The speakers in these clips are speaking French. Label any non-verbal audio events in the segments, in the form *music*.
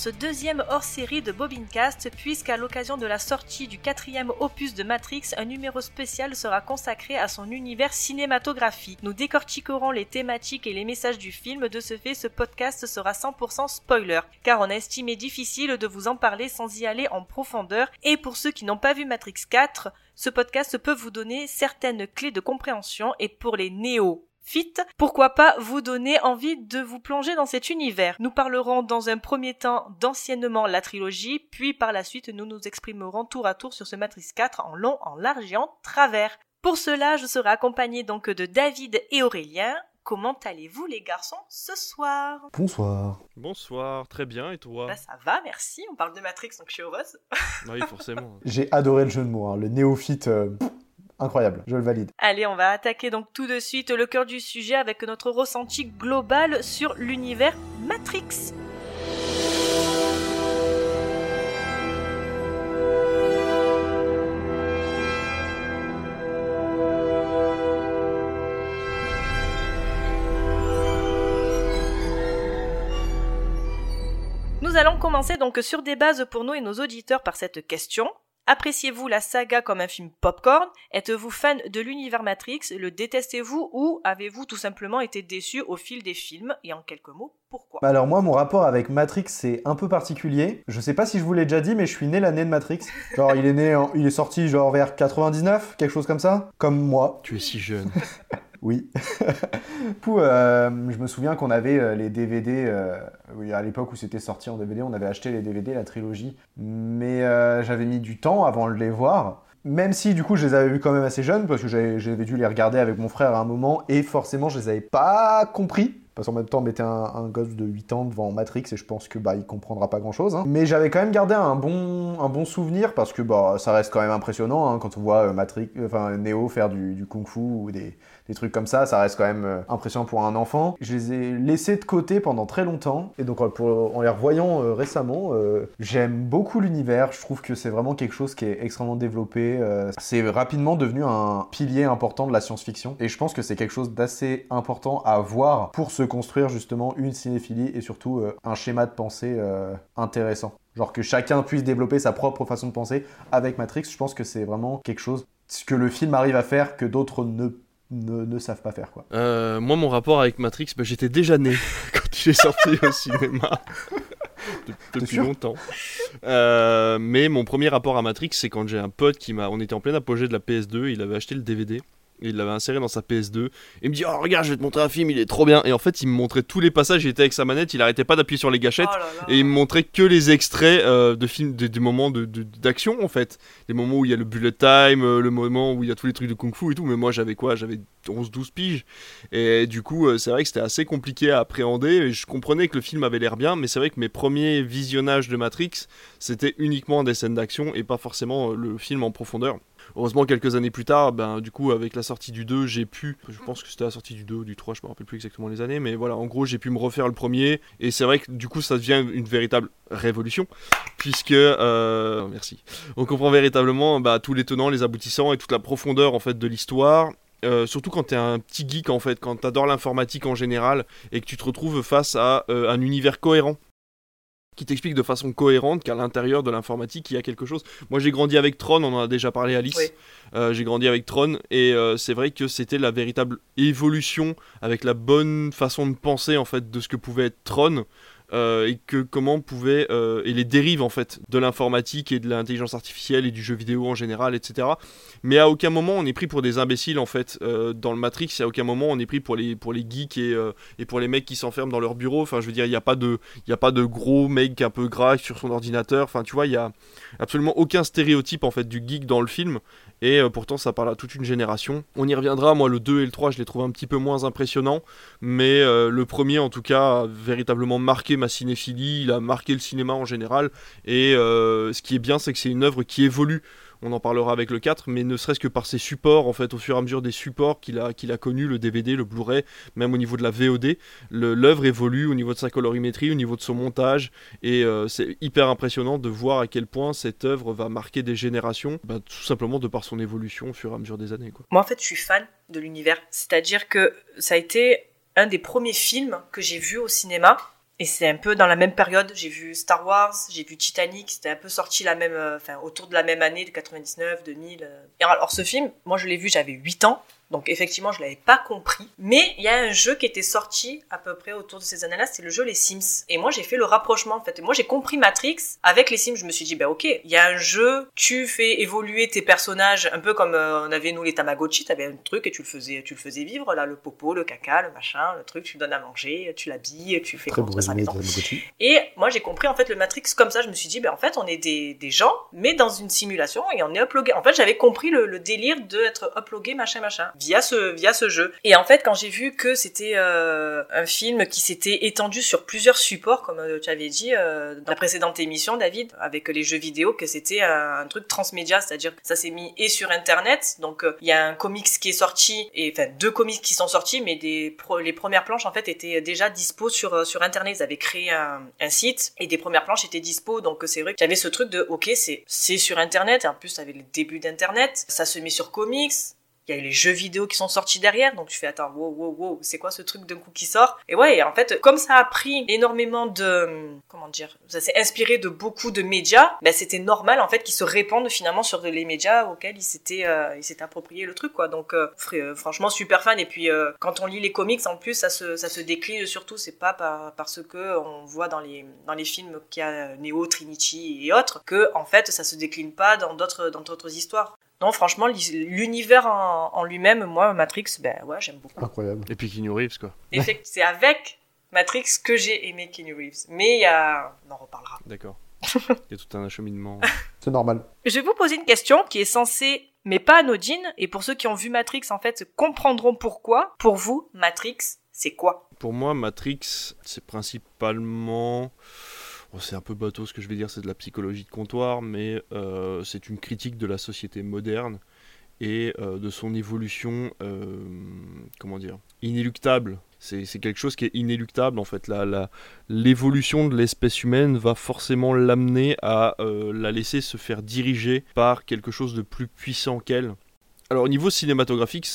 ce deuxième hors-série de Bobincast, puisqu'à l'occasion de la sortie du quatrième opus de Matrix, un numéro spécial sera consacré à son univers cinématographique. Nous décortiquerons les thématiques et les messages du film, de ce fait ce podcast sera 100% spoiler, car on a estimé difficile de vous en parler sans y aller en profondeur, et pour ceux qui n'ont pas vu Matrix 4, ce podcast peut vous donner certaines clés de compréhension, et pour les néo fit, pourquoi pas vous donner envie de vous plonger dans cet univers? Nous parlerons dans un premier temps d'anciennement la trilogie, puis par la suite nous nous exprimerons tour à tour sur ce Matrix 4 en long, en large et en travers. Pour cela, je serai accompagné donc de David et Aurélien. Comment allez-vous les garçons ce soir? Bonsoir. Bonsoir, très bien, et toi? Bah, Ça va, merci. On parle de Matrix, donc je suis heureuse. oui, forcément. *laughs* J'ai adoré le jeu de mots, hein. le néophyte. Euh, Incroyable, je le valide. Allez, on va attaquer donc tout de suite le cœur du sujet avec notre ressenti global sur l'univers Matrix. Nous allons commencer donc sur des bases pour nous et nos auditeurs par cette question. Appréciez-vous la saga comme un film popcorn? Êtes-vous fan de l'univers Matrix? Le détestez-vous? Ou avez-vous tout simplement été déçu au fil des films? Et en quelques mots, pourquoi? Bah Alors moi, mon rapport avec Matrix, c'est un peu particulier. Je sais pas si je vous l'ai déjà dit, mais je suis né l'année de Matrix. Genre, il est né, il est sorti genre vers 99, quelque chose comme ça, comme moi. Tu es si jeune. *laughs* Oui. *laughs* euh, je me souviens qu'on avait euh, les DVD, euh, oui, à l'époque où c'était sorti en DVD, on avait acheté les DVD, la trilogie, mais j'avais mis du temps avant de les voir. Même si du coup je les avais vus quand même assez jeunes, parce que j'avais dû les regarder avec mon frère à un moment, et forcément je les avais pas compris. Parce qu'en même temps, mettait un, un, gosse de 8 ans devant Matrix et je pense que bah il comprendra pas grand chose. Hein. Mais j'avais quand même gardé un bon, souvenir parce que bah ça reste quand même impressionnant hein, quand on voit Matrix, enfin Neo faire du, du kung-fu ou des, des trucs comme ça, ça reste quand même euh, impressionnant pour un enfant. Je les ai laissés de côté pendant très longtemps, et donc pour, en les revoyant euh, récemment, euh, j'aime beaucoup l'univers, je trouve que c'est vraiment quelque chose qui est extrêmement développé. c'est rapidement devenu un pilier important de la science-fiction, et je pense que c'est quelque chose d'assez important à voir pour se construire justement une cinéphilie et surtout un schéma de pensée intéressant. Genre que chacun puisse développer sa propre façon de penser avec Matrix, je pense que c'est vraiment quelque chose que le film arrive à faire que d'autres ne ne, savent pas faire quoi. Euh, moi mon rapport avec Matrix, bah, j'étais déjà né *laughs* quand il est sorti au cinéma. *laughs* depuis longtemps. Euh, mais mon premier rapport à Matrix, c'est quand j'ai un pote qui m'a. On était en plein apogée de la PS2, il avait acheté le DVD il l'avait inséré dans sa PS2 et il me dit oh regarde je vais te montrer un film il est trop bien. Et en fait il me montrait tous les passages il était avec sa manette il arrêtait pas d'appuyer sur les gâchettes. Oh et il me montrait que les extraits euh, de films des, moments d'action de, en fait. Les moments où il y a le bullet time euh, le moment où il y a tous les trucs de kung fu et tout. Mais moi j'avais quoi? J'avais 11-12 piges. Et du coup euh, c'est vrai que c'était assez compliqué à appréhender. Et je comprenais que le film avait l'air bien mais c'est vrai que mes premiers visionnages de Matrix c'était uniquement des scènes d'action et pas forcément le film en profondeur Heureusement, quelques années plus tard, ben, du coup, avec la sortie du 2, j'ai pu, je pense que c'était la sortie du 2 ou du 3, je me rappelle plus exactement les années, mais voilà, en gros, j'ai pu me refaire le premier, et c'est vrai que du coup, ça devient une véritable révolution, puisque, euh, merci, on comprend véritablement bah, tous les tenants, les aboutissants et toute la profondeur, en fait, de l'histoire, euh, surtout quand tu es un petit geek en fait, quand tu adores l'informatique en général et que tu te retrouves face à euh, un univers cohérent qui t'explique de façon cohérente qu'à l'intérieur de l'informatique, il y a quelque chose. Moi, j'ai grandi avec Tron, on en a déjà parlé, Alice. Euh, j'ai grandi avec Tron, et euh, c'est vrai que c'était la véritable évolution avec la bonne façon de penser, en fait, de ce que pouvait être Tron. Euh, et que comment pouvait euh, et les dérives en fait de l'informatique et de l'intelligence artificielle et du jeu vidéo en général etc mais à aucun moment on est pris pour des imbéciles en fait euh, dans le Matrix. À aucun moment on est pris pour les pour les geeks et, et pour les mecs qui s'enferment dans leur bureau. Enfin je veux dire il n'y a pas de il a pas de gros mec un peu gras sur son ordinateur. Enfin tu vois il y a absolument aucun stéréotype en fait du geek dans le film. Et pourtant ça parle à toute une génération. On y reviendra, moi le 2 et le 3 je les trouve un petit peu moins impressionnants, mais le premier en tout cas a véritablement marqué ma cinéphilie, il a marqué le cinéma en général. Et euh, ce qui est bien, c'est que c'est une œuvre qui évolue. On en parlera avec le 4, mais ne serait-ce que par ses supports, en fait, au fur et à mesure des supports qu'il a, qu'il a connus, le DVD, le Blu-ray, même au niveau de la VOD, l'œuvre évolue au niveau de sa colorimétrie, au niveau de son montage, et euh, c'est hyper impressionnant de voir à quel point cette œuvre va marquer des générations, bah, tout simplement de par son évolution au fur et à mesure des années. Moi, en fait, je suis fan de l'univers, c'est-à-dire que ça a été un des premiers films que j'ai vu au cinéma Et c'est un peu dans la même période. J'ai vu Star Wars, j'ai vu Titanic. C'était un peu sorti la même, euh, enfin autour de la même année, de 99, 2000. Et alors ce film, moi je l'ai vu, j'avais 8 ans. Donc effectivement, je l'avais pas compris. Mais il y a un jeu qui était sorti à peu près autour de ces années-là, c'est le jeu Les Sims. Et moi, j'ai fait le rapprochement en fait. Et moi, j'ai compris Matrix avec les Sims. Je me suis dit, bah ok, il y a un jeu, tu fais évoluer tes personnages un peu comme euh, on avait nous les Tamagotchi. T'avais un truc et tu le faisais, tu le faisais vivre là, le popo, le caca, le machin, le truc. Tu lui donnes à manger, tu l'habilles, tu fais Très maison. Tamagotchi. Et moi, j'ai compris en fait le Matrix comme ça. Je me suis dit, ben en fait, on est des, des gens, mais dans une simulation et on est uploadé. En fait, j'avais compris le, le délire d'être uploadé machin machin via ce via ce jeu. Et en fait, quand j'ai vu que c'était euh, un film qui s'était étendu sur plusieurs supports, comme euh, tu avais dit euh, dans la précédente émission, David, avec les jeux vidéo, que c'était un, truc transmédia, c'est-à-dire que ça s'est mis et sur Internet. Donc, euh, il y a un comics qui est sorti, et enfin deux comics qui sont sortis, mais des les premières planches en fait étaient déjà dispo sur euh, sur Internet. Ils avaient créé un, un site et des premières planches étaient dispo. Donc, c'est vrai qu'il y avait ce truc de ok, c'est c'est sur Internet. Et en plus, avait le début d'Internet. Ça se met sur comics. Il y a eu les jeux vidéo qui sont sortis derrière, donc tu fais attends, wow, wow, wow, c'est quoi ce truc d'un coup qui sort? Et ouais, en fait, comme ça a pris énormément de, comment dire, ça s'est inspiré de beaucoup de médias, ben c'était normal en fait qu'ils se répandent finalement sur les médias auxquels ils s'étaient, euh, approprié le truc quoi. Donc euh, euh, franchement super fan. Et puis euh, quand on lit les comics en plus, ça se, ça se décline surtout. C'est pas par- parce que on voit dans les dans les films qu'il y a Neo, Trinity et autres que en fait ça se décline pas dans d'autres histoires. Non, franchement, l'univers en, en lui-même, moi, Matrix, ben ouais, j'aime beaucoup. Incroyable. Et puis Keanu Reeves, quoi. C'est avec Matrix que j'ai aimé Keanu Reeves. Mais il y a... On en reparlera. D'accord. *laughs* Il y a tout un acheminement. *laughs* C'est normal. Je vais vous poser une question qui est censée, mais pas anodine, et pour ceux qui ont vu Matrix, en fait, comprendront pourquoi. Pour vous, Matrix, c'est quoi? Pour moi, Matrix, c'est principalement. C'est un peu bateau ce que je vais dire, c'est de la psychologie de comptoir, mais euh, c'est une critique de la société moderne et euh, de son évolution, euh, comment dire, inéluctable. C'est quelque chose qui est inéluctable en fait. La- la- L'évolution de l'espèce humaine va forcément l'amener à la laisser se faire diriger par quelque chose de plus puissant qu'elle. Alors au niveau cinématographique,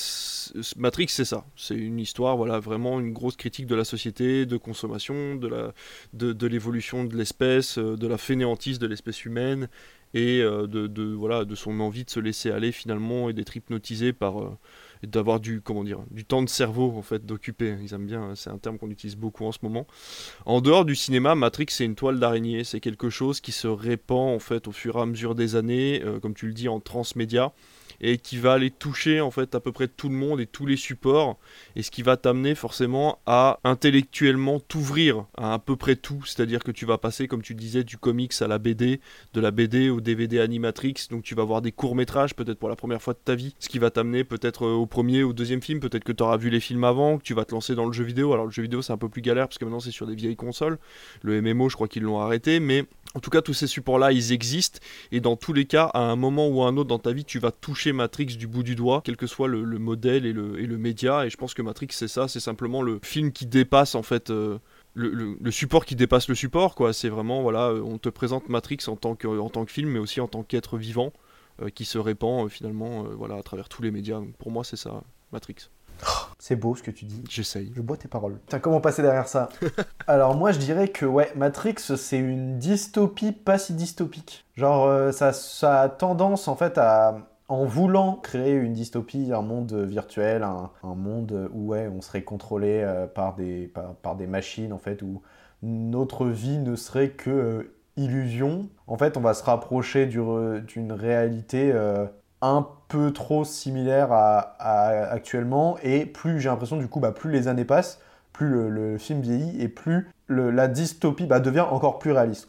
Matrix c'est ça. C'est une histoire, voilà, vraiment une grosse critique de la société, de consommation, de l'évolution de l'espèce, euh, de la fainéantise de l'espèce humaine et euh, de, voilà, de son envie de se laisser aller finalement et d'être hypnotisé par euh, d'avoir du comment dire du temps de cerveau en fait d'occuper. Ils aiment bien, c'est un terme qu'on utilise beaucoup en ce moment. En dehors du cinéma, Matrix c'est une toile d'araignée, c'est quelque chose qui se répand en fait au fur et à mesure des années, comme tu le dis en transmédia et qui va aller toucher en fait à peu près tout le monde et tous les supports et ce qui va t'amener forcément à intellectuellement t'ouvrir à à peu près tout. C'est-à-dire que tu vas passer comme tu disais du comics à la BD de la BD au DVD Animatrix. Donc tu vas voir des courts-métrages peut-être pour la première fois de ta vie. Ce qui va t'amener peut-être euh, au premier ou au deuxième film. Peut-être que tu auras vu les films avant que tu vas te lancer dans le jeu vidéo. Alors le jeu vidéo c'est un peu plus galère parce que maintenant c'est sur des vieilles consoles. Le MMO je crois qu'ils l'ont arrêté. Mais en tout cas tous ces supports là ils existent. Et dans tous les cas, à un moment ou à un autre dans ta vie, tu vas toucher Matrix du bout du doigt, quel que soit le, le modèle et le, et le média. Et je pense que Matrix, c'est ça, c'est simplement le film qui dépasse en fait. euh, le, le- le support qui dépasse le support, quoi. C'est vraiment, voilà, euh, on te présente Matrix en tant que, en tant que film, mais aussi en tant qu'être vivant euh, qui se répand euh, finalement, euh, voilà, à travers tous les médias. Donc, pour moi, c'est ça, Matrix. C'est beau ce que tu dis. J'essaye. Je bois tes paroles. Putain, comment passer derrière ça? *laughs* Alors moi je dirais que ouais, Matrix c'est une dystopie pas si dystopique. Genre ça, ça a tendance en fait à... En voulant créer une dystopie, un monde virtuel, un, monde où on serait contrôlé euh, par, des, machines en fait, où notre vie ne serait que euh, illusion, en fait on va se rapprocher d'une réalité euh, un peu trop similaire à, actuellement. Et plus j'ai l'impression du coup bah, plus les années passent plus le, film vieillit et plus la dystopie bah, devient encore plus réaliste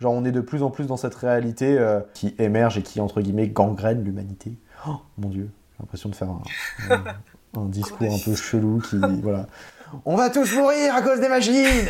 genre on est de plus en plus dans cette réalité euh, qui émerge et qui entre guillemets gangrène l'humanité. Oh mon dieu j'ai l'impression de faire un, discours un peu chelou qui voilà. On va tous mourir à cause des machines!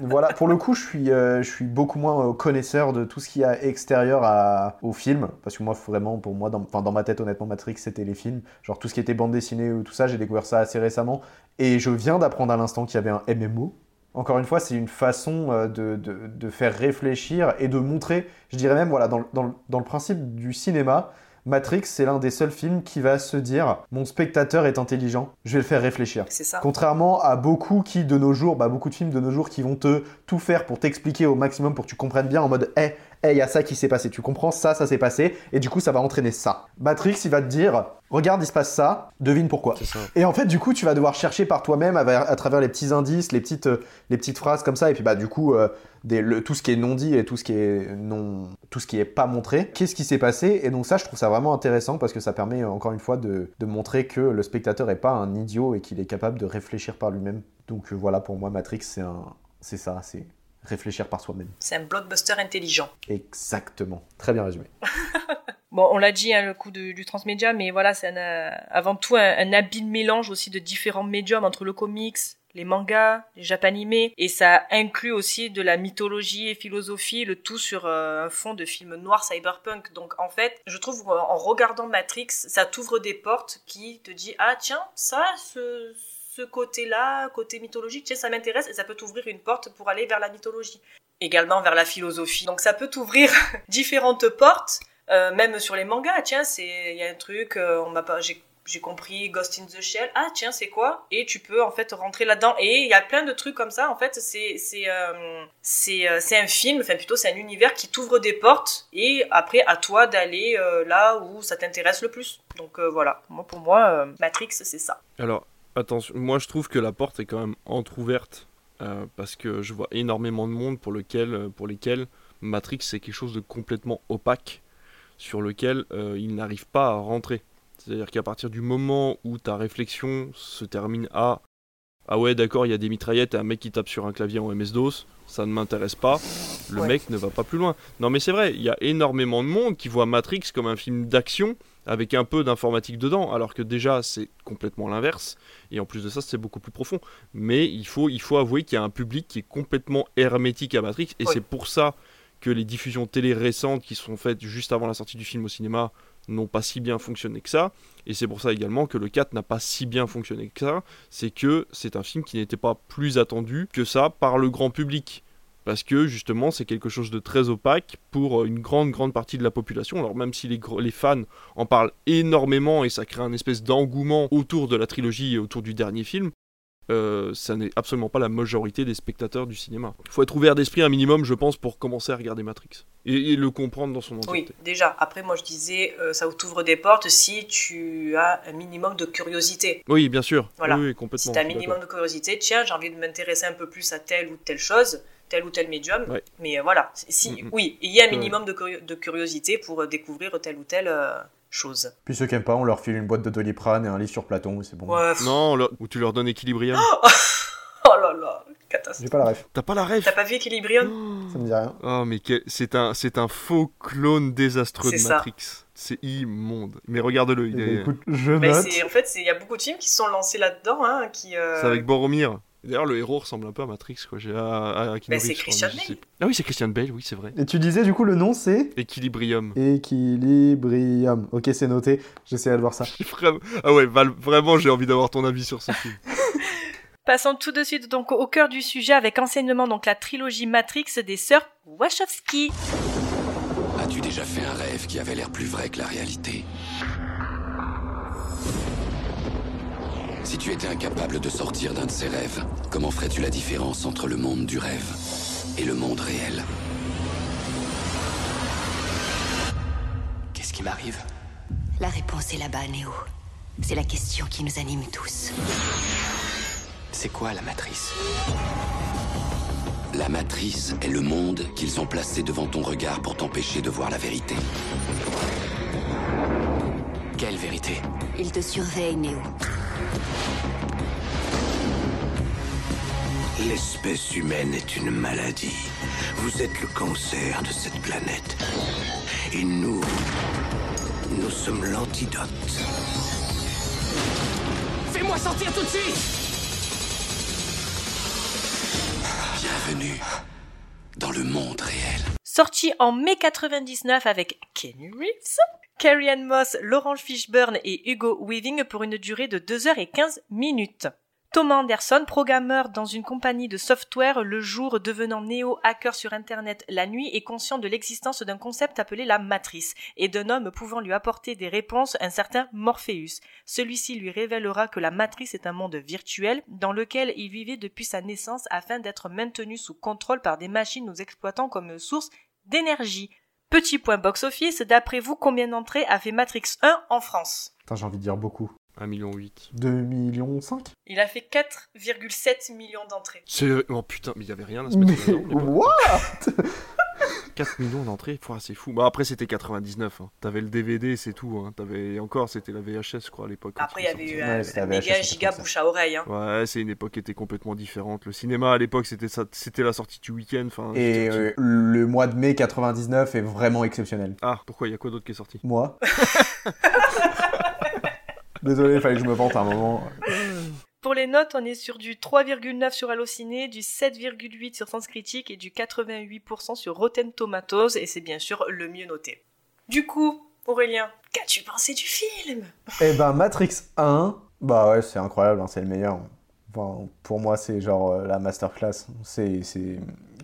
Voilà pour le coup je suis euh, je suis beaucoup moins euh, connaisseur de tout ce qu'il y a extérieur à, au film parce que moi vraiment pour moi dans, dans ma tête honnêtement Matrix c'était les films. Genre tout ce qui était bande dessinée ou tout ça j'ai découvert ça assez récemment. Et je viens d'apprendre à l'instant qu'il y avait un MMO encore une fois, c'est une façon euh, de, de- de faire réfléchir et de montrer, je dirais même, voilà, dans, le- dans le- dans le principe du cinéma, Matrix, c'est l'un des seuls films qui va se dire mon spectateur est intelligent, je vais le faire réfléchir. C'est ça. Contrairement à beaucoup qui de nos jours, bah, beaucoup de films de nos jours qui vont te tout faire pour t'expliquer au maximum pour que tu comprennes bien en mode hé, hey, il y a ça qui s'est passé, tu comprends ça, ça s'est passé, et du coup ça va entraîner ça. Matrix, il va te dire regarde, il se passe ça, devine pourquoi. Et en fait, du coup, tu vas devoir chercher par toi-même à, à travers les petits indices, les petites, euh, les petites phrases comme ça, et puis bah du coup, euh, des- le- tout ce qui est non dit et tout ce qui est non, tout ce qui est pas montré. Qu'est-ce qui s'est passé? Et donc ça, je trouve ça vraiment intéressant parce que ça permet euh, encore une fois de, de montrer que le spectateur est pas un idiot et qu'il est capable de réfléchir par lui-même. Donc euh, voilà, pour moi, Matrix, c'est un, c'est ça, c'est réfléchir par soi-même. C'est un blockbuster intelligent. Exactement. Très bien résumé. *laughs* Bon, on l'a dit, hein, le coup de- du transmédia, mais voilà, c'est euh, avant tout un, un habile mélange aussi de différents médiums entre le comics, les mangas, les japanimés, et ça inclut aussi de la mythologie et philosophie, le tout sur euh, un fond de film noir cyberpunk. Donc en fait, je trouve en regardant Matrix, ça t'ouvre des portes qui te dit ah tiens ça ce ce côté-là, côté mythologique, tiens ça m'intéresse et ça peut t'ouvrir une porte pour aller vers la mythologie. Également vers la philosophie. Donc ça peut t'ouvrir *laughs* différentes portes euh, même sur les mangas, tiens, c'est il y a un truc, euh, on m'a pas, j'ai compris Ghost in the Shell. Ah tiens, c'est quoi? Et tu peux en fait rentrer là-dedans. Et il y a plein de trucs comme ça. En fait, c'est euh, un film, enfin plutôt c'est un univers qui t'ouvre des portes. Et après, à toi d'aller là où ça t'intéresse le plus. Donc voilà. Moi pour moi, Matrix, c'est ça. Alors, attention, moi je trouve que la porte est quand même entrouverte euh, parce que je vois énormément de monde pour, lequel, euh, pour lesquels Matrix c'est quelque chose de complètement opaque sur lequel euh, ils n'arrivent pas à rentrer. C'est-à-dire qu'à partir du moment où ta réflexion se termine à Ah ouais, d'accord, il y a des mitraillettes et un mec qui tape sur un clavier en MS-DOS, ça ne m'intéresse pas, le Ouais. mec ne va pas plus loin. Non mais c'est vrai, il y a énormément de monde qui voit Matrix comme un film d'action avec un peu d'informatique dedans, alors que déjà c'est complètement l'inverse, et en plus de ça c'est beaucoup plus profond. Mais il faut, il faut avouer qu'il y a un public qui est complètement hermétique à Matrix, et Oui. c'est pour ça que les diffusions télé récentes qui sont faites juste avant la sortie du film au cinéma n'ont pas si bien fonctionné que ça, et c'est pour ça également que le 4 n'a pas si bien fonctionné que ça, c'est que c'est un film qui n'était pas plus attendu que ça par le grand public. Parce que justement, c'est quelque chose de très opaque pour euh, une grande, grande partie de la population. Alors, même si les, les fans en parlent énormément et ça crée un espèce d'engouement autour de la trilogie et autour du dernier film, euh, ça n'est absolument pas la majorité des spectateurs du cinéma. Il faut être ouvert d'esprit un minimum, je pense, pour commencer à regarder Matrix et, et le comprendre dans son Oui, entièreté. déjà. Après, moi je disais, euh, ça t'ouvre des portes si tu as un minimum de curiosité. Oui, bien sûr. Voilà. Oui, oui, Si complètement. tu as un minimum de curiosité, tiens, j'ai envie de m'intéresser un peu plus à telle ou telle chose, tel ou tel médium. Ouais. Mais euh, voilà, si, Mm, oui, il y a un Ouais. minimum de, curio- de curiosité pour euh, découvrir telle ou telle euh, chose. Puis ceux qui aiment pas, on leur file une boîte de Doliprane et un livre sur Platon, c'est bon. Ouais. Non, où tu leur donnes Equilibrium. *laughs* Oh là là, catastrophe. J'ai pas la ref, T'as pas la rêve T'as pas vu Equilibrium *gasps* ça me dit rien. Oh, mais quel- c'est un, faux clone désastreux de ça. Matrix. C'est immonde. Mais regarde-le, Eh il ben, est... écoute, je Mais note. c'est- En fait, il y a beaucoup de films qui se sont lancés là-dedans, hein, qui... euh, c'est avec Boromir. D'ailleurs, le héros ressemble un peu à Matrix, quoi. J'ai à, Mais c'est Christian Bale. sais- Ah oui, c'est Christian Bale, oui, c'est vrai. Et tu disais du coup le nom c'est Equilibrium. Équilibrium. Ok, c'est noté. J'essaierai de voir ça. *laughs* Vraiment- Ah ouais, Val, vraiment, j'ai envie d'avoir ton avis sur ce film. *laughs* Passons tout de suite donc au cœur du sujet avec enseignement donc la trilogie Matrix des sœurs Wachowski. As-tu déjà fait un rêve qui avait l'air plus vrai que la réalité? Si tu étais incapable de sortir d'un de ces rêves, comment ferais-tu la différence entre le monde du rêve et le monde réel Qu'est-ce qui m'arrive? La réponse est là-bas, Néo. C'est la question qui nous anime tous. C'est quoi la matrice? La matrice est le monde qu'ils ont placé devant ton regard pour t'empêcher de voir la vérité. Quelle vérité Il te surveille, Néo. L'espèce humaine est une maladie. Vous êtes le cancer de cette planète. Et nous, nous sommes l'antidote. Fais-moi sortir tout de suite Bienvenue dans le monde réel. Sorti en mai 99 avec Kenny Reeves, Carrie Moss, Laurence Fishburne et Hugo Weaving pour une durée de 2h15 minutes. Thomas Anderson, programmeur dans une compagnie de software le jour, devenant néo-hacker sur Internet la nuit, est conscient de l'existence d'un concept appelé la matrice et d'un homme pouvant lui apporter des réponses, un certain Morpheus. Celui-ci lui révélera que la matrice est un monde virtuel dans lequel il vivait depuis sa naissance afin d'être maintenu sous contrôle par des machines nous exploitant comme source d'énergie. Petit point box-office, d'après vous, combien d'entrées a fait Matrix 1 en France? Putain, j'ai envie de dire beaucoup. 1,8 million. 2 millions 5 Il a fait 4,7 millions d'entrées. C'est... Oh putain, mais il y avait rien à se mettre dedans, mais bon. What? *laughs* 4 millions d'entrées, c'est fou. Bah après c'était 99, hein. t'avais le DVD, c'est tout. Hein. T'avais encore, c'était la VHS, je crois à l'époque. Après, il y avait eu un, Ouais, la méga VHS, giga bouche à oreille. Hein. Ouais, c'est une époque qui était complètement différente. Le cinéma à l'époque, c'était ça, c'était la sortie du week-end. Et euh, le mois de mai 99 est vraiment exceptionnel. Ah, pourquoi? Il y a quoi d'autre qui est sorti? Moi *laughs* Désolé, il fallait que je me vante un moment. Pour les notes, on est sur du 3,9 sur Allociné, du 7,8 sur Sens Critique et du 88% sur Rotten Tomatoes, et c'est bien sûr le mieux noté. Du coup, Aurélien, qu'as-tu pensé du film? Eh ben, Matrix 1, bah ouais, c'est incroyable, hein, c'est le meilleur. Pour moi, c'est genre euh, la masterclass. C'est.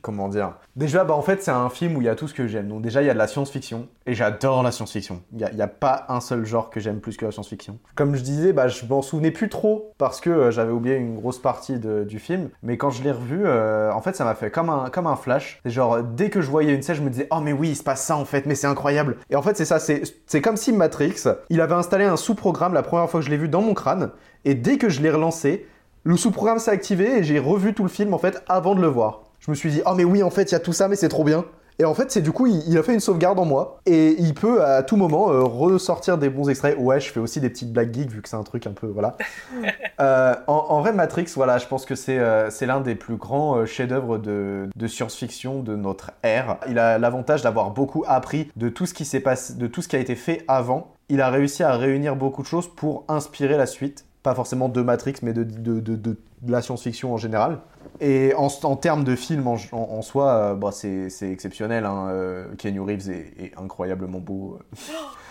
Comment dire Déjà, bah en fait, c'est un film où il y a tout ce que j'aime. Donc, déjà, il y a de la science-fiction. Et j'adore la science-fiction. Il n'y a, a pas un seul genre que j'aime plus que la science-fiction. Comme je disais, bah, je m'en souvenais plus trop parce que euh, j'avais oublié une grosse partie du film. Mais quand je l'ai revu, euh, en fait, ça m'a fait comme un, comme un flash. Genre, dès que je voyais une scène, je me disais, oh, mais oui, il se passe ça en fait, mais c'est incroyable. Et en fait, c'est ça, c'est c'est comme si Matrix, il avait installé un sous-programme la première fois que je l'ai vu dans mon crâne. Et dès que je l'ai relancé, le sous-programme s'est activé et j'ai revu tout le film en fait avant de le voir. Je me suis dit, oh mais oui, en fait, il y a tout ça, mais c'est trop bien. Et en fait, c'est du coup, il, il a fait une sauvegarde en moi et il peut à tout moment euh, ressortir des bons extraits. Ouais, je fais aussi des petites blagues geeks vu que c'est un truc un peu. Voilà. *laughs* Euh, en, en vrai, Matrix, voilà, je pense que c'est euh, l'un des plus grands chefs-d'œuvre de, de science-fiction de notre ère. Il a l'avantage d'avoir beaucoup appris de tout ce qui s'est passé, de tout ce qui a été fait avant. Il a réussi à réunir beaucoup de choses pour inspirer la suite. Pas forcément de Matrix, mais de, de, de- de- la science-fiction en général. Et en, en termes de film en, en- en soi, euh, bah, c'est c'est exceptionnel. Hein. Euh, Keanu Reeves est, est incroyablement beau. *gasps* *laughs*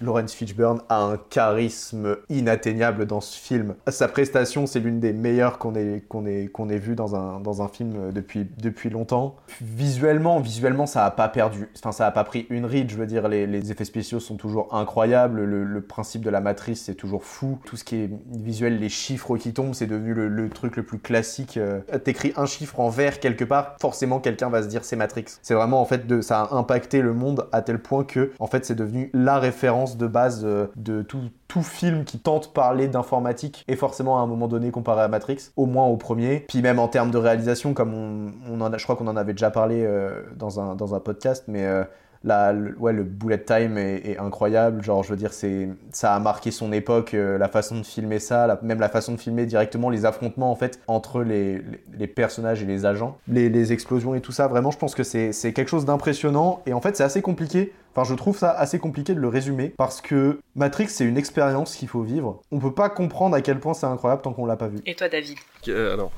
Lawrence Fishburne a un charisme inatteignable dans ce film. Sa prestation, c'est l'une des meilleures qu'on ait, qu'on ait, ait vues dans un, dans un film euh, depuis, depuis longtemps. Visuellement, visuellement, ça a pas perdu. Enfin, ça a pas pris une ride. Je veux dire, les, effets spéciaux sont toujours incroyables. Le, principe de la matrice, c'est toujours fou. Tout ce qui est visuel, les chiffres qui tombent, c'est devenu le, truc le plus classique. Euh, T'écris un chiffre en vert quelque part, forcément quelqu'un va se dire c'est Matrix. C'est vraiment en fait de, ça a impacté le monde à tel point que en fait c'est devenu la référence de base euh, de tout, tout film qui tente parler d'informatique et forcément à un moment donné comparé à Matrix, au moins au premier. Puis même en termes de réalisation, comme on, a, je crois qu'on en avait déjà parlé euh, dans, un, dans un podcast, mais euh, la, le, ouais, le bullet time est, est incroyable. Genre, je veux dire, c'est, ça a marqué son époque, euh, la façon de filmer ça, la- même la façon de filmer directement les affrontements en fait entre les, les, les personnages et les agents, les, les explosions et tout ça. Vraiment, je pense que c'est, c'est quelque chose d'impressionnant et en fait, c'est assez compliqué. Enfin, je trouve ça assez compliqué de le résumer parce que Matrix, c'est une expérience qu'il faut vivre. On peut pas comprendre à quel point c'est incroyable tant qu'on l'a pas vu. Et toi, David? Euh, alors,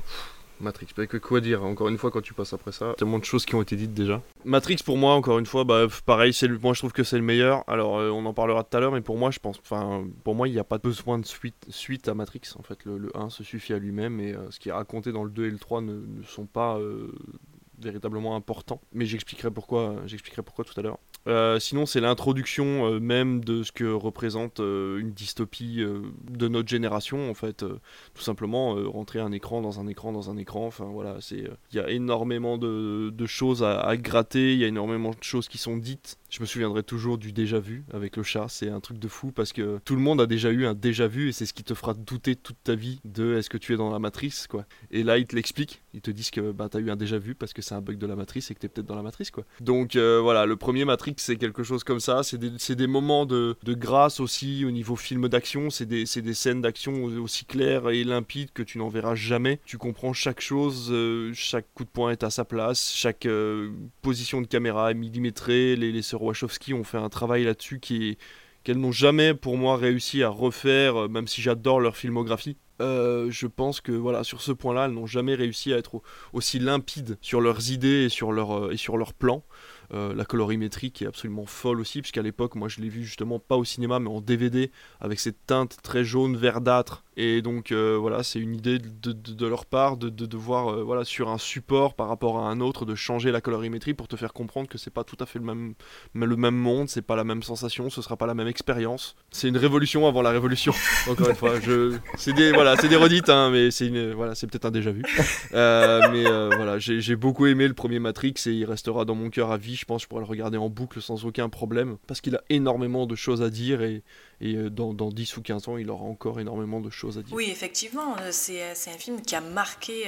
Matrix, bah, que quoi dire Encore une fois, quand tu passes après ça, tellement de choses qui ont été dites déjà. Matrix, pour moi, encore une fois, bah, pareil, c'est le, moi je trouve que c'est le meilleur. Alors, euh, on en parlera tout à l'heure, mais pour moi, je pense, enfin, pour moi, il n'y a pas besoin de suite, suite à Matrix. En fait, le, le 1 se suffit à lui-même et euh, ce qui est raconté dans le 2 et le 3 ne, ne sont pas euh, véritablement importants. Mais j'expliquerai pourquoi, j'expliquerai pourquoi tout à l'heure. Euh, sinon, c'est l'introduction euh, même de ce que représente euh, une dystopie de notre génération, en fait. Tout simplement, rentrer un écran dans un écran dans un écran. Enfin, voilà, c'est. Il y a énormément de, choses à, gratter, il y a énormément de choses qui sont dites. Je me souviendrai toujours du déjà vu avec le chat, c'est un truc de fou parce que tout le monde a déjà eu un déjà vu et c'est ce qui te fera douter toute ta vie de est-ce que tu es dans la matrice, quoi. Et là, ils te l'expliquent, ils te disent que bah, t'as eu un déjà vu parce que c'est un bug de la matrice et que t'es peut-être dans la matrice, quoi. Donc euh, voilà, le premier Matrix, c'est quelque chose comme ça. C'est des, des moments de, de grâce aussi au niveau film d'action. C'est des, des scènes d'action aussi claires et limpides que tu n'en verras jamais. Tu comprends chaque chose, euh, chaque coup de poing est à sa place, chaque euh, position de caméra est millimétrée. Les, les sœurs Wachowski ont fait un travail là-dessus qui qu'elles n'ont jamais pour moi réussi à refaire, même si j'adore leur filmographie. Euh, je pense que voilà sur ce point-là, elles n'ont jamais réussi à être au- aussi limpides sur leurs idées et sur leur et sur leurs plans. Euh, la colorimétrie qui est absolument folle aussi, puisqu'à l'époque, moi je l'ai vu justement pas au cinéma, mais en DVD, avec cette teinte très jaune, verdâtre. Et donc euh, voilà, c'est une idée de, leur part de, de, voir euh, voilà, sur un support par rapport à un autre, de changer la colorimétrie pour te faire comprendre que c'est pas tout à fait le même, le même monde, c'est pas la même sensation, ce sera pas la même expérience. C'est une révolution avant la révolution, *laughs* encore une fois. Je... C'est des, voilà, des redites, hein, mais c'est peut-être un déjà vu. mais voilà, j'ai beaucoup aimé le premier Matrix et il restera dans mon cœur à vie je pense que je pourrais le regarder en boucle sans aucun problème, parce qu'il a énormément de choses à dire et, euh, dans, dans, 10 ou 15 ans, il aura encore énormément de choses à dire. Oui, effectivement, euh, euh, c'est un film qui a marqué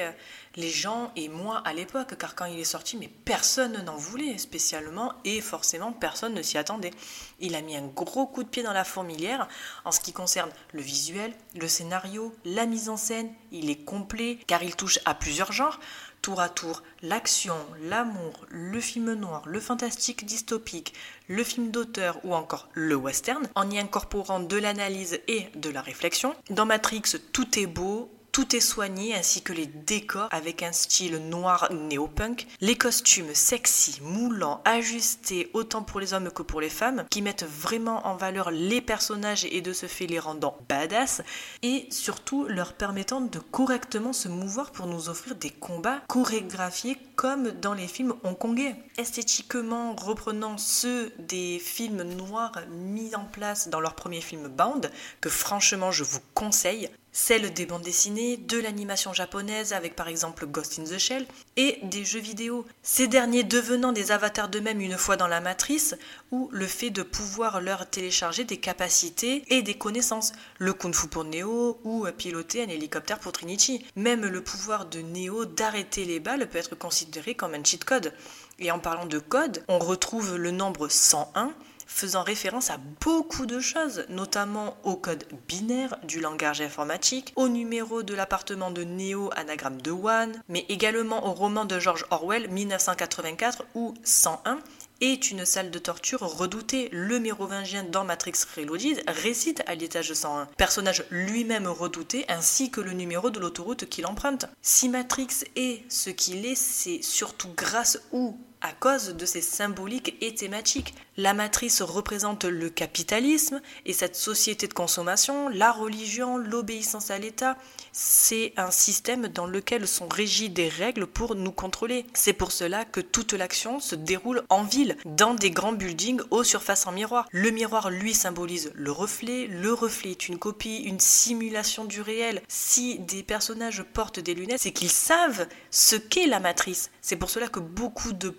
les gens et moi à l'époque, car quand il est sorti, mais personne n'en voulait spécialement et forcément personne ne s'y attendait. Il a mis un gros coup de pied dans la fourmilière en ce qui concerne le visuel, le scénario, la mise en scène. Il est complet car il touche à plusieurs genres tour à tour l'action, l'amour, le film noir, le fantastique dystopique, le film d'auteur ou encore le western, en y incorporant de l'analyse et de la réflexion. Dans Matrix, tout est beau, tout est soigné ainsi que les décors avec un style noir néo-punk, les costumes sexy, moulants, ajustés autant pour les hommes que pour les femmes, qui mettent vraiment en valeur les personnages et de ce fait les rendant badass, et surtout leur permettant de correctement se mouvoir pour nous offrir des combats chorégraphiés comme dans les films hongkongais. Esthétiquement reprenant ceux des films noirs mis en place dans leur premier film Bound, que franchement je vous conseille, celle des bandes dessinées, de l'animation japonaise avec par exemple Ghost in the Shell, et des jeux vidéo. Ces derniers devenant des avatars d'eux-mêmes une fois dans la matrice, ou le fait de pouvoir leur télécharger des capacités et des connaissances. Le kung fu pour Neo, ou piloter un hélicoptère pour Trinity. Même le pouvoir de Neo d'arrêter les balles peut être considéré comme un cheat code. Et en parlant de code, on retrouve le nombre 101 faisant référence à beaucoup de choses, notamment au code binaire du langage informatique, au numéro de l'appartement de Neo anagramme de One, mais également au roman de George Orwell 1984 où 101 est une salle de torture redoutée. Le mérovingien dans Matrix Reloaded récite à l'étage 101, personnage lui-même redouté ainsi que le numéro de l'autoroute qu'il emprunte. Si Matrix est ce qu'il est, c'est surtout grâce ou à cause de ses symboliques et thématiques. La matrice représente le capitalisme et cette société de consommation, la religion, l'obéissance à l'État. C'est un système dans lequel sont régies des règles pour nous contrôler. C'est pour cela que toute l'action se déroule en ville, dans des grands buildings aux surfaces en miroir. Le miroir, lui, symbolise le reflet. Le reflet est une copie, une simulation du réel. Si des personnages portent des lunettes, c'est qu'ils savent ce qu'est la matrice. C'est pour cela que beaucoup de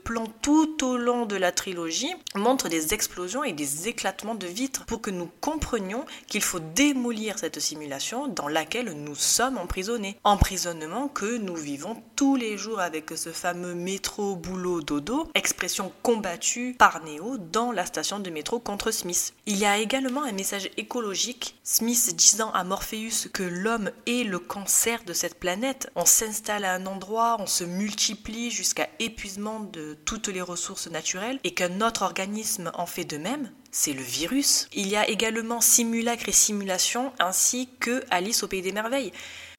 tout au long de la trilogie montre des explosions et des éclatements de vitres pour que nous comprenions qu'il faut démolir cette simulation dans laquelle nous sommes emprisonnés. Emprisonnement que nous vivons tous les jours avec ce fameux métro boulot dodo, expression combattue par Neo dans la station de métro contre Smith. Il y a également un message écologique, Smith disant à Morpheus que l'homme est le cancer de cette planète. On s'installe à un endroit, on se multiplie jusqu'à épuisement de toutes les ressources naturelles et qu'un autre organisme en fait de même, c'est le virus. Il y a également simulacre et simulation ainsi que Alice au pays des merveilles.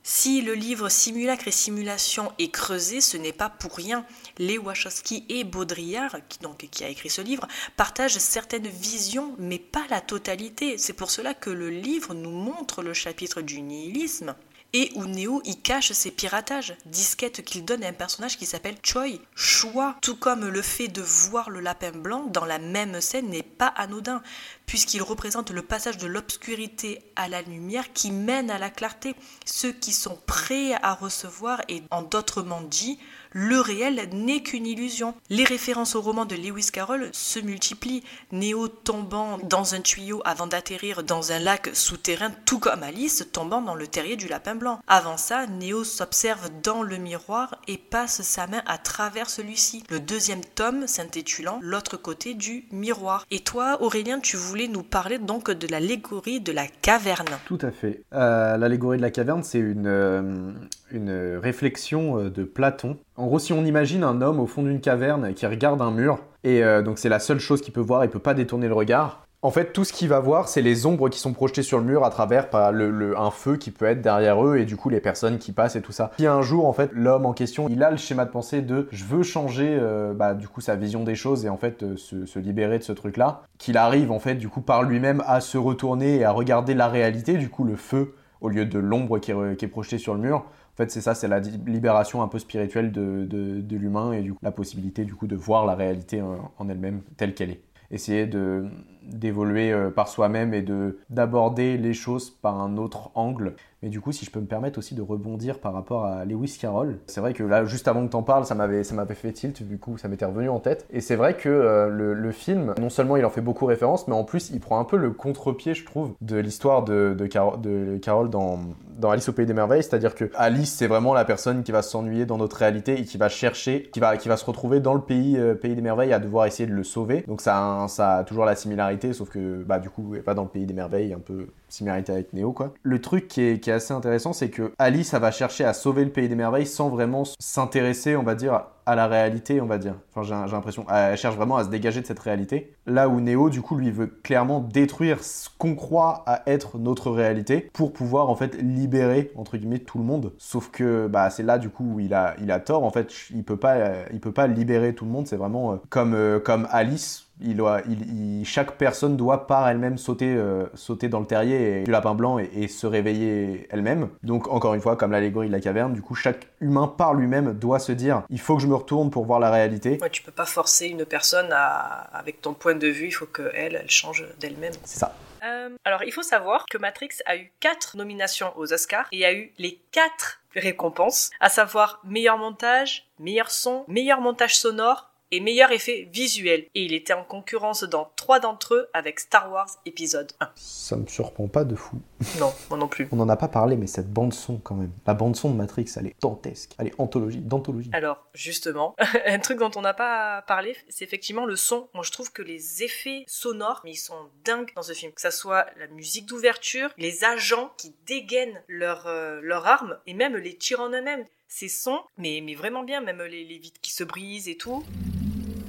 Si le livre Simulacre et simulation est creusé, ce n'est pas pour rien. Les Wachowski et Baudrillard, donc, qui a écrit ce livre, partagent certaines visions, mais pas la totalité. C'est pour cela que le livre nous montre le chapitre du nihilisme, et où Neo y cache ses piratages, disquettes qu'il donne à un personnage qui s'appelle Choi. Choix, tout comme le fait de voir le lapin blanc dans la même scène n'est pas anodin, puisqu'il représente le passage de l'obscurité à la lumière qui mène à la clarté. Ceux qui sont prêts à recevoir et en d'autres mots dit, le réel n'est qu'une illusion. Les références au roman de Lewis Carroll se multiplient, Néo tombant dans un tuyau avant d'atterrir dans un lac souterrain, tout comme Alice tombant dans le terrier du lapin blanc. Avant ça, Néo s'observe dans le miroir et passe sa main à travers celui-ci. Le deuxième tome s'intitulant L'autre côté du miroir. Et toi, Aurélien, tu voulais nous parler donc de l'allégorie de la caverne. Tout à fait. Euh, l'allégorie de la caverne, c'est une, euh, une réflexion euh, de Platon. En gros, si on imagine un homme au fond d'une caverne qui regarde un mur, et euh, donc c'est la seule chose qu'il peut voir, il peut pas détourner le regard, En fait, tout ce qu'il va voir, c'est les ombres qui sont projetées sur le mur à travers le, un feu qui peut être derrière eux et du coup les personnes qui passent et tout ça. Puis un jour, en fait, l'homme en question, il a le schéma de pensée de je veux changer, euh, bah, du coup, sa vision des choses et en fait euh, se, libérer de ce truc-là. Qu'il arrive en fait, du coup, par lui-même à se retourner et à regarder la réalité, du coup, le feu au lieu de l'ombre qui est projetée sur le mur en fait, c'est ça, c'est la libération un peu spirituelle de, de, l'humain et du coup, la possibilité du coup de voir la réalité en, elle-même telle qu'elle est. Essayer de d'évoluer euh, par soi-même et de d'aborder les choses par un autre angle mais du coup, si je peux me permettre aussi de rebondir par rapport à Lewis Carroll, c'est vrai que là, juste avant que t'en parles, ça m'avait, ça m'avait fait tilt, du coup, ça m'était revenu en tête. Et c'est vrai que euh, le, film, non seulement il en fait beaucoup référence, mais en plus, il prend un peu le contre-pied, je trouve, de l'histoire de, de, de Carroll dans, dans Alice au Pays des Merveilles. C'est-à-dire que Alice, c'est vraiment la personne qui va s'ennuyer dans notre réalité et qui va chercher, qui va, qui va se retrouver dans le pays, euh, pays des merveilles à devoir essayer de le sauver. Donc ça ça a toujours la similarité, sauf que, bah, du coup, elle va dans le pays des merveilles, un peu similarité avec Neo quoi. Le truc qui est, assez intéressant, c'est que Alice, ça va chercher à sauver le pays des merveilles sans vraiment s'intéresser, on va dire, à la réalité, on va dire. Enfin, j'ai l'impression, elle cherche vraiment à se dégager de cette réalité. Là où Neo, du coup, lui veut clairement détruire ce qu'on croit à être notre réalité pour pouvoir en fait libérer entre guillemets tout le monde. Sauf que bah c'est là du coup où il a il a tort. En fait, il peut pas il peut pas libérer tout le monde. C'est vraiment euh, comme euh, comme Alice il doit, il, chaque personne doit par elle-même sauter, euh, sauter dans le terrier du lapin blanc et, se réveiller elle-même. Donc encore une fois, comme l'allégorie de la caverne, du coup chaque humain par lui-même doit se dire il faut que je me retourne pour voir la réalité. Ouais, tu peux pas forcer une personne à, avec ton point de vue, il faut qu'elle, elle, elle change d'elle-même. C'est ça. Euh, alors il faut savoir que Matrix a eu quatre nominations aux Oscars et a eu les quatre récompenses, à savoir meilleur montage, meilleur son, meilleur montage sonore, et meilleur effet visuel, et il était en concurrence dans trois d'entre eux avec Star Wars épisode 1. Ça me surprend pas de fou. Non, moi non plus. On n'en a pas parlé, mais cette bande-son quand même. La bande-son de Matrix, elle est dantesque. Elle est anthologie, d'anthologie. Alors, justement, *laughs* un truc dont on n'a pas parlé, c'est effectivement le son. Moi, je trouve que les effets sonores, mais ils sont dingues dans ce film. Que ça soit la musique d'ouverture, les agents qui dégainent leurs euh, leur armes, et même les tirs en eux-mêmes ces sons, mais, mais vraiment bien, même les, les vitres qui se brisent et tout.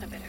I better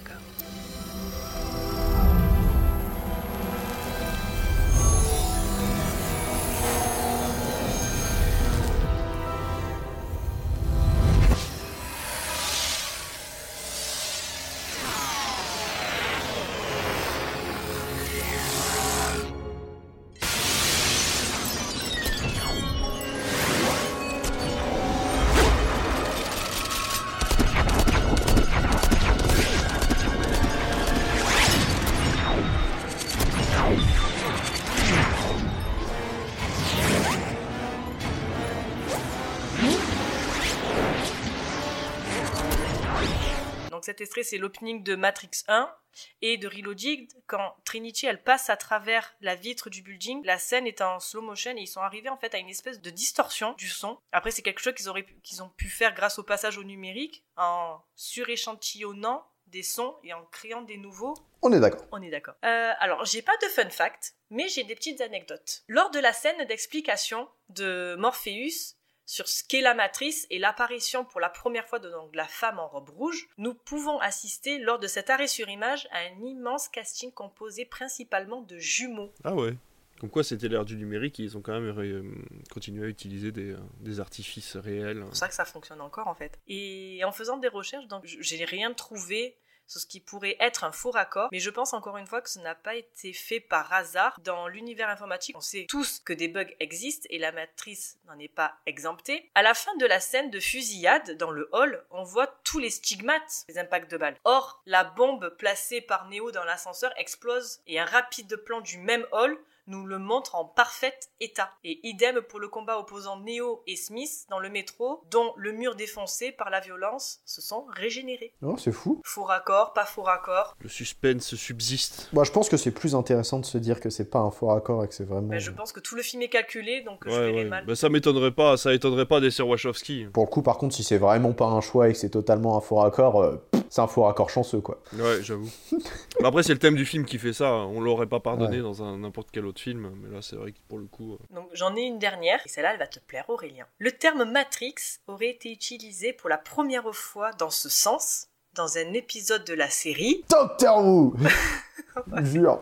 cet extrait, c'est l'opening de Matrix 1 et de Reloaded. Quand Trinity, elle passe à travers la vitre du building, la scène est en slow motion et ils sont arrivés en fait à une espèce de distorsion du son. Après, c'est quelque chose qu'ils auraient qu'ils ont pu faire grâce au passage au numérique en suréchantillonnant des sons et en créant des nouveaux. On est d'accord. On est d'accord. Euh, alors, j'ai pas de fun fact, mais j'ai des petites anecdotes. Lors de la scène d'explication de Morpheus, sur ce qu'est la matrice et l'apparition pour la première fois de la femme en robe rouge, nous pouvons assister lors de cet arrêt sur image à un immense casting composé principalement de jumeaux. Ah ouais comme quoi c'était l'ère du numérique ils ont quand même euh, continué à utiliser des, euh, des artifices réels. C'est pour ça que ça fonctionne encore en fait. Et en faisant des recherches, donc j'ai rien trouvé sur ce qui pourrait être un faux raccord, mais je pense encore une fois que ce n'a pas été fait par hasard. Dans l'univers informatique, on sait tous que des bugs existent et la matrice n'en est pas exemptée. À la fin de la scène de fusillade dans le hall, on voit tous les stigmates des impacts de balles. Or, la bombe placée par Neo dans l'ascenseur explose et un rapide plan du même hall nous le montre en parfait état. Et idem pour le combat opposant Neo et Smith dans le métro, dont le mur défoncé par la violence se sont régénérés. Oh, c'est fou. Faux raccord, pas faux raccord. Le suspense subsiste. Moi, je pense que c'est plus intéressant de se dire que c'est pas un faux raccord et que c'est vraiment. je pense que tout le film est calculé, donc je verrai mal. Bah, ça m'étonnerait pas, ça étonnerait pas des Wachowski. Pour le coup, par contre, si c'est vraiment pas un choix et que c'est totalement un faux raccord, euh, c'est un faux raccord chanceux, quoi. Ouais, j'avoue. Après, c'est le thème du film qui fait ça. On l'aurait pas pardonné dans un n'importe quel autre film, mais là, c'est vrai que pour le coup. Euh. Donc, j'en ai une dernière, et celle-là, elle va te plaire, Aurélien. Le terme Matrix aurait été utilisé pour la première fois dans ce sens dans un épisode de la série *laughs* Doctor Who *laughs* Jure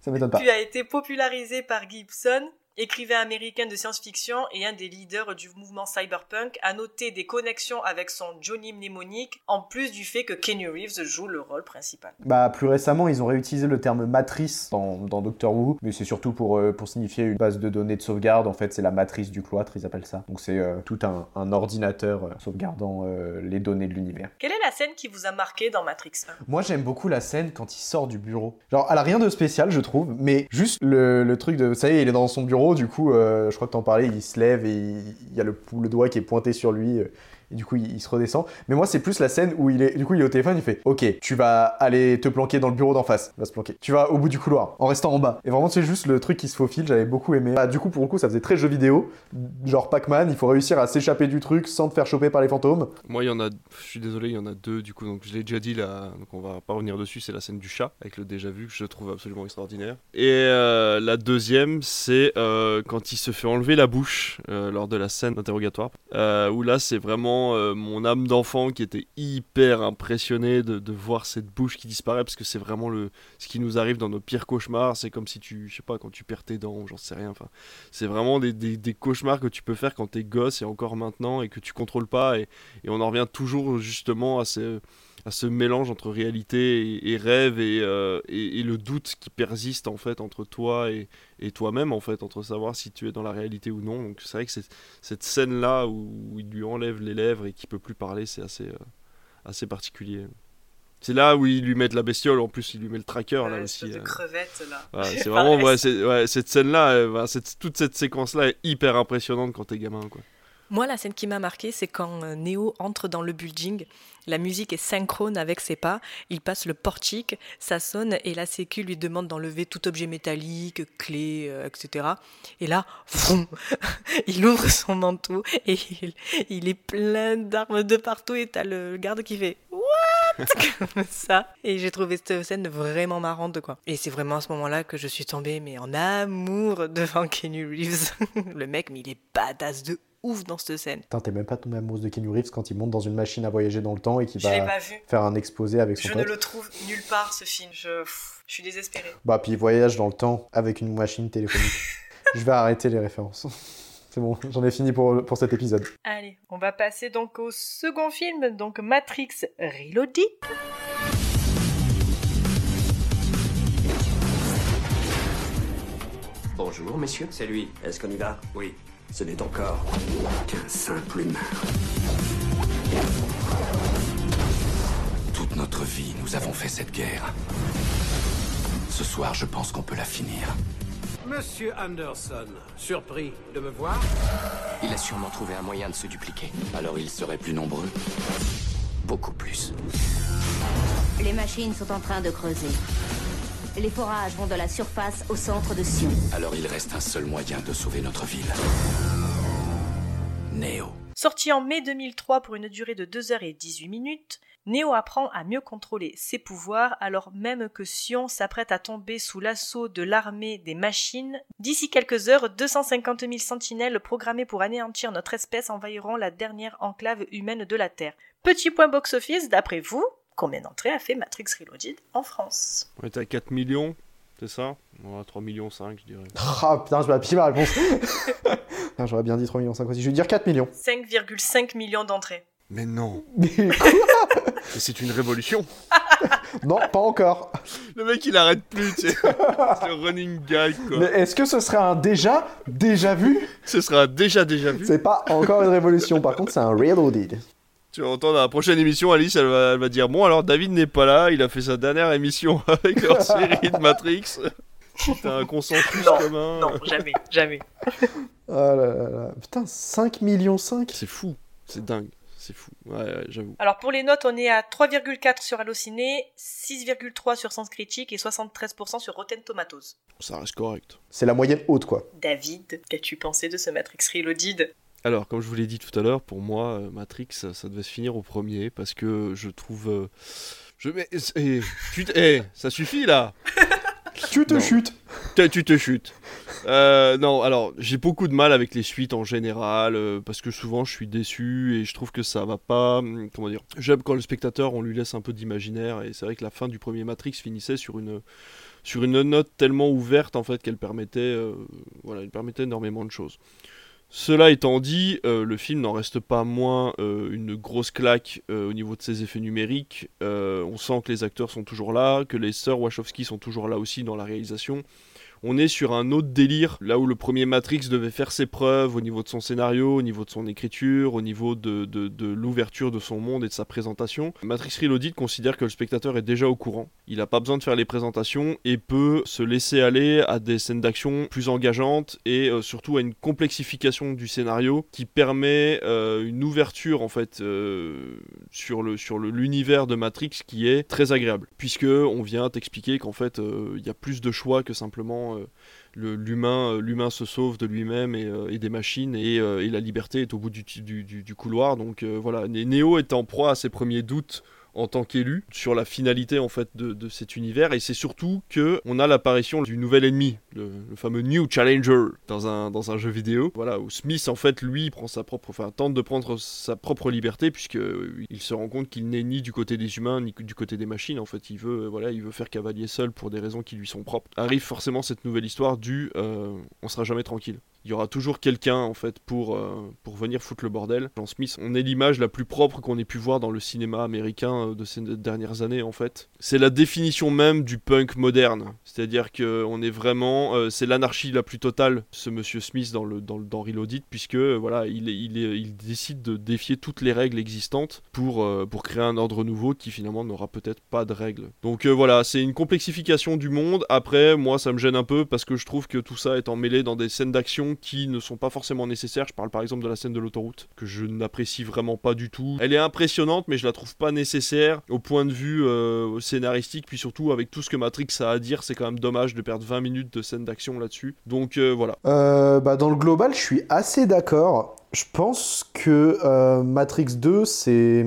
Ça m'étonne pas. Puis a été popularisé par Gibson écrivain américain de science-fiction et un des leaders du mouvement cyberpunk, a noté des connexions avec son Johnny mnémonique, en plus du fait que Kenny Reeves joue le rôle principal. Bah, plus récemment, ils ont réutilisé le terme matrice dans, dans Doctor Who, mais c'est surtout pour, euh, pour signifier une base de données de sauvegarde. En fait, c'est la matrice du cloître, ils appellent ça. Donc, c'est euh, tout un, un ordinateur euh, sauvegardant les données de l'univers. Quelle est la scène qui vous a marqué dans Matrix 1 Moi, j'aime beaucoup la scène quand il sort du bureau. Genre, elle a rien de spécial, je trouve, mais juste le, le truc de ça y est, il est dans son bureau, du coup, euh, je crois que t'en parlais, il se lève et il, y a le, le doigt qui est pointé sur lui. Et du coup, il, se redescend. Mais moi, c'est plus la scène où il est, du coup, il est au téléphone, il fait Ok, tu vas aller te planquer dans le bureau d'en face. Il va se planquer. Tu vas au bout du couloir, en restant en bas. Et vraiment, c'est juste le truc qui se faufile, j'avais beaucoup aimé. Bah, du coup, pour le coup, ça faisait très jeu vidéo. Genre Pac-Man, il faut réussir à s'échapper du truc sans te faire choper par les fantômes. Moi, il y en a, je suis désolé, il y en a deux du coup. Donc, je l'ai déjà dit là, donc on va pas revenir dessus. C'est la scène du chat avec le déjà vu que je trouve absolument extraordinaire. Et euh, la deuxième, c'est euh, quand il se fait enlever la bouche euh, lors de la scène d'interrogatoire. Où là, c'est vraiment euh, mon âme d'enfant qui était hyper impressionné de, voir cette bouche qui disparaît parce que c'est vraiment ce qui nous arrive dans nos pires cauchemars. C'est comme si tu, je sais pas, quand tu perds tes dents, j'en sais rien. C'est vraiment des, cauchemars que tu peux faire quand t'es gosse et encore maintenant et que tu contrôles pas et, et on en revient toujours justement à ce, à ce mélange entre réalité et, et rêve et, euh, et, et le doute qui persiste en fait entre toi et, et toi-même en fait entre savoir si tu es dans la réalité ou non. Donc c'est vrai que cette scène là où il lui enlève les lèvres et qu'il peut plus parler c'est assez euh, assez particulier. C'est là où ils lui mettent la bestiole. En plus il lui met le tracker là aussi de euh. crevette là. Ouais, *laughs* c'est vraiment ouais, cette scène là toute cette séquence là est hyper impressionnante quand t'es gamin quoi Moi, la scène qui m'a marqué, c'est quand euh, Neo entre dans le building. La musique est synchrone avec ses pas. Il passe le portique, ça sonne et la sécu lui demande d'enlever tout objet métallique, clé, euh, etc. Et là, *laughs* il ouvre son manteau et il, il est plein d'armes de partout et t'as le garde qui fait What? *laughs* Comme ça. Et j'ai trouvé cette scène vraiment marrante, quoi. Et c'est vraiment à ce moment-là que je suis tombée, mais en amour devant Kenny Reeves. *laughs* le mec, mais il est badass de ouf dans cette scène. Putain, t'es même pas tombé amoureuse de Kenny Reeves quand il monte dans une machine à voyager dans le temps et l'ai va faire un exposé avec son Je pote. ne le trouve nulle part ce film. Je, pff, je suis désespérée. Bah, puis il voyage dans le temps avec une machine téléphonique. *laughs* Je vais arrêter les références. *laughs* C'est bon, j'en ai fini pour, pour cet épisode. Allez, on va passer donc au second film, donc Matrix Reloaded. Bonjour, messieurs. C'est lui. Est-ce qu'on y va? Oui. Ce n'est encore qu'un simple humain. Toute notre vie, nous avons fait cette guerre. Ce soir, je pense qu'on peut la finir. Monsieur Anderson, surpris de me voir? Il a sûrement trouvé un moyen de se dupliquer. Alors ils seraient plus nombreux Beaucoup plus. Les machines sont en train de creuser. Les forages vont de la surface au centre de Sion. Alors il reste un seul moyen de sauver notre ville. Néo. Sorti en mai 2003 pour une durée de 2h18 minutes, Neo apprend à mieux contrôler ses pouvoirs alors même que Sion s'apprête à tomber sous l'assaut de l'armée des machines. D'ici quelques heures, 250 000 sentinelles programmées pour anéantir notre espèce envahiront la dernière enclave humaine de la Terre. Petit point box-office, d'après vous, combien d'entrées a fait Matrix Reloaded en France on était à 4 millions c'est ça? Ouais, 3 millions 5 je dirais Ah putain, je vais appuyer ma réponse. *laughs* J'aurais bien dit 3 millions 5 aussi. Je vais dire 4 millions. 5,5 millions d'entrées. mais non Mais *laughs* Mais c'est une révolution *laughs* non, pas encore. Le mec il arrête plus, tu sais. C'est le running gag quoi. Mais est-ce que ce serait un déjà, déjà vu? Ce sera déjà déjà vu. C'est pas encore une révolution. Par contre, c'est un reloaded. Tu vas entendre dans la prochaine émission, Alice, elle va, elle va dire Bon, alors David n'est pas là, il a fait sa dernière émission *laughs* avec leur *laughs* série de Matrix. T'as un consensus Non, commun. Non, jamais, jamais. Oh là là là. Putain, 5 millions 5 C'est fou, c'est dingue, c'est fou. Ouais, ouais, j'avoue. Alors pour les notes, on est à 3,4 sur Allociné, 6,3 sur Sens Critique et 73% sur Rotten Tomatoes. Ça reste correct. C'est la moyenne haute, quoi. David, qu'as-tu pensé de ce Matrix Reloaded? Alors, comme je vous l'ai dit tout à l'heure, pour moi, euh, Matrix, ça, ça devait se finir au premier parce que je trouve. euh, je mais, eh, eh, ça suffit là *laughs* Tu te Non. chutes. tu te chutes. Euh, non, alors j'ai beaucoup de mal avec les suites en général euh, parce que souvent je suis déçu et je trouve que ça va pas. hum, Comment dire J'aime quand le spectateur on lui laisse un peu d'imaginaire et c'est vrai que la fin du premier Matrix finissait sur une sur une note tellement ouverte en fait qu'elle permettait voilà, elle permettait énormément de choses. Cela étant dit, euh, le film n'en reste pas moins euh, une grosse claque euh, au niveau de ses effets numériques. On sent que les acteurs sont toujours là, que les sœurs Wachowski sont toujours là aussi dans la réalisation. On est sur un autre délire, là où le premier Matrix devait faire ses preuves au niveau de son scénario, au niveau de son écriture, au niveau de, de- l'ouverture de son monde et de sa présentation. Matrix Reloaded considère que le spectateur est déjà au courant. Il n'a pas besoin de faire les présentations et peut se laisser aller à des scènes d'action plus engageantes et euh, surtout à une complexification du scénario qui permet euh, une ouverture en fait euh, sur le sur l'univers de Matrix qui est très agréable puisque on vient t'expliquer qu'en fait il y a plus de choix que simplement euh, euh, l'humain se sauve de lui-même et, euh, des machines et, la liberté est au bout du, couloir. Donc voilà Né- Neo est en proie à ses premiers doutes en tant qu'élu sur la finalité en fait de, de cet univers. Et c'est surtout que on a l'apparition du nouvel ennemi le, fameux New Challenger dans un, dans un jeu vidéo. Voilà où Smith en fait lui prend sa propre enfin tente de prendre sa propre liberté puisque euh, il se rend compte qu'il n'est ni du côté des humains ni du côté des machines. En fait il veut euh, voilà il veut faire cavalier seul pour des raisons qui lui sont propres. Arrive forcément cette nouvelle histoire du euh, on sera jamais tranquille il y aura toujours quelqu'un en fait pour, euh, pour venir foutre le bordel. Jean Smith, on est l'image la plus propre qu'on ait pu voir dans le cinéma américain euh, de ces dernières années en fait. C'est la définition même du punk moderne. C'est-à-dire que on est vraiment, euh, c'est l'anarchie la plus totale, ce monsieur Smith dans le dans, dans Reloaded, puisque voilà, il, il, décide de défier toutes les règles existantes pour, pour créer un ordre nouveau qui finalement n'aura peut-être pas de règles. Donc voilà, c'est une complexification du monde. Après, moi, ça me gêne un peu parce que je trouve que tout ça est emmêlé dans des scènes d'action qui ne sont pas forcément nécessaires. Je parle par exemple de la scène de l'autoroute, que je n'apprécie vraiment pas du tout. Elle est impressionnante, mais je la trouve pas nécessaire au point de vue euh, scénaristique. Puis surtout, avec tout ce que Matrix a à dire, c'est quand même dommage de perdre 20 minutes de scène d'action là-dessus. Donc euh, voilà. Euh, bah, dans le global, je suis assez d'accord. Je pense que Matrix 2, c'est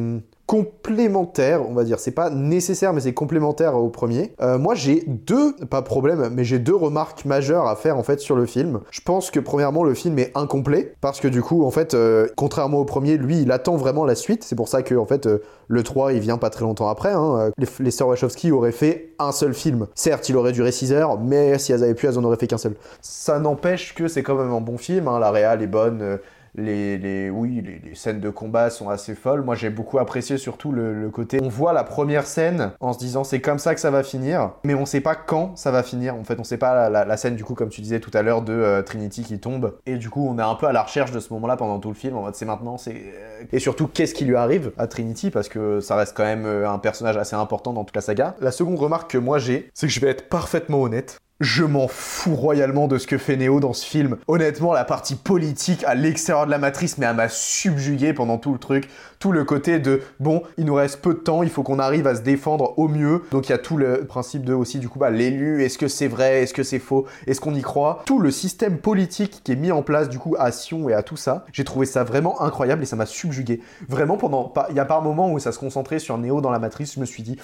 complémentaire, on va dire. C'est pas nécessaire, mais c'est complémentaire au premier. Euh, moi, j'ai deux, pas problème, mais j'ai deux remarques majeures à faire en fait sur le film. Je pense que premièrement, le film est incomplet parce que du coup, en fait, euh, contrairement au premier, lui, il attend vraiment la suite. C'est pour ça que en fait, euh, le 3, il vient pas très longtemps après. hein. Les, les Wachowski auraient fait un seul film. Certes, il aurait duré 6 heures, mais si elles avaient pu, elles en auraient fait qu'un seul. Ça n'empêche que c'est quand même un bon film. hein. La réal est bonne. Les, les, oui, les, scènes de combat sont assez folles. Moi, j'ai beaucoup apprécié surtout le, côté. On voit la première scène en se disant c'est comme ça que ça va finir, mais on sait pas quand ça va finir. En fait, on sait pas la scène du coup, comme tu disais tout à l'heure, de euh, Trinity qui tombe. Et du coup, on est un peu à la recherche de ce moment-là pendant tout le film. En mode c'est maintenant, c'est. euh, Et surtout, qu'est-ce qui lui arrive à Trinity parce que ça reste quand même euh, un personnage assez important dans toute la saga. La seconde remarque que moi j'ai, c'est que je vais être parfaitement honnête. Je m'en fous royalement de ce que fait Neo dans ce film. Honnêtement, la partie politique à l'extérieur de la matrice, mais elle m'a subjugué pendant tout le truc. Tout le côté de bon, il nous reste peu de temps, il faut qu'on arrive à se défendre au mieux. Donc il y a tout le principe de aussi du coup bah l'élu, est-ce que c'est vrai, est-ce que c'est faux, est-ce qu'on y croit? Tout le système politique qui est mis en place du coup à Sion et à tout ça, j'ai trouvé ça vraiment incroyable et ça m'a subjugué. Vraiment pendant il y a pas un moment où ça se concentrait sur Neo dans la matrice, je me suis dit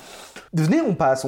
venez on passe,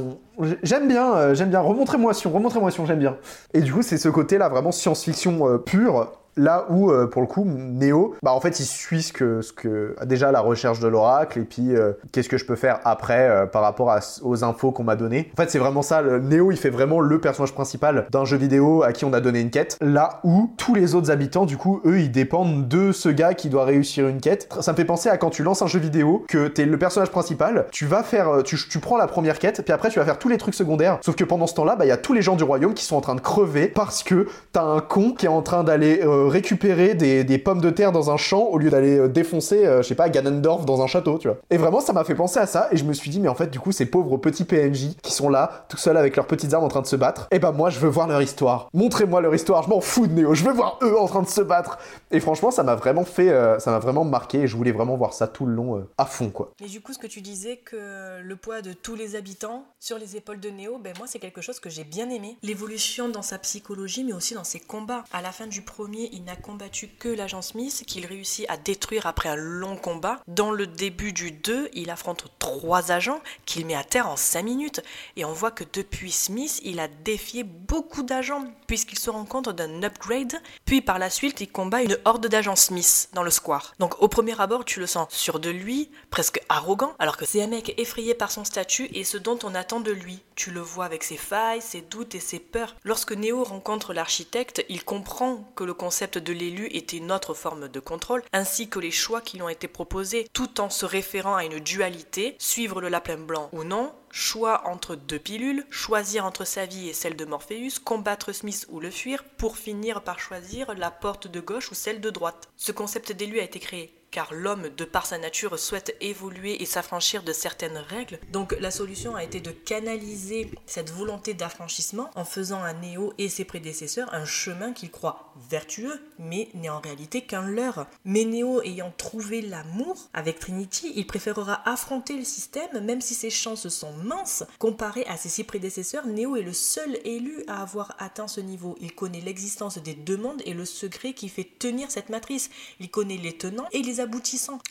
j'aime bien, euh, j'aime bien, remontrez-moi Sion, remontrez-moi J'aime bien. Et du coup c'est ce côté là vraiment science-fiction euh, pure Là où, euh, pour le coup, Neo, bah en fait, il suit ce que, ce que déjà la recherche de l'oracle et puis euh, qu'est-ce que je peux faire après euh, par rapport aux infos qu'on m'a données. En fait, c'est vraiment ça. Le, Neo, il fait vraiment le personnage principal d'un jeu vidéo à qui on a donné une quête. Là où tous les autres habitants, du coup, eux, ils dépendent de ce gars qui doit réussir une quête. Ça me fait penser à quand tu lances un jeu vidéo, que t'es le personnage principal, tu vas faire, tu, tu prends la première quête, puis après tu vas faire tous les trucs secondaires. Sauf que pendant ce temps-là, bah il y a tous les gens du royaume qui sont en train de crever parce que t'as un con qui est en train d'aller euh, récupérer des, pommes de terre dans un champ au lieu d'aller euh, défoncer, euh, je sais pas, Ganondorf dans un château, tu vois. Et vraiment, ça m'a fait penser à ça, et je me suis dit, mais en fait, du coup, ces pauvres petits PNJ qui sont là, tout seuls avec leurs petites armes en train de se battre, et bah moi, je veux voir leur histoire. Montrez-moi leur histoire, je m'en fous de Néo, je veux voir eux en train de se battre. Et franchement, ça m'a vraiment fait, ça m'a vraiment marqué, et je voulais vraiment voir ça tout le long, à fond, quoi. Mais du coup, ce que tu disais que le poids de tous les habitants sur les épaules de Néo, ben moi c'est quelque chose que j'ai bien aimé. L'évolution dans sa psychologie, mais aussi dans ses combats. À la fin du premier il n'a combattu que l'agent Smith, qu'il réussit à détruire après un long combat. Dans le début du 2, il affronte trois agents qu'il met à terre en 5 minutes. Et on voit que depuis Smith, il a défié beaucoup d'agents puisqu'il se rend compte d'un upgrade. Puis par la suite, il combat une horde d'agents Smith dans le square. Donc au premier abord, tu le sens sûr de lui, presque arrogant, alors que c'est un mec effrayé par son statut et ce dont on attend de lui. Tu le vois avec ses failles, ses doutes et ses peurs. Lorsque Neo rencontre l'architecte, il comprend que le concept de l'élu était une autre forme de contrôle, ainsi que les choix qui lui ont été proposés, tout en se référant à une dualité, suivre le lapin blanc ou non, choix entre deux pilules, choisir entre sa vie et celle de Morpheus, combattre Smith ou le fuir, pour finir par choisir la porte de gauche ou celle de droite. Ce concept d'élu a été créé car l'homme, de par sa nature, souhaite évoluer et s'affranchir de certaines règles. Donc la solution a été de canaliser cette volonté d'affranchissement en faisant à Néo et ses prédécesseurs un chemin qu'il croit vertueux, mais n'est en réalité qu'un leurre. Mais Néo ayant trouvé l'amour avec Trinity, il préférera affronter le système, même si ses chances sont minces. Comparé à ses six prédécesseurs, Néo est le seul élu à avoir atteint ce niveau. Il connaît l'existence des deux mondes et le secret qui fait tenir cette matrice. Il connaît les tenants et les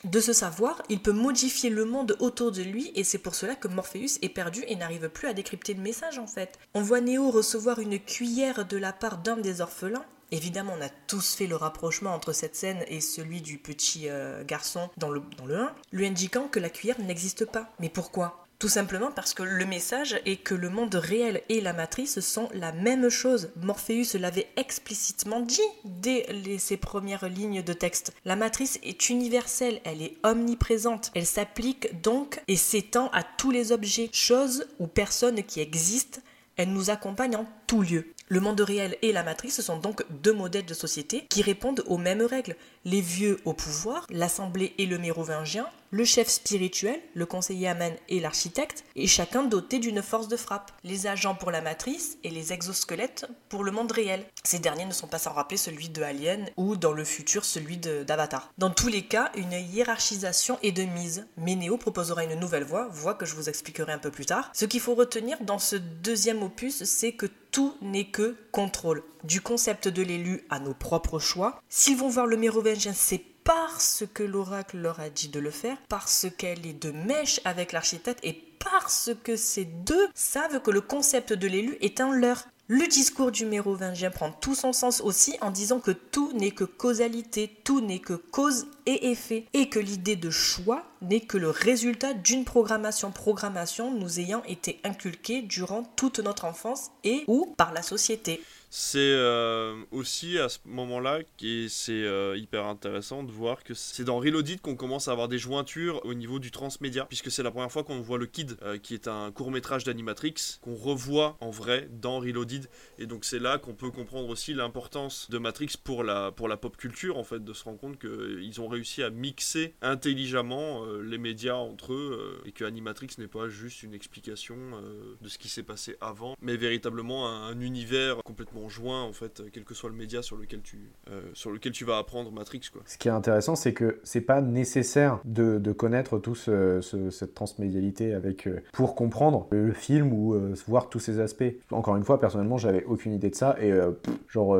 De ce savoir, il peut modifier le monde autour de lui et c'est pour cela que Morpheus est perdu et n'arrive plus à décrypter le message en fait. On voit Néo recevoir une cuillère de la part d'un des orphelins Évidemment, on a tous fait le rapprochement entre cette scène et celui du petit euh, garçon dans le, dans le 1, lui indiquant que la cuillère n'existe pas. Mais pourquoi? Tout simplement parce que le message est que le monde réel et la matrice sont la même chose. Morpheus l'avait explicitement dit dès ses premières lignes de texte. La matrice est universelle, elle est omniprésente, elle s'applique donc et s'étend à tous les objets, choses ou personnes qui existent. Elle nous accompagne en tout lieu. Le monde réel et la matrice sont donc deux modèles de société qui répondent aux mêmes règles. Les vieux au pouvoir, l'assemblée et le mérovingien, le chef spirituel, le conseiller Amen et l'architecte, et chacun doté d'une force de frappe. Les agents pour la matrice et les exosquelettes pour le monde réel. Ces derniers ne sont pas sans rappeler celui de Alien ou dans le futur celui d'Avatar. Dans tous les cas, une hiérarchisation est de mise. Ménéo proposera une nouvelle voie, voie que je vous expliquerai un peu plus tard. Ce qu'il faut retenir dans ce deuxième opus, c'est que tout n'est que contrôle. Du concept de l'élu à nos propres choix. S'ils vont voir le mérovingien, c'est parce que l'oracle leur a dit de le faire, parce qu'elle est de mèche avec l'architecte et parce que ces deux savent que le concept de l'élu est un leur. Le discours du mérovingien prend tout son sens aussi en disant que tout n'est que causalité, tout n'est que cause et effet, et que l'idée de choix n'est que le résultat d'une programmation, programmation nous ayant été inculquée durant toute notre enfance et ou par la société c'est euh, aussi à ce moment-là et c'est euh, hyper intéressant de voir que c'est dans Reloaded qu'on commence à avoir des jointures au niveau du transmédia puisque c'est la première fois qu'on voit le Kid euh, qui est un court métrage d'Animatrix qu'on revoit en vrai dans Reloaded. Et donc c'est là qu'on peut comprendre aussi l'importance de Matrix pour la, pour la pop culture en fait de se rendre compte qu'ils ont réussi à mixer intelligemment les médias entre eux et que Animatrix n'est pas juste une explication de ce qui s'est passé avant mais véritablement un univers complètement joint en fait, quel que soit le média sur lequel tu, euh, sur lequel tu vas apprendre Matrix. Quoi. Ce qui est intéressant, c'est que c'est pas nécessaire de, de connaître tout ce, cette transmédialité avec, euh, pour comprendre le film ou euh, voir tous ces aspects. Encore une fois, personnellement, j'avais aucune idée de ça et genre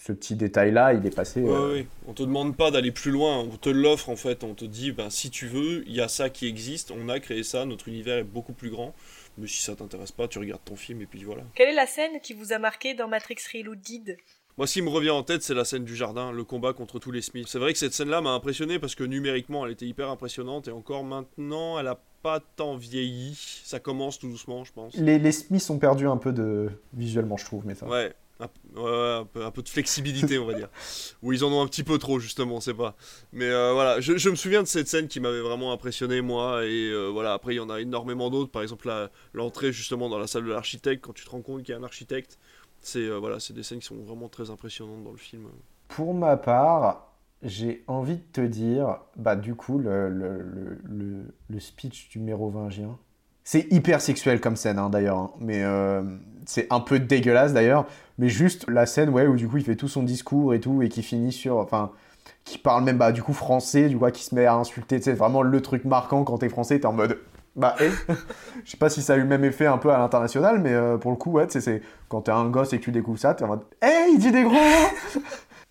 ce petit détail-là, il est passé. Oui, On te demande pas d'aller plus loin, on te l'offre en fait. On te dit, ben, si tu veux, il y a ça qui existe, on a créé ça, notre univers est beaucoup plus grand. Mais si ça t'intéresse pas, tu regardes ton film et puis voilà. Quelle est la scène qui vous a marqué dans Matrix Reloaded? Moi, ce qui me revient en tête, c'est la scène du jardin, le combat contre tous les Smiths. C'est vrai que cette scène-là m'a impressionné parce que numériquement, elle était hyper impressionnante et encore maintenant, elle a pas tant vieilli. Ça commence tout doucement, je pense. Les, les Smiths ont perdu un peu de visuellement, je trouve, mais ça. Ouais, un, peu, de flexibilité, on va dire. *laughs* Ou ils en ont un petit peu trop, justement, on sait pas. Mais euh, voilà, je, me souviens de cette scène qui m'avait vraiment impressionné, moi. Et euh, voilà, après, il y en a énormément d'autres. Par exemple, l'entrée, justement, dans la salle de l'architecte, quand tu te rends compte qu'il y a un architecte. C'est euh, voilà, des scènes qui sont vraiment très impressionnantes dans le film. Pour ma part, j'ai envie de te dire, bah, du coup, le, le, le, le speech du mérovingien. C'est hyper sexuel comme scène, hein, d'ailleurs. Hein. Mais c'est un peu dégueulasse d'ailleurs, mais juste la scène ouais, où du coup il fait tout son discours et tout, et qui finit sur. Enfin, qui parle même bah, du coup français, du coup, qui se met à insulter, c'est vraiment le truc marquant quand t'es français, t'es en mode. Bah, hé *laughs* Je sais pas si ça a eu le même effet un peu à l'international, mais euh, pour le coup, ouais, c'est quand t'es un gosse et que tu découvres ça, t'es en mode. Hé, il dit des gros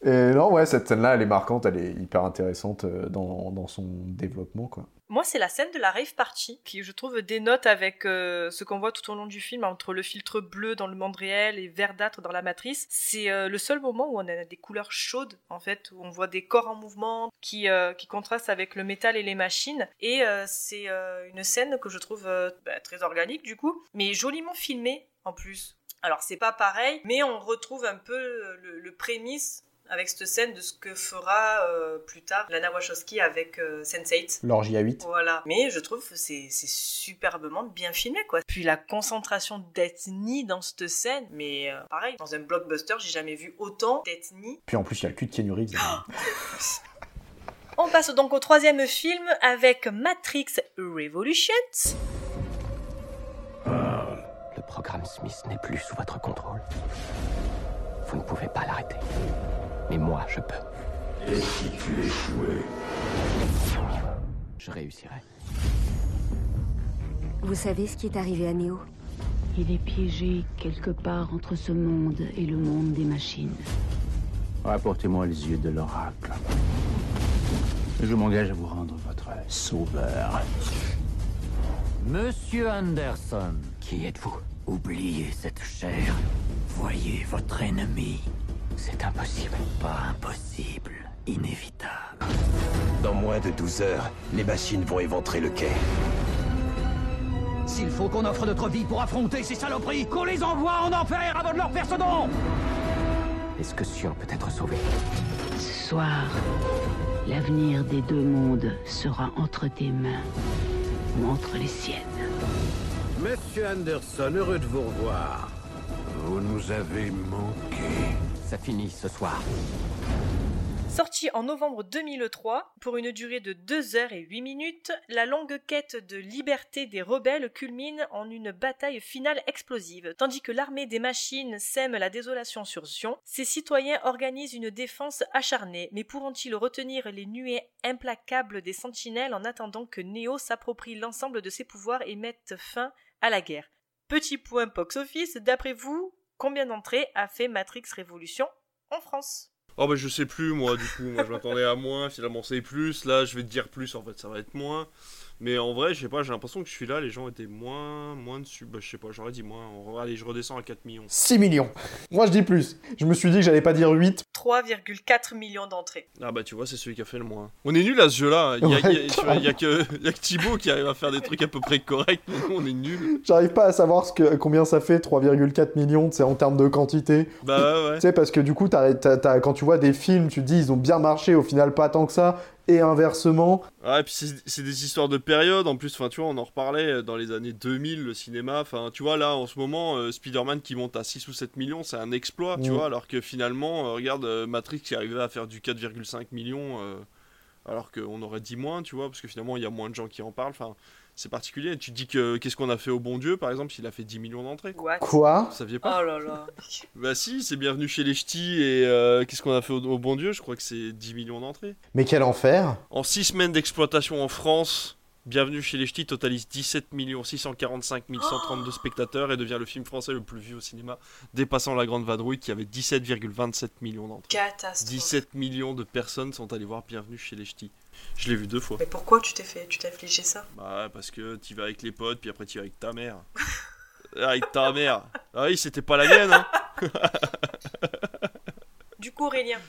Et non, ouais, cette scène-là, elle est marquante, elle est hyper intéressante euh, dans, dans son développement, quoi. Moi, c'est la scène de la rave party qui, je trouve, dénote avec euh, ce qu'on voit tout au long du film entre le filtre bleu dans le monde réel et verdâtre dans la matrice. C'est euh, le seul moment où on a des couleurs chaudes, en fait, où on voit des corps en mouvement qui, qui contrastent avec le métal et les machines. Et c'est une scène que je trouve bah, très organique, du coup, mais joliment filmée en plus. Alors, c'est pas pareil, mais on retrouve un peu le prémisse avec cette scène de ce que fera euh, plus tard Lana Wachowski avec euh, Sense8. L'orgie à 8. Voilà. Mais je trouve que c'est superbement bien filmé, quoi. Puis la concentration d'ethnie dans cette scène, mais euh, pareil, dans un blockbuster, j'ai jamais vu autant d'ethnie. Puis en plus, il y a le cul de Keanu Reeves. *gasps* On passe donc au troisième film avec Matrix Revolutions. Le programme Smith n'est plus sous votre contrôle. Vous ne pouvez pas l'arrêter. Mais moi, je peux. Et si tu échouais Je réussirai. Vous savez ce qui est arrivé à Neo? Il est piégé quelque part entre ce monde et le monde des machines. Rapportez-moi les yeux de l'oracle. Je m'engage à vous rendre votre sauveur. Monsieur Anderson, qui êtes-vous? Oubliez cette chair. Voyez votre ennemi. C'est impossible. Pas impossible. Inévitable. Dans moins de 12 heures, les machines vont éventrer le quai. S'il faut qu'on offre notre vie pour affronter ces saloperies, qu'on les envoie en enfer avant de leur faire ce don Est-ce que Sion peut être sauvé Ce soir, l'avenir des deux mondes sera entre tes mains ou entre les siennes. Monsieur Anderson, heureux de vous revoir. Vous nous avez manqué. Ça finit ce soir. Sorti en novembre 2003, pour une durée de 2 heures et 8 minutes, la longue quête de liberté des rebelles culmine en une bataille finale explosive. Tandis que l'armée des machines sème la désolation sur Zion, ses citoyens organisent une défense acharnée, mais pourront-ils retenir les nuées implacables des sentinelles en attendant que Neo s'approprie l'ensemble de ses pouvoirs et mette fin à la guerre? Petit point box-office, d'après vous, combien d'entrées a fait Matrix Révolution en France? Oh bah je sais plus moi du coup, moi je m'attendais à moins, finalement c'est plus, là je vais te dire plus en fait ça va être moins. Mais en vrai, je sais pas, j'ai l'impression que je suis là, les gens étaient moins, moins dessus. Bah, je sais pas, j'aurais dit moins. Allez, je redescends à 4 millions. 6 millions. Moi, je dis plus. Je me suis dit que j'allais pas dire 8. 3,4 millions d'entrées. Ah bah, tu vois, c'est celui qui a fait le moins. On est nul à ce jeu-là. Il y, a, Ouais, y y a que, y a que Thibaut qui arrive à faire des trucs à peu près corrects. nous, on est nuls. J'arrive pas à savoir ce que, combien ça fait 3,4 millions, c'est en termes de quantité. Bah ouais, ouais. Tu sais, parce que du coup, quand tu vois des films, tu te dis ils ont bien marché, au final pas tant que ça, et inversement. Ouais, et puis c'est des histoires de période. En plus, enfin, tu vois, on en reparlait euh, dans les années 2000, le cinéma. Enfin, tu vois, là, en ce moment, euh, Spider-Man qui monte à 6 ou 7 millions, c'est un exploit, tu vois. Alors que finalement, euh, regarde, euh, Matrix qui arrivait à faire du 4,5 millions, alors qu'on aurait dit moins, tu vois, parce que finalement, il y a moins de gens qui en parlent. Enfin, c'est particulier. Tu te dis que qu'est-ce qu'on a fait au bon Dieu, par exemple, s'il a fait 10 millions d'entrées? What Quoi? Vous saviez Oh pas là là. Bah si, c'est bienvenu chez les ch'tis et euh, qu'est-ce qu'on a fait au, au bon Dieu? Je crois que c'est 10 millions d'entrées. Mais quel enfer En 6 semaines d'exploitation en France, Bienvenue chez les Ch'tis totalise 17 645 132 spectateurs et devient le film français le plus vu au cinéma, dépassant La Grande Vadrouille qui avait 17,27 millions d'entrées. Catastrophe. 17 millions de personnes sont allées voir Bienvenue chez les Ch'tis. Je l'ai vu deux fois. Mais pourquoi tu t'es fait, tu t'es affligé ça? Bah parce que tu vas avec les potes, puis après tu vas avec ta mère. *laughs* avec ta mère. Ah oui, c'était pas la mienne, hein. *laughs* Du coup, Aurélien,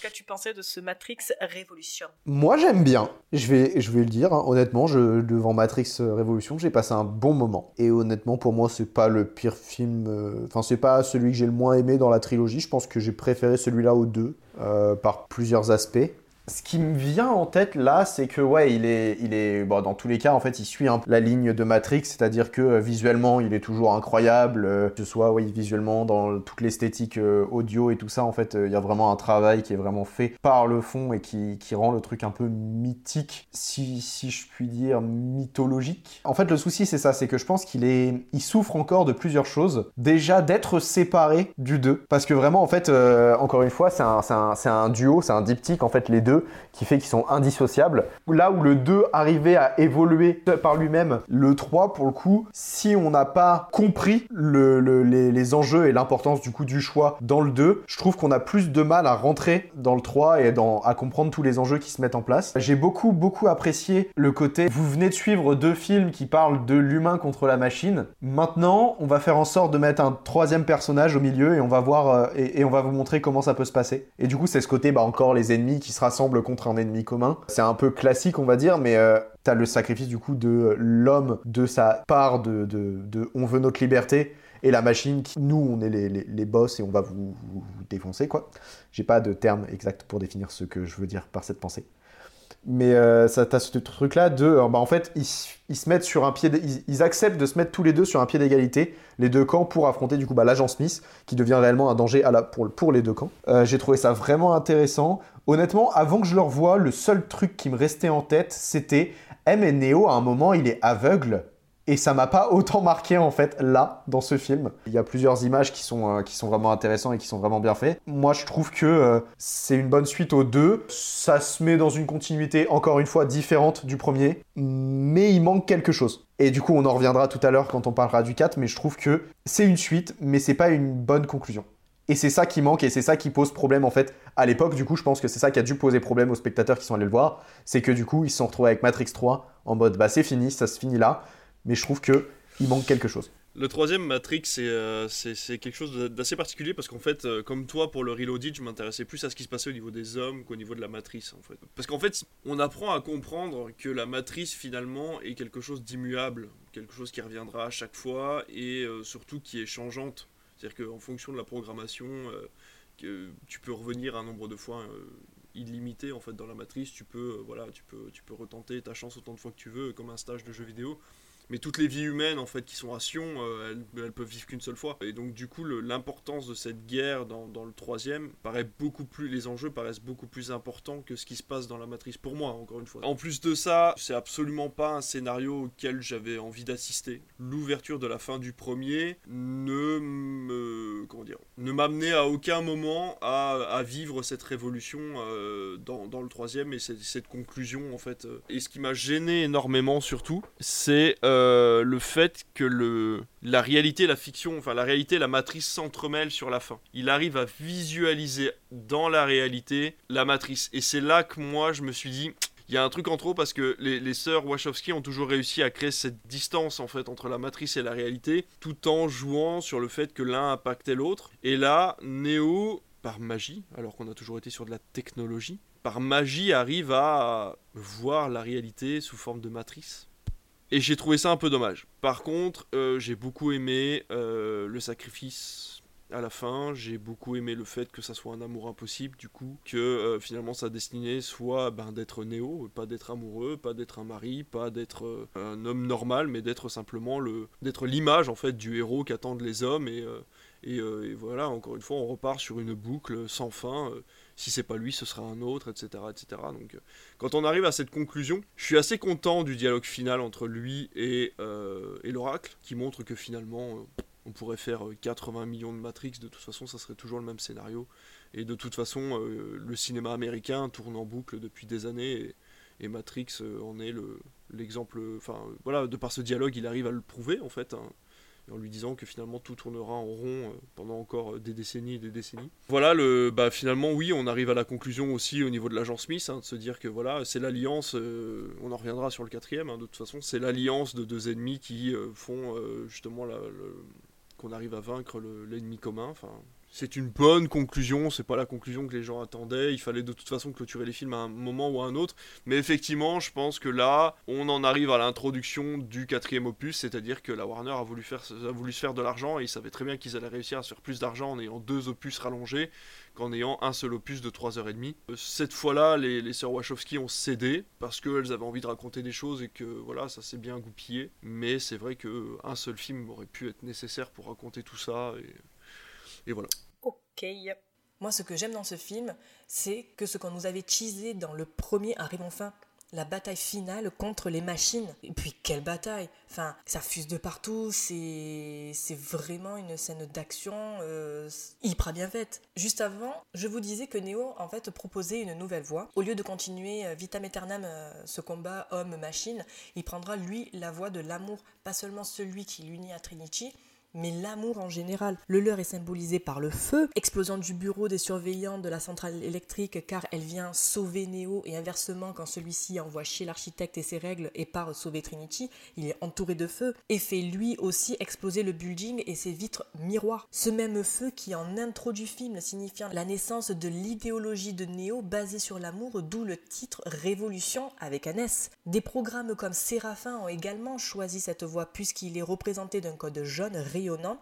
qu'as-tu pensé de ce Matrix Révolution? Moi, j'aime bien. Je vais, je vais le dire, hein, honnêtement, je, devant Matrix euh, Révolution, j'ai passé un bon moment. Et honnêtement, pour moi, c'est pas le pire film. euh, Enfin, c'est pas celui que j'ai le moins aimé dans la trilogie. Je pense que j'ai préféré celui-là aux deux, euh, par plusieurs aspects. Ce qui me vient en tête là, c'est que ouais, il est, il est, bon, dans tous les cas, en fait, il suit un peu la ligne de Matrix, c'est-à-dire que euh, visuellement, il est toujours incroyable, euh, que ce soit, oui, visuellement, dans toute l'esthétique euh, audio et tout ça, en fait, il y a vraiment un travail qui est vraiment fait par le fond et qui, qui rend le truc un peu mythique, si, si je puis dire, mythologique. En fait, le souci, c'est ça, c'est que je pense qu'il est, il souffre encore de plusieurs choses. Déjà, d'être séparé du 2, parce que vraiment, en fait, encore une fois, c'est un, un, un duo, c'est un diptyque, en fait, les deux qui fait qu'ils sont indissociables. Là où le 2 arrivait à évoluer par lui-même, le 3, pour le coup, si on n'a pas compris le, les, enjeux et l'importance du coup du choix dans le 2, je trouve qu'on a plus de mal à rentrer dans le 3 et à comprendre tous les enjeux qui se mettent en place. J'ai beaucoup, beaucoup apprécié le côté, vous venez de suivre deux films qui parlent de l'humain contre la machine. Maintenant, on va faire en sorte de mettre un troisième personnage au milieu et on va voir euh, et, on va vous montrer comment ça peut se passer. Et du coup, c'est ce côté, bah encore les ennemis qui se rassemblent contre un ennemi commun. C'est un peu classique, on va dire, mais euh, t'as le sacrifice du coup de l'homme, de sa part de, on veut notre liberté et la machine qui, nous, on est les, boss et on va vous, défoncer, quoi. J'ai pas de terme exact pour définir ce que je veux dire par cette pensée. Mais euh, ça, t'as ce truc-là de, euh, bah, en fait, ils, se mettent sur un pied, ils, acceptent de se mettre tous les deux sur un pied d'égalité, les deux camps, pour affronter du coup bah, l'agent Smith, qui devient réellement un danger pour les deux camps. Euh, j'ai trouvé ça vraiment intéressant. Honnêtement, avant que je le revoie, le seul truc qui me restait en tête, c'était M et Neo, à un moment, il est aveugle et ça m'a pas autant marqué en fait là dans ce film. Il y a plusieurs images qui sont, euh, vraiment intéressantes et qui sont vraiment bien faites. Moi je trouve que euh, c'est une bonne suite aux deux. Ça se met dans une continuité encore une fois différente du premier, mais il manque quelque chose. Et du coup on en reviendra tout à l'heure quand on parlera du 4, mais je trouve que c'est une suite, mais c'est pas une bonne conclusion. Et c'est ça qui manque et c'est ça qui pose problème en fait. À l'époque, du coup, je pense que c'est ça qui a dû poser problème aux spectateurs qui sont allés le voir. C'est que du coup, ils se sont retrouvés avec Matrix 3 en mode bah c'est fini, ça se finit là mais je trouve que il manque quelque chose. Le troisième Matrix, c'est euh, quelque chose d'assez particulier parce qu'en fait, euh, comme toi pour le Reloaded, je m'intéressais plus à ce qui se passait au niveau des hommes qu'au niveau de la matrice. En fait. Parce qu'en fait, on apprend à comprendre que la matrice finalement est quelque chose d'immuable, quelque chose qui reviendra à chaque fois et euh, surtout qui est changeante. C'est-à-dire qu'en fonction de la programmation, que tu peux revenir un nombre de fois illimité en fait dans la matrice. Tu peux, voilà, tu peux, tu peux retenter ta chance autant de fois que tu veux, comme un stage de jeu vidéo mais toutes les vies humaines en fait qui sont à Sion, euh, elles, peuvent vivre qu'une seule fois. Et donc du coup, l'importance de cette guerre dans, le troisième paraît beaucoup plus, les enjeux paraissent beaucoup plus importants que ce qui se passe dans la matrice pour moi, encore une fois. En plus de ça, c'est absolument pas un scénario auquel j'avais envie d'assister. L'ouverture de la fin du premier ne me, comment dire, ne m'amenait à aucun moment à, vivre cette révolution euh, dans, le troisième et cette, cette, conclusion en fait. Et ce qui m'a gêné énormément surtout, c'est euh, euh, le fait que le, la réalité la fiction, enfin la réalité la matrice s'entremêlent sur la fin. Il arrive à visualiser dans la réalité la matrice. Et c'est là que moi je me suis dit, il y a un truc en trop parce que les, sœurs Wachowski ont toujours réussi à créer cette distance en fait entre la matrice et la réalité, tout en jouant sur le fait que l'un impactait l'autre. Et là, Neo, par magie, alors qu'on a toujours été sur de la technologie, par magie arrive à voir la réalité sous forme de matrice. Et j'ai trouvé ça un peu dommage. Par contre, euh, j'ai beaucoup aimé euh, le sacrifice à la fin. J'ai beaucoup aimé le fait que ça soit un amour impossible, du coup, que euh, finalement sa destinée soit ben, d'être Néo, pas d'être amoureux, pas d'être un mari, pas d'être un homme normal, mais d'être simplement le, d'être l'image en fait du héros qu'attendent les hommes. Et, voilà, encore une fois, on repart sur une boucle sans fin si c'est pas lui, ce sera un autre, etc. etc. Donc, euh, quand on arrive à cette conclusion, je suis assez content du dialogue final entre lui et, euh, l'oracle, qui montre que finalement, euh, on pourrait faire 80 millions de Matrix, de toute façon, ça serait toujours le même scénario. Et de toute façon, le cinéma américain tourne en boucle depuis des années, et, Matrix en est l'exemple. enfin, voilà, de par ce dialogue, il arrive à le prouver, en fait. Hein en lui disant que finalement tout tournera en rond euh, pendant encore euh, des décennies et des décennies. Voilà, le, bah, finalement, oui, on arrive à la conclusion aussi au niveau de l'agent Smith, hein, de se dire que voilà, c'est l'alliance, euh, on en reviendra sur le quatrième, hein, de toute façon, c'est l'alliance de deux ennemis qui font justement qu'on arrive à vaincre l'ennemi commun. Enfin, c'est une bonne conclusion, c'est pas la conclusion que les gens attendaient, il fallait de toute façon clôturer les films à un moment ou à un autre, mais effectivement je pense que là on en arrive à l'introduction du quatrième opus, c'est-à-dire que la Warner a voulu, faire, a voulu se faire de l'argent et ils savaient très bien qu'ils allaient réussir à se faire plus d'argent en ayant deux opus rallongés qu'en ayant un seul opus de 3h30. Euh, cette fois-là, les, sœurs Wachowski ont cédé parce qu'elles avaient envie de raconter des choses et que voilà, ça s'est bien goupillé. Mais c'est vrai qu'un seul film aurait pu être nécessaire pour raconter tout ça. Et voilà. Ok. Moi, ce que j'aime dans ce film, c'est que ce qu'on nous avait teasé dans le premier arrive enfin. la bataille finale contre les machines. Et puis quelle bataille Enfin, ça fuse de partout, c'est c'est vraiment une scène d'action euh, hyper bien faite. Juste avant, je vous disais que Neo en fait proposait une nouvelle voie. Au lieu de continuer euh, vitam aeternam euh, ce combat homme-machine, il prendra lui la voie de l'amour, pas seulement celui qui l'unit à Trinity, mais l'amour en général. Le leur est symbolisé par le feu, explosion du bureau des surveillants de la centrale électrique car elle vient sauver Neo et inversement quand celui-ci envoie chier l'architecte et ses règles et part sauver Trinity, il est entouré de feu et fait lui aussi exploser le building et ses vitres miroirs. Ce même feu qui en intro du film signifiant la naissance de l'idéologie de Neo basée sur l'amour, d'où le titre Révolution avec un S. Des programmes comme Séraphin ont également choisi cette voie puisqu'il est représenté d'un code jaune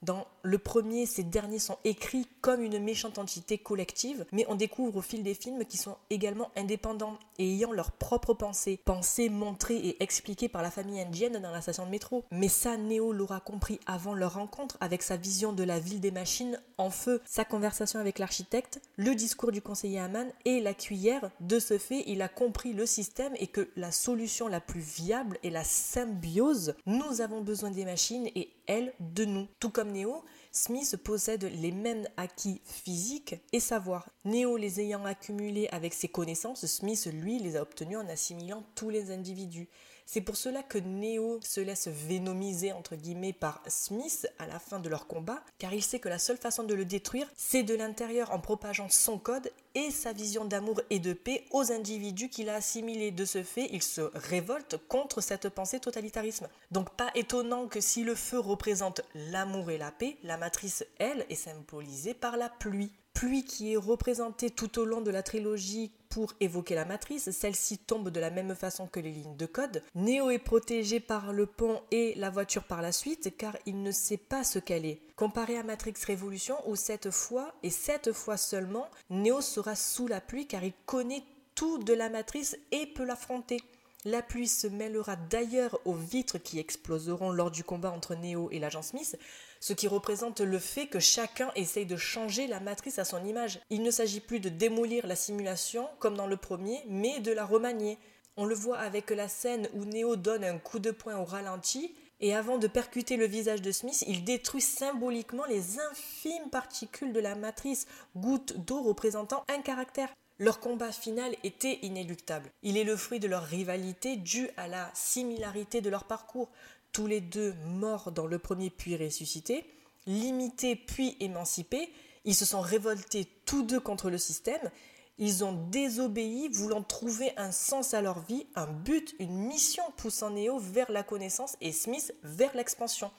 dans le premier, ces derniers sont écrits comme une méchante entité collective, mais on découvre au fil des films qu'ils sont également indépendants et ayant leurs propres pensées. Pensées montrées et expliquées par la famille indienne dans la station de métro. Mais ça, Neo l'aura compris avant leur rencontre avec sa vision de la ville des machines en feu, sa conversation avec l'architecte, le discours du conseiller Haman et la cuillère. De ce fait, il a compris le système et que la solution la plus viable est la symbiose. Nous avons besoin des machines et elles de nous. Tout comme Néo, Smith possède les mêmes acquis physiques et savoir. Néo les ayant accumulés avec ses connaissances, Smith, lui, les a obtenus en assimilant tous les individus. C'est pour cela que Neo se laisse vénomiser entre par Smith à la fin de leur combat, car il sait que la seule façon de le détruire, c'est de l'intérieur en propageant son code et sa vision d'amour et de paix aux individus qu'il a assimilés. De ce fait, il se révolte contre cette pensée totalitarisme. Donc pas étonnant que si le feu représente l'amour et la paix, la matrice, elle, est symbolisée par la pluie pluie qui est représentée tout au long de la trilogie pour évoquer la matrice, celle-ci tombe de la même façon que les lignes de code. Neo est protégé par le pont et la voiture par la suite car il ne sait pas ce qu'elle est. Comparé à Matrix Révolution où cette fois, et cette fois seulement, Neo sera sous la pluie car il connaît tout de la matrice et peut l'affronter. La pluie se mêlera d'ailleurs aux vitres qui exploseront lors du combat entre Neo et l'agent Smith, ce qui représente le fait que chacun essaye de changer la matrice à son image. Il ne s'agit plus de démolir la simulation comme dans le premier, mais de la remanier. On le voit avec la scène où Neo donne un coup de poing au ralenti, et avant de percuter le visage de Smith, il détruit symboliquement les infimes particules de la matrice, gouttes d'eau représentant un caractère. Leur combat final était inéluctable. Il est le fruit de leur rivalité due à la similarité de leur parcours tous les deux morts dans le premier puis ressuscités, limités puis émancipés, ils se sont révoltés tous deux contre le système, ils ont désobéi, voulant trouver un sens à leur vie, un but, une mission poussant Neo vers la connaissance et Smith vers l'expansion.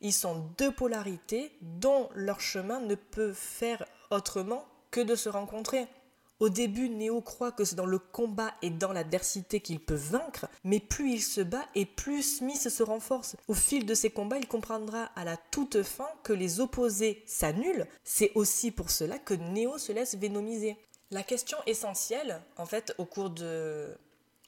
Ils sont deux polarités dont leur chemin ne peut faire autrement que de se rencontrer. Au début, Neo croit que c'est dans le combat et dans l'adversité qu'il peut vaincre, mais plus il se bat et plus Smith se renforce. Au fil de ses combats, il comprendra à la toute fin que les opposés s'annulent. C'est aussi pour cela que Neo se laisse vénomiser. La question essentielle, en fait, au cours de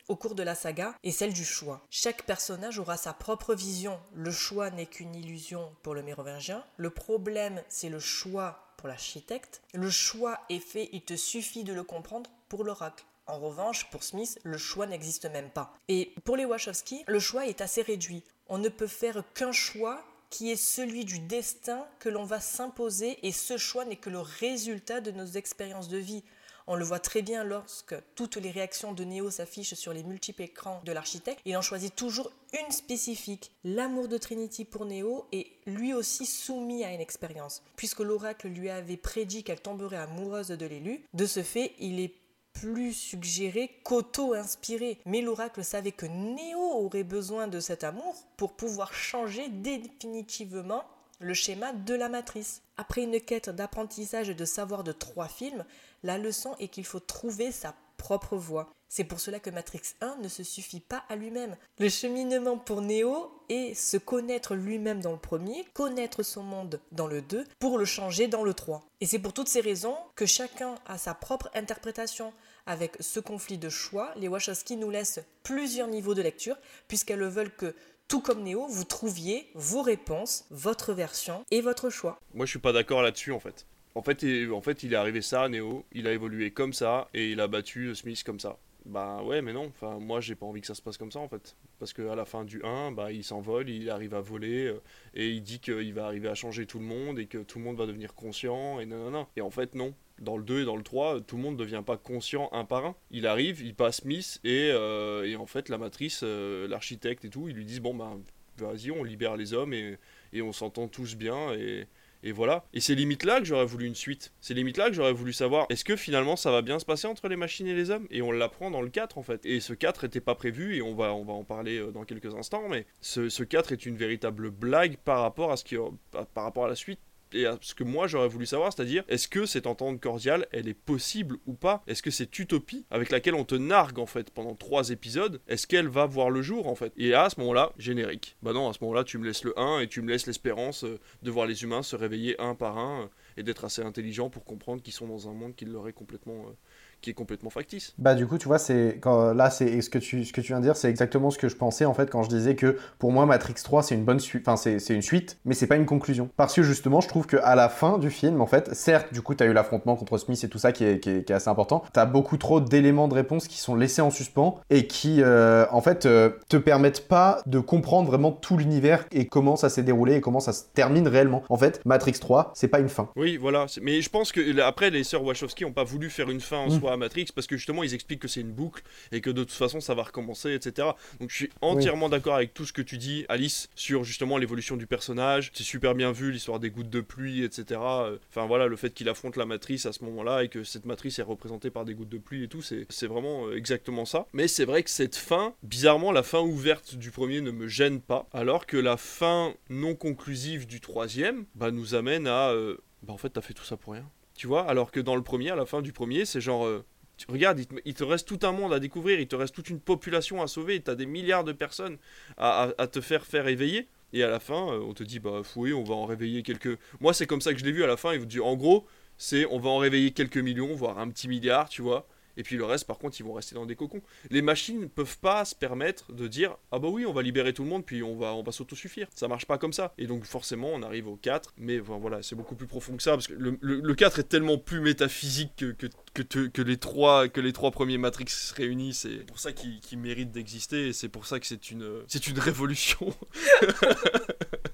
au cours de la saga est celle du choix. Chaque personnage aura sa propre vision. Le choix n'est qu'une illusion pour le mérovingien. Le problème, c'est le choix pour l'architecte. Le choix est fait, il te suffit de le comprendre pour l'oracle. En revanche, pour Smith, le choix n'existe même pas. Et pour les Wachowski, le choix est assez réduit. On ne peut faire qu'un choix qui est celui du destin que l'on va s'imposer et ce choix n'est que le résultat de nos expériences de vie. On le voit très bien lorsque toutes les réactions de Neo s'affichent sur les multiples écrans de l'architecte. Il en choisit toujours une spécifique. L'amour de Trinity pour Neo est lui aussi soumis à une expérience. Puisque l'oracle lui avait prédit qu'elle tomberait amoureuse de l'élu, de ce fait, il est plus suggéré qu'auto-inspiré. Mais l'oracle savait que Neo aurait besoin de cet amour pour pouvoir changer définitivement le schéma de la matrice. Après une quête d'apprentissage et de savoir de trois films, la leçon est qu'il faut trouver sa propre voie. C'est pour cela que Matrix 1 ne se suffit pas à lui-même. Le cheminement pour Neo est se connaître lui-même dans le premier, connaître son monde dans le 2, pour le changer dans le 3. Et c'est pour toutes ces raisons que chacun a sa propre interprétation. Avec ce conflit de choix, les Wachowski nous laissent plusieurs niveaux de lecture, puisqu'elles veulent que tout comme Neo, vous trouviez vos réponses, votre version et votre choix. Moi, je suis pas d'accord là-dessus en fait. En fait, il, en fait, il est arrivé ça, Neo, il a évolué comme ça et il a battu Smith comme ça. Bah ouais, mais non. Enfin, moi, j'ai pas envie que ça se passe comme ça en fait. Parce qu'à la fin du 1, bah, il s'envole, il arrive à voler euh, et il dit qu'il va arriver à changer tout le monde et que tout le monde va devenir conscient et non, Et en fait, non. Dans le 2 et dans le 3, tout le monde ne devient pas conscient un par un. Il arrive, il passe Smith et, euh, et en fait, la matrice, euh, l'architecte et tout, ils lui disent Bon, bah, vas-y, on libère les hommes et, et on s'entend tous bien et et voilà. Et c'est limite là que j'aurais voulu une suite. C'est limite là que j'aurais voulu savoir est-ce que finalement ça va bien se passer entre les machines et les hommes? Et on l'apprend dans le 4 en fait. Et ce 4 était pas prévu et on va, on va en parler euh, dans quelques instants. Mais ce, ce 4 est une véritable blague par rapport à, ce qui, par rapport à la suite et ce que moi j'aurais voulu savoir, c'est-à-dire est-ce que cette entente cordiale, elle est possible ou pas? Est-ce que cette utopie avec laquelle on te nargue en fait pendant trois épisodes, est-ce qu'elle va voir le jour en fait? Et à ce moment-là, générique. Bah non, à ce moment-là, tu me laisses le 1 et tu me laisses l'espérance euh, de voir les humains se réveiller un par un euh, et d'être assez intelligents pour comprendre qu'ils sont dans un monde qui leur est complètement euh, qui est complètement factice. Bah du coup, tu vois, c'est quand là, c'est ce que tu ce que tu viens de dire, c'est exactement ce que je pensais en fait quand je disais que pour moi Matrix 3 c'est une bonne suite, enfin c'est une suite, mais c'est pas une conclusion. Parce que justement, je trouve que à la fin du film, en fait, certes, du coup, t'as eu l'affrontement contre Smith et tout ça qui est, qui est, qui est assez important. T'as beaucoup trop d'éléments de réponse qui sont laissés en suspens et qui, euh, en fait, euh, te permettent pas de comprendre vraiment tout l'univers et comment ça s'est déroulé et comment ça se termine réellement. En fait, Matrix 3, c'est pas une fin. Oui, voilà. Mais je pense que après, les sœurs Wachowski ont pas voulu faire une fin en mm. soi à Matrix parce que justement ils expliquent que c'est une boucle et que de toute façon ça va recommencer, etc. Donc je suis entièrement d'accord avec tout ce que tu dis, Alice, sur justement l'évolution du personnage. C'est super bien vu l'histoire des gouttes de pluie, etc. Enfin voilà, le fait qu'il affronte la matrice à ce moment-là et que cette matrice est représentée par des gouttes de pluie et tout, c'est vraiment euh, exactement ça. Mais c'est vrai que cette fin, bizarrement, la fin ouverte du premier ne me gêne pas, alors que la fin non conclusive du troisième, bah nous amène à, euh, bah en fait t'as fait tout ça pour rien. Tu vois, alors que dans le premier, à la fin du premier, c'est genre, euh, regarde, il te, reste tout un monde à découvrir, il te reste toute une population à sauver, tu as des milliards de personnes à, te faire faire éveiller. Et à la fin, euh, on te dit, bah oui, on va en réveiller quelques. Moi, c'est comme ça que je l'ai vu à la fin. Il vous dit, en gros, c'est on va en réveiller quelques millions, voire un petit milliard, tu vois. Et puis le reste, par contre, ils vont rester dans des cocons. Les machines ne peuvent pas se permettre de dire Ah bah oui, on va libérer tout le monde, puis on va, on va s'autosuffire. Ça marche pas comme ça. Et donc forcément, on arrive au 4. Mais voilà, c'est beaucoup plus profond que ça, parce que le, le, 4 est tellement plus métaphysique que, que, que, les, trois, que les trois premiers Matrix réunis. C'est pour ça qu'ils méritent d'exister, et c'est pour ça que c'est une, une révolution. *laughs*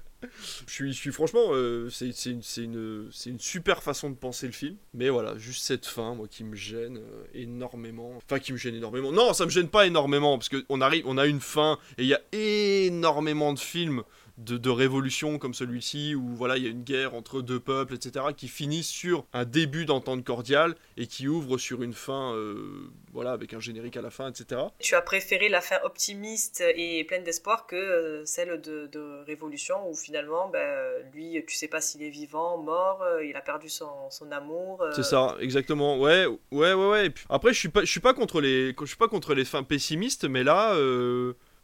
je, suis, franchement, euh, c'est une, super façon de penser le film. Mais voilà, juste cette fin, moi, qui me gêne euh, énormément. Enfin, qui me gêne énormément. Non, ça me gêne pas énormément, parce qu'on on a une fin, et il y a énormément de films de, révolution comme celui-ci, où voilà, il y a une guerre entre deux peuples, etc., qui finit sur un début d'entente cordiale et qui ouvre sur une fin, euh, voilà, avec un générique à la fin, etc. Tu as préféré la fin optimiste et pleine d'espoir que euh, celle de, Révolution, où finalement, ben, lui, tu sais pas s'il est vivant, mort, euh, il a perdu son, amour. C'est ça, exactement. Ouais, ouais, ouais, ouais. après, je suis pas, je suis pas contre les, je suis pas contre les fins pessimistes, mais là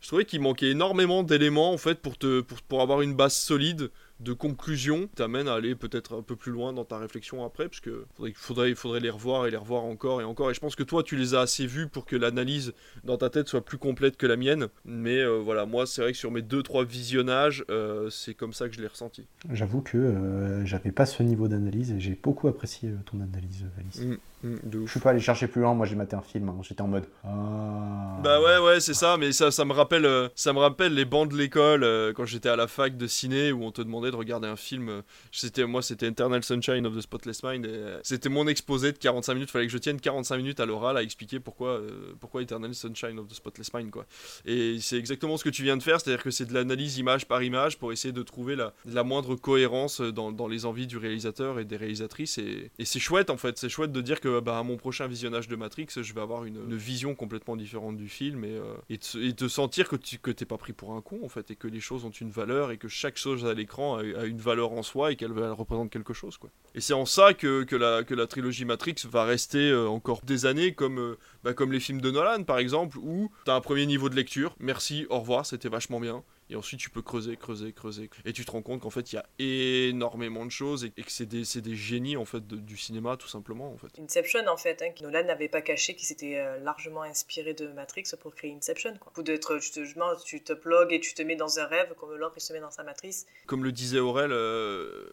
je trouvais qu'il manquait énormément d'éléments en fait pour, te, pour, pour avoir une base solide de conclusion t'amène à aller peut-être un peu plus loin dans ta réflexion après, parce que faudrait, faudrait, les revoir et les revoir encore et encore. Et je pense que toi, tu les as assez vus pour que l'analyse dans ta tête soit plus complète que la mienne. Mais euh, voilà, moi, c'est vrai que sur mes 2-3 visionnages, euh, c'est comme ça que je l'ai ressenti. J'avoue que euh, j'avais pas ce niveau d'analyse et j'ai beaucoup apprécié ton analyse, Alice. Mm, je suis pas allé chercher plus loin, moi j'ai maté un film, hein. j'étais en mode. Ah. Bah ouais, ouais, c'est ça, mais ça, ça, me rappelle, ça me rappelle les bancs de l'école quand j'étais à la fac de ciné où on te demandait de regarder un film. Euh, c'était moi, c'était Eternal Sunshine of the Spotless Mind. Euh, c'était mon exposé de 45 minutes. Il fallait que je tienne 45 minutes à l'oral à expliquer pourquoi, euh, pourquoi Eternal Sunshine of the Spotless Mind, quoi. Et c'est exactement ce que tu viens de faire, c'est-à-dire que c'est de l'analyse image par image pour essayer de trouver la, la moindre cohérence dans, dans, les envies du réalisateur et des réalisatrices. Et, et c'est chouette, en fait. C'est chouette de dire que bah, à mon prochain visionnage de Matrix, je vais avoir une, vision complètement différente du film et, et, de, sentir que tu que pas pris pour un con, en fait, et que les choses ont une valeur et que chaque chose à l'écran a, une valeur en soi et qu'elle représente quelque chose. Quoi. Et c'est en ça que, la, trilogie Matrix va rester euh, encore des années comme, euh, bah, comme les films de Nolan par exemple, où tu as un premier niveau de lecture, merci, au revoir, c'était vachement bien. Et ensuite, tu peux creuser, creuser, creuser. Et tu te rends compte qu'en fait, il y a énormément de choses et, que c'est des, des, génies en fait du cinéma, tout simplement. En fait. Inception, en fait, hein, Nolan n'avait pas caché qu'il s'était euh, largement inspiré de Matrix pour créer Inception. Quoi. Pour d'être, justement, tu te plugues et tu te mets dans un rêve comme il se met dans sa matrice. Comme le disait Aurel euh,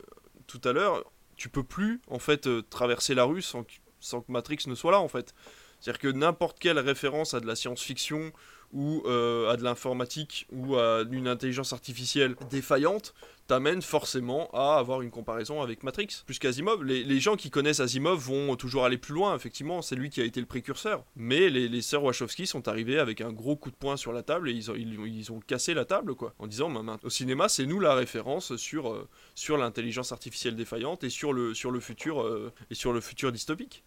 tout à l'heure, tu peux plus en fait euh, traverser la rue sans, sans que Matrix ne soit là en fait C'est-à-dire que n'importe quelle référence à de la science-fiction ou euh, à de l'informatique ou à une intelligence artificielle défaillante t'amène forcément à avoir une comparaison avec Matrix plus qu'Asimov. Les, les, gens qui connaissent Asimov vont toujours aller plus loin, effectivement, c'est lui qui a été le précurseur. Mais les, les sœurs Wachowski sont arrivés avec un gros coup de poing sur la table et ils ont, cassé la table, quoi, en disant bah, au cinéma, c'est nous la référence sur, euh, l'intelligence artificielle défaillante et sur le, euh, et sur le futur dystopique.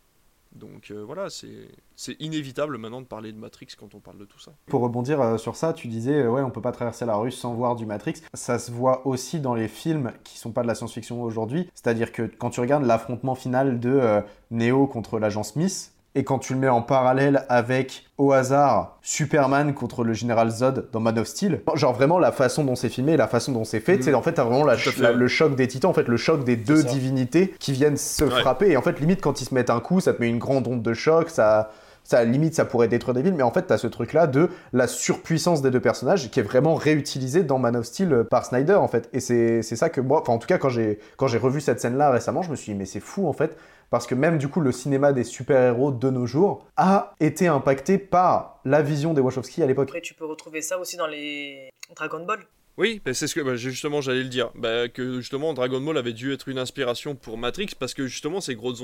Donc euh, voilà, c'est inévitable maintenant de parler de Matrix quand on parle de tout ça. Pour rebondir euh, sur ça, tu disais, euh, ouais, on peut pas traverser la rue sans voir du Matrix. Ça se voit aussi dans les films qui sont pas de la science-fiction aujourd'hui. C'est-à-dire que quand tu regardes l'affrontement final de Neo contre l'agent Smith, et quand tu le mets en parallèle avec, au hasard, Superman contre le général Zod dans Man of Steel, genre vraiment la façon dont c'est filmé, la façon dont c'est fait, mmh. c'est en fait t'as vraiment la, la, le choc des titans, en fait le choc des deux divinités qui viennent se ouais. frapper, et en fait limite quand ils se mettent un coup, ça te met une grande onde de choc, ça ça limite ça pourrait détruire des villes. Mais en fait t'as ce truc là de la surpuissance des deux personnages qui est vraiment réutilisé dans Man of Steel par Snyder en fait. Et c'est ça que moi enfin en tout cas quand j'ai quand j'ai revu cette scène là récemment je me suis dit mais c'est fou en fait parce que même du coup le cinéma des super-héros de nos jours a été impacté par la vision des Wachowski à l'époque. Après tu peux retrouver ça aussi dans les Dragon Ball. Oui, bah c'est ce que bah justement j'allais le dire, bah, que justement Dragon Ball avait dû être une inspiration pour Matrix parce que justement ces grosses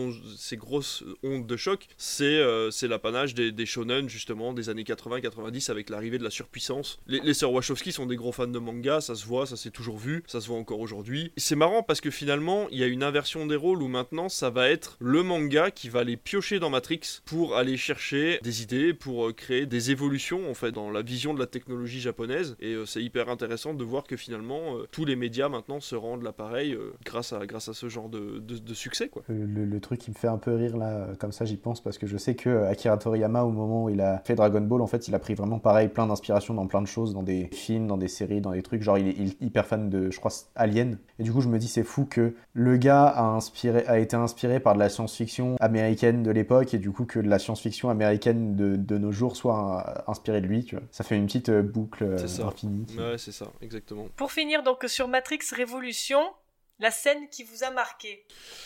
ondes, de choc, c'est euh, l'apanage des, shonen justement des années 80-90 avec l'arrivée de la surpuissance. Les, les sœurs Wachowski sont des gros fans de manga, ça se voit, ça s'est toujours vu, ça se voit encore aujourd'hui. C'est marrant parce que finalement il y a une inversion des rôles où maintenant ça va être le manga qui va aller piocher dans Matrix pour aller chercher des idées, pour euh, créer des évolutions en fait dans la vision de la technologie japonaise et euh, c'est hyper intéressant de voir que finalement euh, tous les médias maintenant se rendent l'appareil euh, grâce, à, grâce à ce genre de, de, de succès. Quoi. Le, le, truc qui me fait un peu rire là, comme ça j'y pense, parce que je sais que Akira Toriyama, au moment où il a fait Dragon Ball, en fait il a pris vraiment pareil plein d'inspiration dans plein de choses, dans des films, dans des séries, dans des trucs. Genre il est, il est hyper fan de, je crois, Alien. Et du coup je me dis c'est fou que le gars a, inspiré, a été inspiré par de la science-fiction américaine de l'époque et du coup que de la science-fiction américaine de, de, nos jours soit inspirée de lui. Tu vois. Ça fait une petite boucle infinie. Ouais, c'est ça, exactement. Pour finir donc sur Matrix Révolution, la scène qui vous a marqué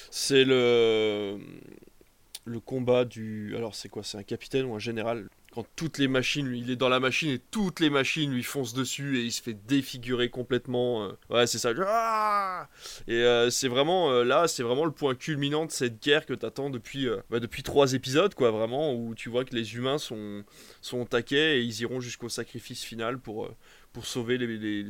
C'est le le combat du alors c'est quoi? C'est un capitaine ou un général? Quand toutes les machines, il est dans la machine et toutes les machines lui foncent dessus et il se fait défigurer complètement. Ouais, c'est ça. Ah et euh, c'est vraiment euh, là, c'est vraiment le point culminant de cette guerre que t'attends depuis euh, bah, depuis trois épisodes, quoi, vraiment où tu vois que les humains sont sont taquets et ils iront jusqu'au sacrifice final pour pour sauver les,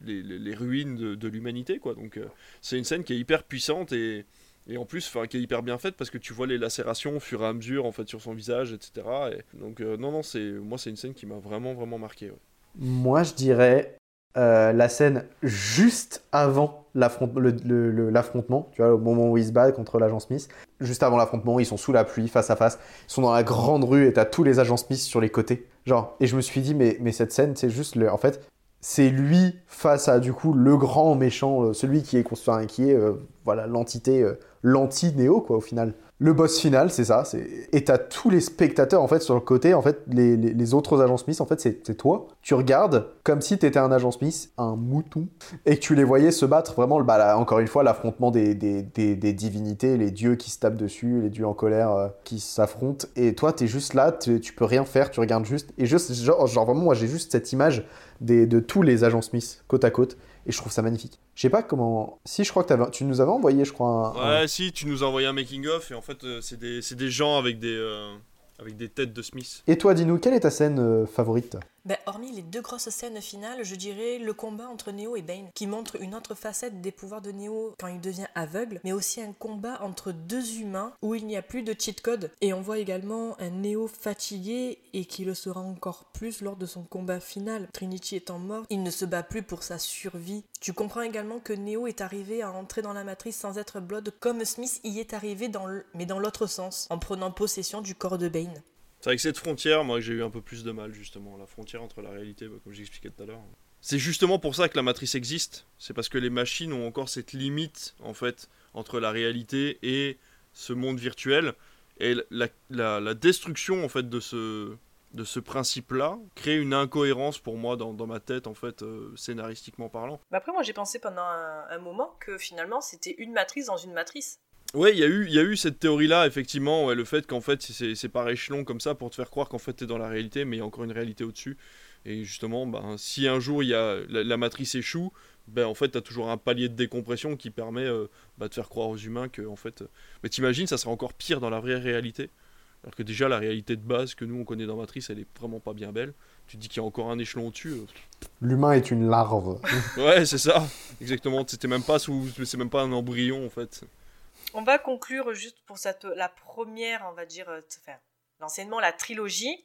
les, ruines de, l'humanité, quoi. Donc c'est une scène qui est hyper puissante et et en plus qui est hyper bien faite parce que tu vois les lacérations au fur et à mesure en fait sur son visage etc et donc euh, non non c'est moi c'est une scène qui m'a vraiment vraiment marqué moi je dirais euh, la scène juste avant l'affrontement tu vois au moment où ils se battent contre l'agent Smith. Juste avant l'affrontement ils sont sous la pluie face à face. Ils sont dans la grande rue et t'as tous les agents Smith sur les côtés. Genre et je me suis dit mais mais cette scène c'est juste le en fait c'est lui face à du coup le grand méchant, euh, celui qui est enfin, qui est euh, voilà l'entité euh, l'anti-néo quoi au final. Le boss final, c'est ça, c'est et t'as tous les spectateurs en fait sur le côté, en fait les, les, autres agents Smith, en fait c'est toi. Tu regardes comme si t'étais un agent Smith, un mouton, et que tu les voyais se battre vraiment, bah, là, encore une fois, l'affrontement des, des, des, divinités, les dieux qui se tapent dessus, les dieux en colère qui s'affrontent, et toi t'es juste là, tu peux rien faire, tu regardes juste, et juste genre, genre vraiment moi j'ai juste cette image des, de tous les agents Smith côte à côte et je trouve ça magnifique. Je sais pas comment. Si, je crois que tu nous avais envoyé, je crois. Un, ouais, un... si, tu nous as envoyé un making-of, et en fait, euh, c'est des, des, gens avec des, euh, avec des têtes de Smith. Et toi, dis-nous, quelle est ta scène euh, favorite ben, hormis les deux grosses scènes finales, je dirais le combat entre Neo et Bane, qui montre une autre facette des pouvoirs de Neo quand il devient aveugle, mais aussi un combat entre deux humains où il n'y a plus de cheat code. Et on voit également un Neo fatigué et qui le sera encore plus lors de son combat final. Trinity étant mort, il ne se bat plus pour sa survie. Tu comprends également que Neo est arrivé à entrer dans la matrice sans être Blood, comme Smith y est arrivé dans le... mais dans l'autre sens, en prenant possession du corps de Bane. C'est avec cette frontière, moi, j'ai eu un peu plus de mal, justement. La frontière entre la réalité, bah, comme j'expliquais tout à l'heure. C'est justement pour ça que la matrice existe. C'est parce que les machines ont encore cette limite, en fait, entre la réalité et ce monde virtuel. Et la, destruction, en fait, de ce, principe-là crée une incohérence pour moi dans, ma tête, en fait, euh, scénaristiquement parlant. Après, moi, j'ai pensé pendant un moment que finalement, c'était une matrice dans une matrice. Ouais, il y, a eu, y a eu cette théorie-là, effectivement, le fait qu'en fait c'est par échelon comme ça pour te faire croire qu'en fait t'es dans la réalité, mais il y a encore une réalité au-dessus. Et justement, ben, si un jour il y a, la, matrice échoue, ben, en fait t'as toujours un palier de décompression qui permet euh, bah, de faire croire aux humains que en fait. Mais t'imagines, ça serait encore pire dans la vraie réalité. Alors que déjà la réalité de base que nous on connaît dans Matrice, elle est vraiment pas bien belle. Tu te dis qu'il y a encore un échelon au-dessus. Euh. L'humain est une larve. ouais, c'est ça, exactement. C'était même pas sous, c'est même pas un embryon en fait. On va conclure juste pour cette, la première, on va dire, euh, l'enseignement, la trilogie.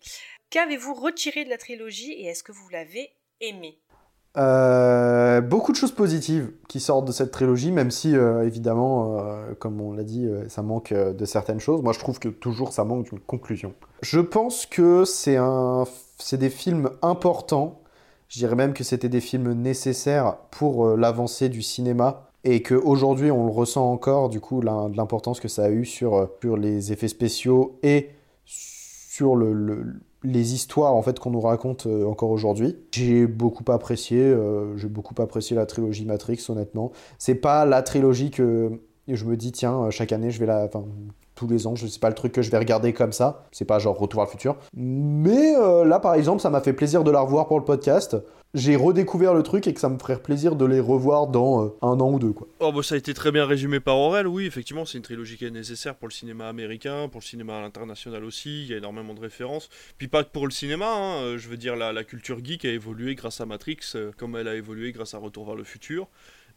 Qu'avez-vous retiré de la trilogie et est-ce que vous l'avez aimé? Euh, beaucoup de choses positives qui sortent de cette trilogie, même si euh, évidemment, comme on l'a dit, ça manque de certaines choses. Moi, je trouve que toujours ça manque d'une conclusion. Je pense que c'est un, c'est des films importants. Je dirais même que c'était des films nécessaires pour l'avancée du cinéma et qu'aujourd'hui on le ressent encore du coup l'importance que ça a eu sur, euh, sur les effets spéciaux et sur le, les histoires en fait qu'on nous raconte euh, encore aujourd'hui. J'ai beaucoup apprécié, euh, j'ai beaucoup apprécié la trilogie Matrix honnêtement. C'est pas la trilogie que je me dis tiens chaque année je vais la, tous les ans, je sais pas le truc que je vais regarder comme ça. C'est pas genre Retour à le futur. Mais là par exemple ça m'a fait plaisir de la revoir pour le podcast j'ai redécouvert le truc et que ça me ferait plaisir de les revoir dans euh, un an ou deux. Quoi. Oh, bah, ça a été très bien résumé par Aurel, oui, effectivement, c'est une trilogie qui est nécessaire pour le cinéma américain, pour le cinéma à l'international aussi, il y a énormément de références. Puis pas que pour le cinéma, hein, euh, je veux dire, la, la, culture geek a évolué grâce à Matrix, euh, comme elle a évolué grâce à Retour vers le futur.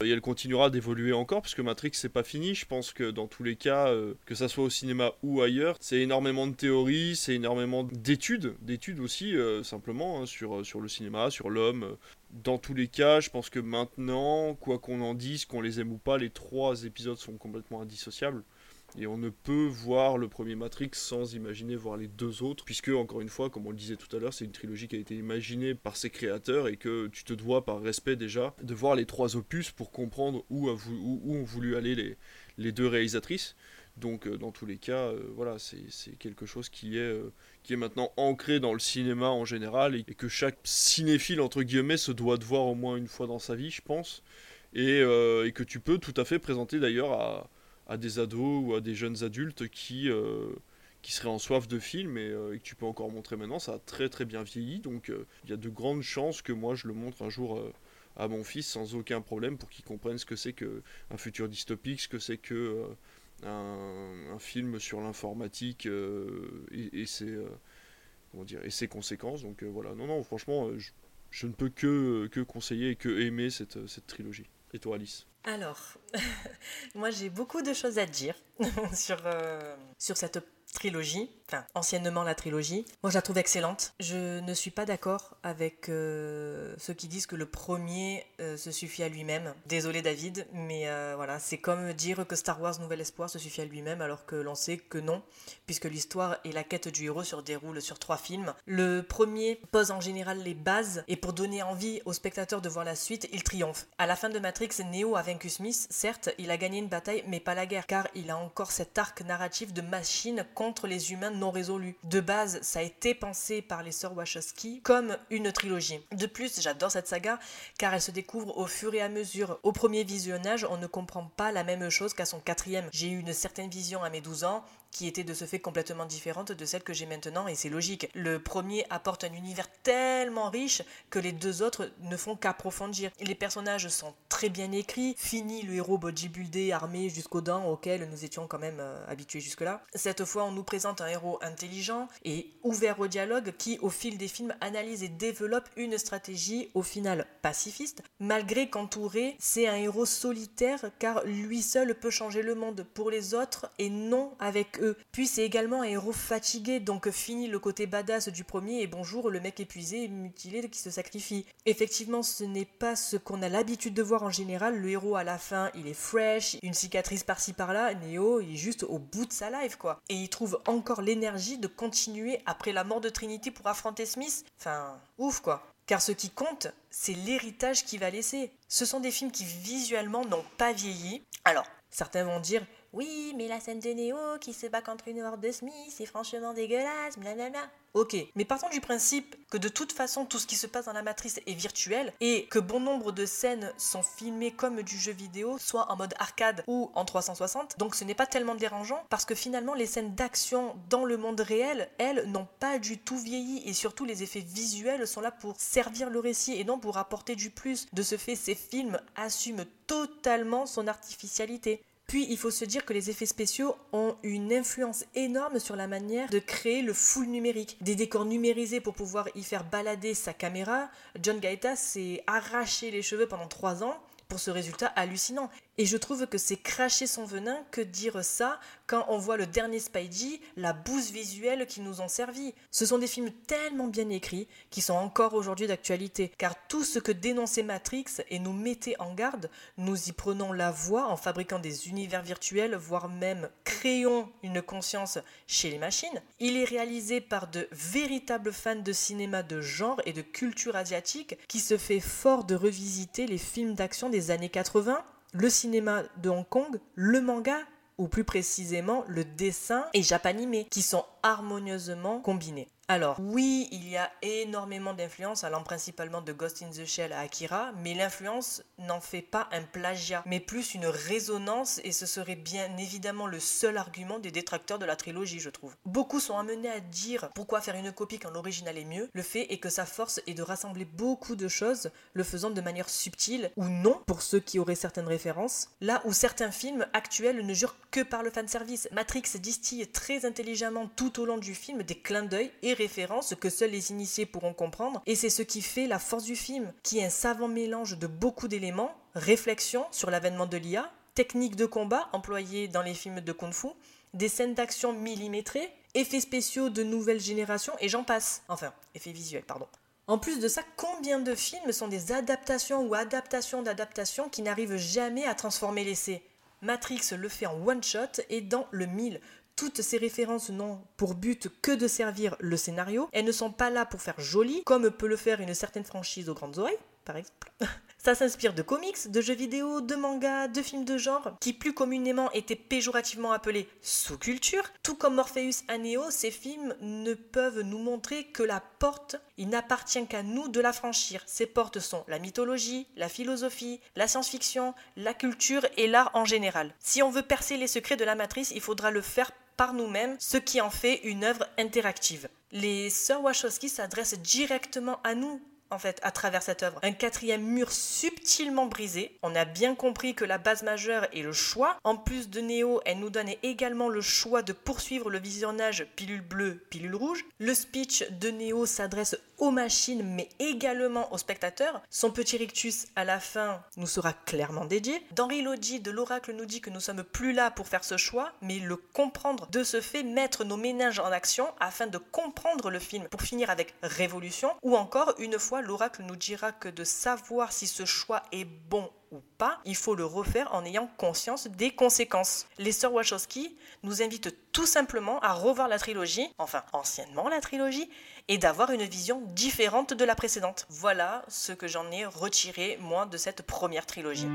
Et elle continuera d'évoluer encore parce que Matrix c'est pas fini. Je pense que dans tous les cas, euh, que ça soit au cinéma ou ailleurs, c'est énormément de théories, c'est énormément d'études, d'études aussi euh, simplement hein, sur, euh, sur le cinéma, sur l'homme. Dans tous les cas, je pense que maintenant, quoi qu'on en dise, qu'on les aime ou pas, les trois épisodes sont complètement indissociables. Et on ne peut voir le premier Matrix sans imaginer voir les deux autres, puisque, encore une fois, comme on le disait tout à l'heure, c'est une trilogie qui a été imaginée par ses créateurs et que tu te dois, par respect déjà, de voir les trois opus pour comprendre où, ont voulu aller les, deux réalisatrices. Donc, euh, dans tous les cas, euh, voilà, c'est quelque chose qui est, euh, qui est maintenant ancré dans le cinéma en général et, que chaque cinéphile, entre guillemets, se doit de voir au moins une fois dans sa vie, je pense. Et que tu peux tout à fait présenter d'ailleurs à à des ados ou à des jeunes adultes qui, euh, qui seraient en soif de films euh, et, que tu peux encore montrer maintenant. Ça a très très bien vieilli, donc euh, il y a de grandes chances que moi je le montre un jour à mon fils sans aucun problème pour qu'il comprenne ce que c'est qu'un futur dystopique, ce que c'est que un, film sur l'informatique et ses conséquences. Donc voilà, non, non, franchement, je, ne peux que, que conseiller et que aimer cette, cette trilogie. Et toi, Alice? Alors, *laughs* moi j'ai beaucoup de choses à dire *laughs* sur, euh, sur cette trilogie, enfin anciennement la trilogie. Moi je la trouve excellente. Je ne suis pas d'accord avec euh, ceux qui disent que le premier euh, se suffit à lui-même. Désolé David, mais euh, voilà, c'est comme dire que Star Wars Nouvel Espoir se suffit à lui-même alors que l'on sait que non, puisque l'histoire et la quête du héros se déroulent sur trois films. Le premier pose en général les bases et pour donner envie aux spectateurs de voir la suite, il triomphe. À la fin de Matrix, Neo a vaincu Smith, certes, il a gagné une bataille mais pas la guerre car il a encore cet arc narratif de machine contre les humains non résolus. De base, ça a été pensé par les sœurs Wachowski comme une trilogie. De plus, j'adore cette saga car elle se découvre au fur et à mesure. Au premier visionnage, on ne comprend pas la même chose qu'à son quatrième. J'ai eu une certaine vision à mes 12 ans qui était de ce fait complètement différente de celle que j'ai maintenant et c'est logique. Le premier apporte un univers tellement riche que les deux autres ne font qu'approfondir. Les personnages sont très bien écrits, fini le héros bodybuildé armé jusqu'aux dents auquel nous étions quand même euh, habitués jusque-là. Cette fois, on nous présente un héros intelligent et ouvert au dialogue qui, au fil des films, analyse et développe une stratégie au final pacifiste, malgré qu'entouré, c'est un héros solitaire car lui seul peut changer le monde pour les autres et non avec eux puis c'est également un héros fatigué, donc fini le côté badass du premier et bonjour le mec épuisé et mutilé qui se sacrifie. Effectivement, ce n'est pas ce qu'on a l'habitude de voir en général. Le héros à la fin, il est fresh, une cicatrice par-ci par-là. Neo, il est juste au bout de sa life quoi. Et il trouve encore l'énergie de continuer après la mort de Trinity pour affronter Smith. Enfin, ouf quoi. Car ce qui compte, c'est l'héritage qu'il va laisser. Ce sont des films qui visuellement n'ont pas vieilli. Alors, certains vont dire Oui, mais la scène de Néo qui se bat contre une horde de Smith, c'est franchement dégueulasse, blablabla. Ok, mais partons du principe que de toute façon tout ce qui se passe dans la matrice est virtuel et que bon nombre de scènes sont filmées comme du jeu vidéo, soit en mode arcade ou en 360, donc ce n'est pas tellement dérangeant parce que finalement les scènes d'action dans le monde réel, elles, n'ont pas du tout vieilli et surtout les effets visuels sont là pour servir le récit et non pour apporter du plus. De ce fait, ces films assument totalement son artificialité. Puis il faut se dire que les effets spéciaux ont une influence énorme sur la manière de créer le full numérique. Des décors numérisés pour pouvoir y faire balader sa caméra. John Gaeta s'est arraché les cheveux pendant trois ans pour ce résultat hallucinant. Et je trouve que c'est cracher son venin que dire ça quand on voit le dernier Spidey, la bouse visuelle qui nous ont servi. Ce sont des films tellement bien écrits qui sont encore aujourd'hui d'actualité, car tout ce que dénonçait Matrix et nous mettait en garde, nous y prenons la voix en fabriquant des univers virtuels, voire même créons une conscience chez les machines. Il est réalisé par de véritables fans de cinéma de genre et de culture asiatique qui se fait fort de revisiter les films d'action des années 80 le cinéma de Hong Kong, le manga, ou plus précisément le dessin et japanimé, qui sont harmonieusement combinés. Alors, oui, il y a énormément d'influences, allant principalement de Ghost in the Shell à Akira, mais l'influence n'en fait pas un plagiat, mais plus une résonance, et ce serait bien évidemment le seul argument des détracteurs de la trilogie, je trouve. Beaucoup sont amenés à dire pourquoi faire une copie quand l'original est mieux. Le fait est que sa force est de rassembler beaucoup de choses, le faisant de manière subtile ou non, pour ceux qui auraient certaines références, là où certains films actuels ne jurent que par le fanservice. Matrix distille très intelligemment tout au long du film des clins d'œil et références que seuls les initiés pourront comprendre, et c'est ce qui fait la force du film, qui est un savant mélange de beaucoup d'éléments, réflexion sur l'avènement de l'IA, techniques de combat employées dans les films de kung-fu, des scènes d'action millimétrées, effets spéciaux de nouvelle génération, et j'en passe. Enfin, effets visuels, pardon. En plus de ça, combien de films sont des adaptations ou adaptations d'adaptations qui n'arrivent jamais à transformer l'essai? Matrix le fait en one shot et dans le mille. Toutes ces références n'ont pour but que de servir le scénario. Elles ne sont pas là pour faire joli, comme peut le faire une certaine franchise aux grandes oreilles, par exemple. *laughs* Ça s'inspire de comics, de jeux vidéo, de mangas, de films de genre, qui plus communément étaient péjorativement appelés sous-culture. Tout comme Morpheus à ces films ne peuvent nous montrer que la porte, il n'appartient qu'à nous de la franchir. Ces portes sont la mythologie, la philosophie, la science-fiction, la culture et l'art en général. Si on veut percer les secrets de la matrice, il faudra le faire par nous-mêmes, ce qui en fait une œuvre interactive. Les sœurs Wachowski s'adressent directement à nous en fait à travers cette œuvre. Un quatrième mur subtilement brisé. On a bien compris que la base majeure est le choix. En plus de Néo, elle nous donne également le choix de poursuivre le visionnage pilule bleue, pilule rouge. Le speech de Néo s'adresse aux machines mais également aux spectateurs. Son petit rictus à la fin nous sera clairement dédié. Dans Relogy de l'oracle nous dit que nous sommes plus là pour faire ce choix, mais le comprendre de ce fait, mettre nos ménages en action afin de comprendre le film pour finir avec Révolution. Ou encore, une fois, l'oracle nous dira que de savoir si ce choix est bon ou pas, il faut le refaire en ayant conscience des conséquences. Les sœurs Wachowski nous invitent tout simplement à revoir la trilogie, enfin anciennement la trilogie, et d'avoir une vision différente de la précédente. Voilà ce que j'en ai retiré, moi, de cette première trilogie.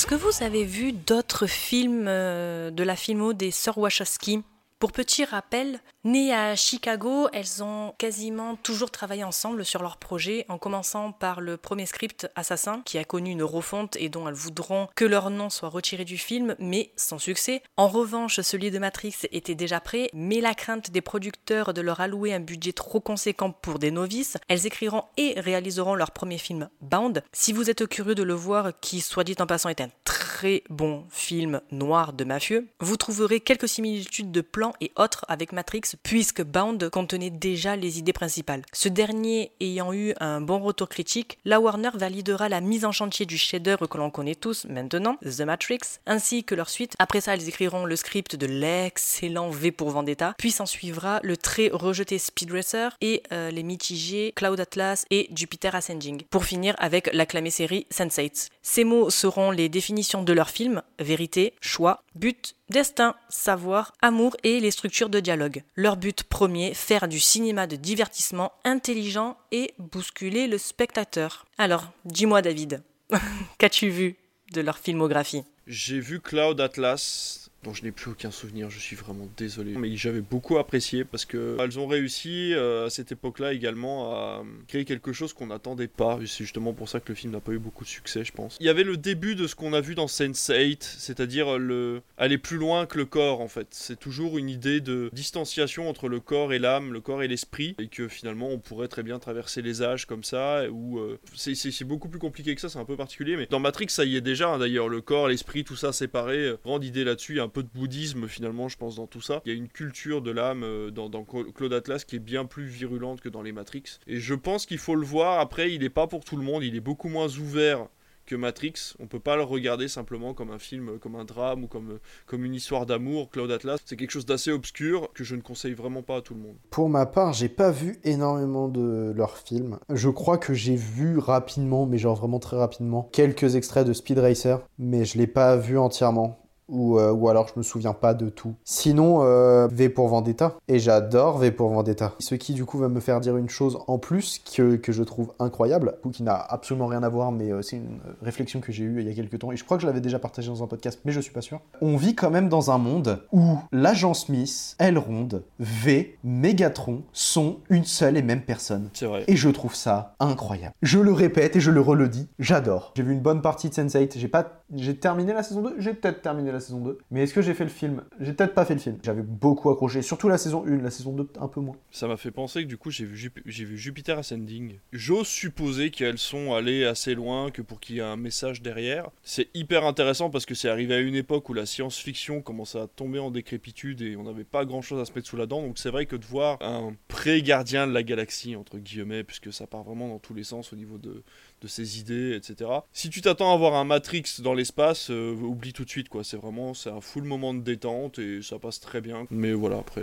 Est-ce que vous avez vu d'autres films euh, de la filmo des sœurs Wachowski? Pour petit rappel, nées à Chicago, elles ont quasiment toujours travaillé ensemble sur leurs projets, en commençant par le premier script Assassin, qui a connu une refonte et dont elles voudront que leur nom soit retiré du film, mais sans succès. En revanche, celui de Matrix était déjà prêt, mais la crainte des producteurs de leur allouer un budget trop conséquent pour des novices, elles écriront et réaliseront leur premier film Bound. Si vous êtes curieux de le voir, qui soit dit en passant est un très très bon film noir de mafieux, vous trouverez quelques similitudes de plans et autres avec Matrix puisque Bound contenait déjà les idées principales. Ce dernier ayant eu un bon retour critique, la Warner validera la mise en chantier du chef-d'œuvre que l'on connaît tous maintenant, The Matrix, ainsi que leur suite. Après ça, ils écriront le script de l'excellent V pour Vendetta, puis s'en suivra le très rejeté Speed Racer et euh, les mitigés Cloud Atlas et Jupiter Ascending, pour finir avec l'acclamée série Sense8. Ces mots seront les définitions de leur film, vérité, choix, but, destin, savoir, amour et les structures de dialogue. Leur but premier, faire du cinéma de divertissement intelligent et bousculer le spectateur. Alors, dis-moi David, *laughs* qu'as-tu vu de leur filmographie? J'ai vu Cloud Atlas, dont je n'ai plus aucun souvenir, je suis vraiment désolé. Mais j'avais beaucoup apprécié parce que elles ont réussi euh, à cette époque-là également à créer quelque chose qu'on n'attendait pas. C'est justement pour ça que le film n'a pas eu beaucoup de succès, je pense. Il y avait le début de ce qu'on a vu dans Sense8, c'est-à-dire le aller plus loin que le corps en fait. C'est toujours une idée de distanciation entre le corps et l'âme, le corps et l'esprit, et que finalement on pourrait très bien traverser les âges comme ça. Ou euh, c'est beaucoup plus compliqué que ça, c'est un peu particulier. Mais dans Matrix, ça y est déjà. Hein, d'ailleurs, le corps, l'esprit, tout ça séparé. Grande idée là-dessus peu de bouddhisme finalement, je pense, dans tout ça. Il y a une culture de l'âme euh, dans, Claude Atlas qui est bien plus virulente que dans les Matrix. Et je pense qu'il faut le voir. Après, il n'est pas pour tout le monde. Il est beaucoup moins ouvert que Matrix. On peut pas le regarder simplement comme un film, comme un drame ou comme, comme une histoire d'amour. Claude Atlas, c'est quelque chose d'assez obscur que je ne conseille vraiment pas à tout le monde. Pour ma part, j'ai pas vu énormément de leurs films. Je crois que j'ai vu rapidement, mais genre vraiment très rapidement, quelques extraits de Speed Racer, mais je l'ai pas vu entièrement ou, euh, ou alors je me souviens pas de tout. Sinon, euh, V pour Vendetta. Et j'adore V pour Vendetta. Ce qui du coup va me faire dire une chose en plus que, que je trouve incroyable, ou qui n'a absolument rien à voir, mais euh, c'est une réflexion que j'ai eue il y a quelques temps, et je crois que je l'avais déjà partagé dans un podcast, mais je suis pas sûr. On vit quand même dans un monde où l'agent Smith, Elrond, V, Megatron sont une seule et même personne. C'est vrai. Et je trouve ça incroyable. Je le répète et je le redis, j'adore. J'ai vu une bonne partie de Sense8, j'ai pas... J'ai terminé la saison 2, j'ai peut-être terminé la saison 2. Mais est-ce que j'ai fait le film? J'ai peut-être pas fait le film. J'avais beaucoup accroché, surtout la saison 1, la saison 2 un peu moins. Ça m'a fait penser que du coup j'ai vu, vu Jupiter Ascending. J'ose supposer qu'elles sont allées assez loin, que pour qu'il y ait un message derrière. C'est hyper intéressant parce que c'est arrivé à une époque où la science-fiction commençait à tomber en décrépitude et on n'avait pas grand-chose à se mettre sous la dent. Donc c'est vrai que de voir un pré-gardien de la galaxie, entre guillemets, puisque ça part vraiment dans tous les sens au niveau de, de ses idées, etc. Si tu t'attends à voir un Matrix dans l'espace, euh, oublie tout de suite, quoi. C'est vraiment, c'est un full moment de détente et ça passe très bien. Mais voilà, après,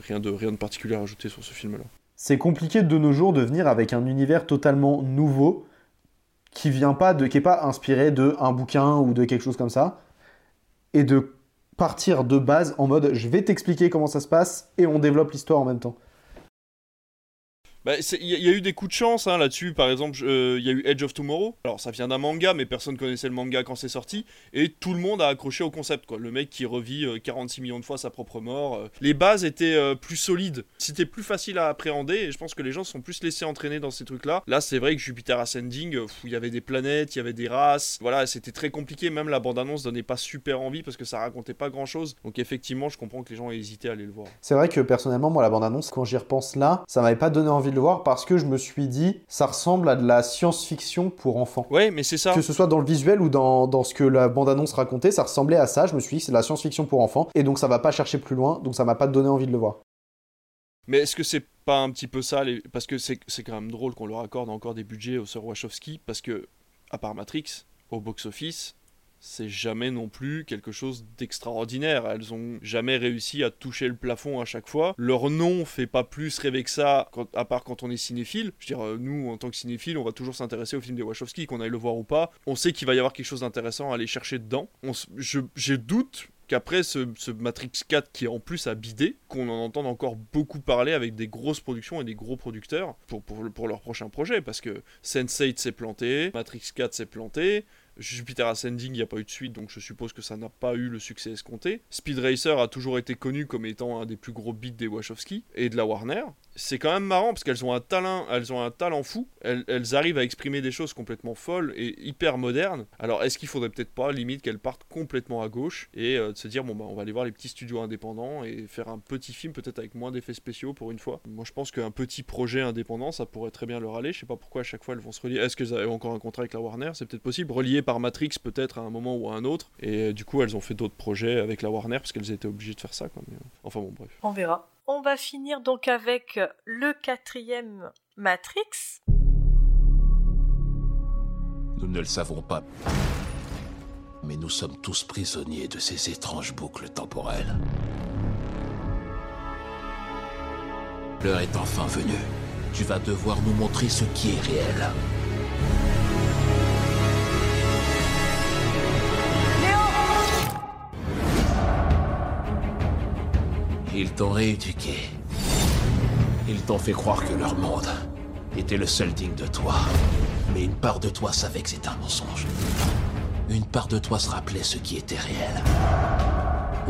rien, de, rien de particulier à rajouter sur ce film-là. C'est compliqué de nos jours de venir avec un univers totalement nouveau qui vient pas de, qui est pas inspiré de un bouquin ou de quelque chose comme ça, et de partir de base en mode je vais t'expliquer comment ça se passe et on développe l'histoire en même temps. Bah, il y, a eu des coups de chance hein, là-dessus. Par exemple, euh, il y a eu Edge of Tomorrow. Alors, ça vient d'un manga, mais personne connaissait le manga quand c'est sorti. Et tout le monde a accroché au concept. Quoi. Le mec qui revit 46 euh, millions de fois sa propre mort. Euh. Les bases étaient plus solides. C'était plus facile à appréhender. Et je pense que les gens sont plus laissés entraîner dans ces trucs-là. Là, c'est vrai que Jupiter Ascending, il y avait des planètes, il y avait des races. Voilà, c'était très compliqué. Même la bande-annonce donnait pas super envie parce que ça racontait pas grand-chose. Donc, effectivement, je comprends que les gens aient hésité à aller le voir. C'est vrai que personnellement, moi, la bande-annonce, quand j'y repense là, ça m'avait pas donné envie de voir parce que je me suis dit, ça ressemble à de la science-fiction pour enfants. Ouais, mais c'est ça. Que ce soit dans le visuel ou dans, dans ce que la bande-annonce racontait, ça ressemblait à ça. Je me suis dit, c'est de la science-fiction pour enfants. Et donc, ça va pas chercher plus loin. Donc, ça m'a pas donné envie de le voir. Mais est-ce que c'est pas un petit peu ça Parce que c'est quand même drôle qu'on leur accorde encore des budgets au Sir Wachowski. Parce que, à part Matrix, au box-office, c'est jamais non plus quelque chose d'extraordinaire. Elles ont jamais réussi à toucher le plafond à chaque fois. Leur nom fait pas plus rêver que ça, à part quand on est cinéphile. Je veux dire, euh, nous, en tant que cinéphile, on va toujours s'intéresser au film de Wachowski, qu'on aille le voir ou pas. On sait qu'il va y avoir quelque chose d'intéressant à aller chercher dedans. je, doute qu'après ce, Matrix 4 qui est en plus à bider, qu'on en entende encore beaucoup parler avec des grosses productions et des gros producteurs pour, pour, pour leur prochain projet, parce que Sense8 s'est planté, Matrix 4 s'est planté, Jupiter Ascending, il n'y a pas eu de suite, donc je suppose que ça n'a pas eu le succès escompté. Speed Racer a toujours été connu comme étant un des plus gros beats des Wachowski et de la Warner c'est quand même marrant parce qu'elles ont un talent, elles ont un talent fou. Elles, arrivent à exprimer des choses complètement folles et hyper modernes. Alors est-ce qu'il faudrait peut-être pas limite qu'elles partent complètement à gauche et euh, de se dire bon bah on va aller voir les petits studios indépendants et faire un petit film peut-être avec moins d'effets spéciaux pour une fois. Moi je pense qu'un petit projet indépendant ça pourrait très bien leur aller. Je sais pas pourquoi à chaque fois elles vont se relier. Est-ce qu'elles ont encore un contrat avec la Warner? C'est peut-être possible. Relié par Matrix peut-être à un moment ou à un autre. Et du coup, elles ont fait d'autres projets avec la Warner parce qu'elles étaient obligées de faire ça. Quoi. enfin bon, bref. On verra. On va finir donc avec le quatrième Matrix. Nous ne le savons pas. Mais nous sommes tous prisonniers de ces étranges boucles temporelles. L'heure est enfin venue. Tu vas devoir nous montrer ce qui est réel. Ils t'ont rééduqué. Ils t'ont fait croire que leur monde était le seul digne de toi. Mais une part de toi savait que c'était un mensonge. Une part de toi se rappelait ce qui était réel.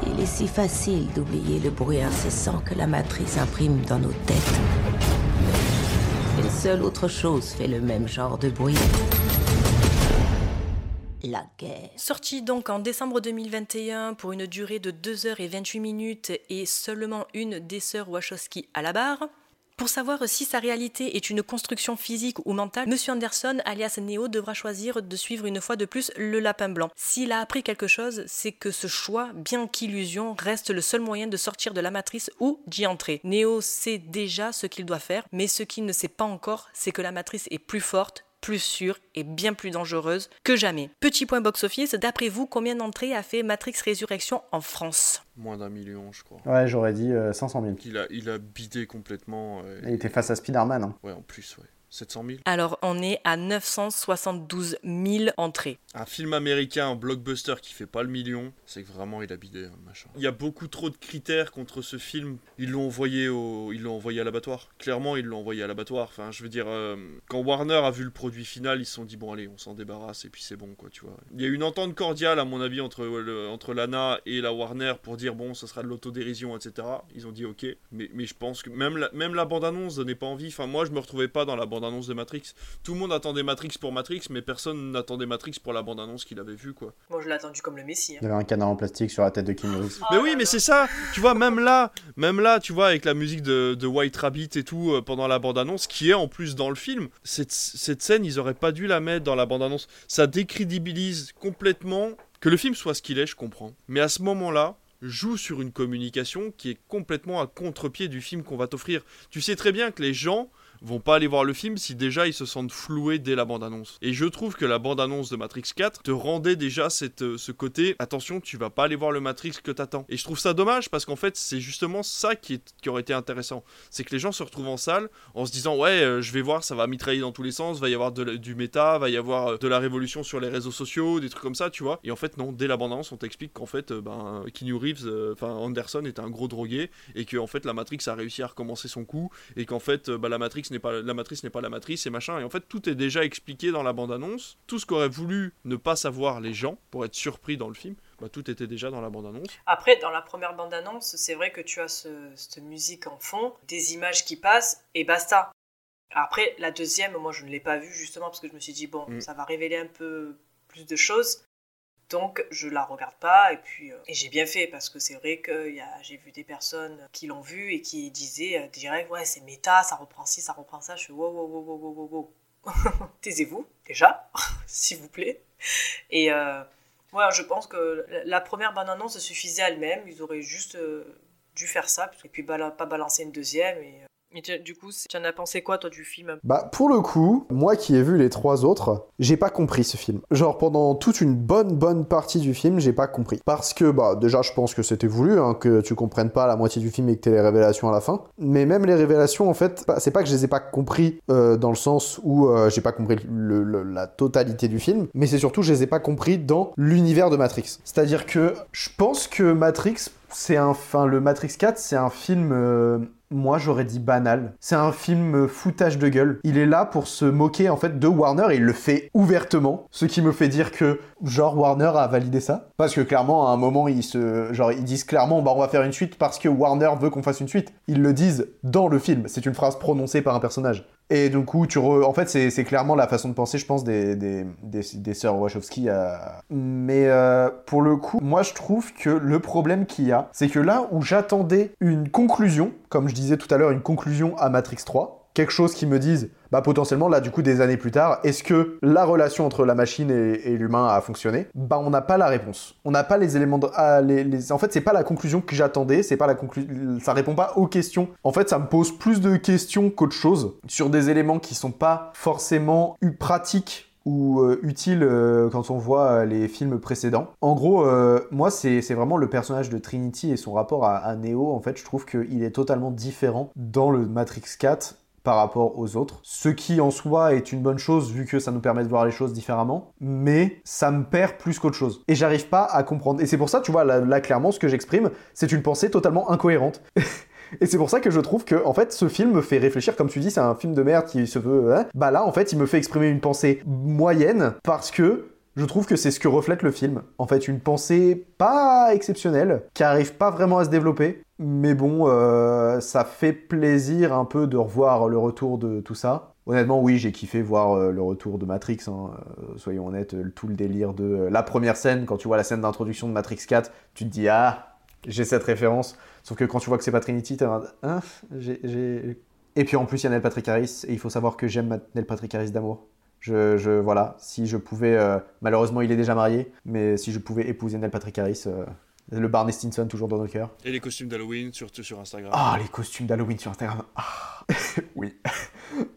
Il est si facile d'oublier le bruit incessant que la matrice imprime dans nos têtes. Une seule autre chose fait le même genre de bruit. La guerre. Sorti donc en décembre 2021 pour une durée de 2h28 minutes et seulement une des sœurs Wachowski à la barre. Pour savoir si sa réalité est une construction physique ou mentale, Monsieur Anderson, alias Neo, devra choisir de suivre une fois de plus le lapin blanc. S'il a appris quelque chose, c'est que ce choix, bien qu'illusion, reste le seul moyen de sortir de la matrice ou d'y entrer. Neo sait déjà ce qu'il doit faire, mais ce qu'il ne sait pas encore, c'est que la matrice est plus forte, plus sûre et bien plus dangereuse que jamais. Petit point box-office, d'après vous, combien d'entrées a fait Matrix Résurrection en France? Moins d'un million, je crois. Ouais, j'aurais dit 500 000. Il a, il a bidé complètement. Euh, il était face à Spider-Man. Hein. Ouais, en plus, ouais. 700 000 Alors, on est à 972 000 entrées. Un film américain, un blockbuster qui fait pas le million, c'est que vraiment il a bidé, hein, machin. Il y a beaucoup trop de critères contre ce film. Ils l'ont envoyé au, ils l'ont envoyé à l'abattoir. Clairement, ils l'ont envoyé à l'abattoir. Enfin, je veux dire, euh, quand Warner a vu le produit final, ils se sont dit bon allez, on s'en débarrasse et puis c'est bon quoi, tu vois. Il y a une entente cordiale à mon avis entre entre Lana et la Warner pour dire bon, ça sera de l'autodérision, etc. Ils ont dit ok, mais, mais je pense que même la, même la bande annonce donnait pas envie. Enfin, moi, je me retrouvais pas dans la bande annonce de Matrix. Tout le monde attendait Matrix pour Matrix, mais personne n'attendait Matrix pour la bande annonce qu'il avait vue quoi. Moi, je l'ai attendu comme le Messie. Hein. Il y avait un canard en plastique sur la tête de Keanu Reeves. mais oui, mais c'est ça. Tu vois, même là, même là, tu vois, avec la musique de, de White Rabbit et tout euh, pendant la bande annonce, qui est en plus dans le film, cette, cette scène, ils auraient pas dû la mettre dans la bande annonce. Ça décrédibilise complètement que le film soit ce qu'il est, je comprends. Mais à ce moment-là, joue sur une communication qui est complètement à contre-pied du film qu'on va t'offrir. Tu sais très bien que les gens vont pas aller voir le film si déjà ils se sentent floués dès la bande-annonce. Et je trouve que la bande-annonce de Matrix 4 te rendait déjà cette, euh, ce côté attention, tu vas pas aller voir le Matrix que t'attends. Et je trouve ça dommage parce qu'en fait, c'est justement ça qui, qui aurait été intéressant. C'est que les gens se retrouvent en salle en se disant ouais, euh, je vais voir, ça va mitrailler dans tous les sens, va y avoir du méta, va y avoir euh, de la révolution sur les réseaux sociaux, des trucs comme ça, tu vois. Et en fait, non, dès la bande-annonce, on t'explique qu'en fait, ben, Keanu Reeves, enfin Anderson est un gros drogué et que en fait la Matrix a réussi à recommencer son coup et qu'en fait, bah, la Matrix n'est pas la matrice n'est pas la matrice et machin. Et en fait tout est déjà expliqué dans la bande annonce tout ce qu'auraient voulu ne pas savoir les gens pour être surpris dans le film bah, tout était déjà dans la bande annonce après dans la première bande annonce c'est vrai que tu as cette musique en fond des images qui passent et basta. Après la deuxième moi je ne l'ai pas vue justement parce que je me suis dit bon mm. ça va révéler un peu plus de choses donc je la regarde pas et puis euh, et j'ai bien fait parce que c'est vrai que j'ai vu des personnes qui l'ont vu et qui disaient euh, direct ouais c'est méta, ça reprend ci, ça reprend ça. Je suis wow wow wow wow wow wow. *laughs* Taisez-vous déjà, *laughs* s'il vous plaît. Et euh, voilà, je pense que la première bande annonce suffisait à elle-même. Ils auraient juste dû faire ça et puis pas balancer une deuxième et et du coup, tu en as pensé quoi, toi, du film? Bah, pour le coup, moi qui ai vu les trois autres, j'ai pas compris ce film. Genre, pendant toute une bonne, bonne partie du film, j'ai pas compris. Parce que, bah, déjà, je pense que c'était voulu, hein, que tu comprennes pas la moitié du film et que t'aies les révélations à la fin. Mais même les révélations, en fait, c'est pas que je les ai pas compris euh, dans le sens où euh, j'ai pas compris la totalité du film, mais c'est surtout que je les ai pas compris dans l'univers de Matrix. C'est-à-dire que je pense que Matrix, c'est un. Enfin, le Matrix 4, c'est un film. Euh, moi j'aurais dit banal. C'est un film foutage de gueule. Il est là pour se moquer en fait de Warner et il le fait ouvertement. Ce qui me fait dire que genre Warner a validé ça. Parce que clairement à un moment ils se disent clairement bah on va faire une suite parce que Warner veut qu'on fasse une suite. Ils le disent dans le film. C'est une phrase prononcée par un personnage. Et du coup, tu en fait, c'est clairement la façon de penser, je pense, des, des, des, sœurs Wachowski. Mais euh, pour le coup, moi, je trouve que le problème qu'il y a, c'est que là où j'attendais une conclusion, comme je disais tout à l'heure, une conclusion à Matrix 3, quelque chose qui me dise, bah potentiellement là du coup des années plus tard, est-ce que la relation entre la machine et, l'humain a fonctionné? Bah on n'a pas la réponse. On n'a pas les éléments de... Ah, les, En fait c'est pas la conclusion que j'attendais, c'est pas la conclusion... Ça répond pas aux questions. En fait ça me pose plus de questions qu'autre chose sur des éléments qui sont pas forcément pratiques ou euh, utiles euh, quand on voit euh, les films précédents. En gros, moi, c'est vraiment le personnage de Trinity et son rapport à, à Neo. En fait, je trouve qu'il est totalement différent dans le Matrix 4 par rapport aux autres. Ce qui en soi est une bonne chose vu que ça nous permet de voir les choses différemment, mais ça me perd plus qu'autre chose. Et j'arrive pas à comprendre. Et c'est pour ça, tu vois, là, clairement, ce que j'exprime, c'est une pensée totalement incohérente. *laughs* Et c'est pour ça que je trouve que, en fait, ce film me fait réfléchir, comme tu dis, c'est un film de merde qui se veut. Hein. bah là, en fait, il me fait exprimer une pensée moyenne parce que je trouve que c'est ce que reflète le film. En fait, une pensée pas exceptionnelle, qui arrive pas vraiment à se développer. Mais bon, euh, ça fait plaisir un peu de revoir le retour de tout ça. Honnêtement, oui, j'ai kiffé voir euh, le retour de Matrix. Hein. Euh, soyons honnêtes, tout le délire de la première scène, quand tu vois la scène d'introduction de Matrix 4, tu te dis ah, j'ai cette référence. Sauf que quand tu vois que c'est pas Trinity, t'es hein, j'ai, Et puis en plus, il y a Neil Patrick Harris, et il faut savoir que j'aime Neil Patrick Harris d'amour. Je, voilà, si je pouvais, malheureusement il est déjà marié, mais si je pouvais épouser Neil Patrick Harris, le Barney Stinson toujours dans nos cœurs. Et les costumes d'Halloween sur, sur Instagram. Ah, les costumes d'Halloween sur Instagram. Ah. *laughs* oui.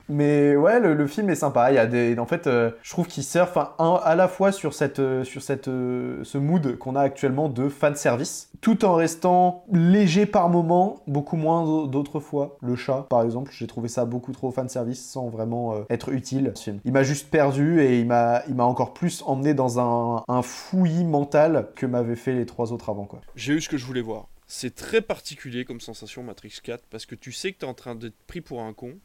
Mais ouais, le, film est sympa. Il y a des, en fait, euh, je trouve qu'il surfe à la fois sur cette, euh, sur cette, euh, ce mood qu'on a actuellement de fan service, tout en restant léger par moment, beaucoup moins d'autres fois. Le chat, par exemple, j'ai trouvé ça beaucoup trop fan service sans vraiment être utile. Ce film. Il m'a juste perdu et il m'a, encore plus emmené dans un, fouillis mental que m'avaient fait les trois autres avant. J'ai eu ce que je voulais voir. C'est très particulier comme sensation Matrix 4 parce que tu sais que tu es en train d'être pris pour un con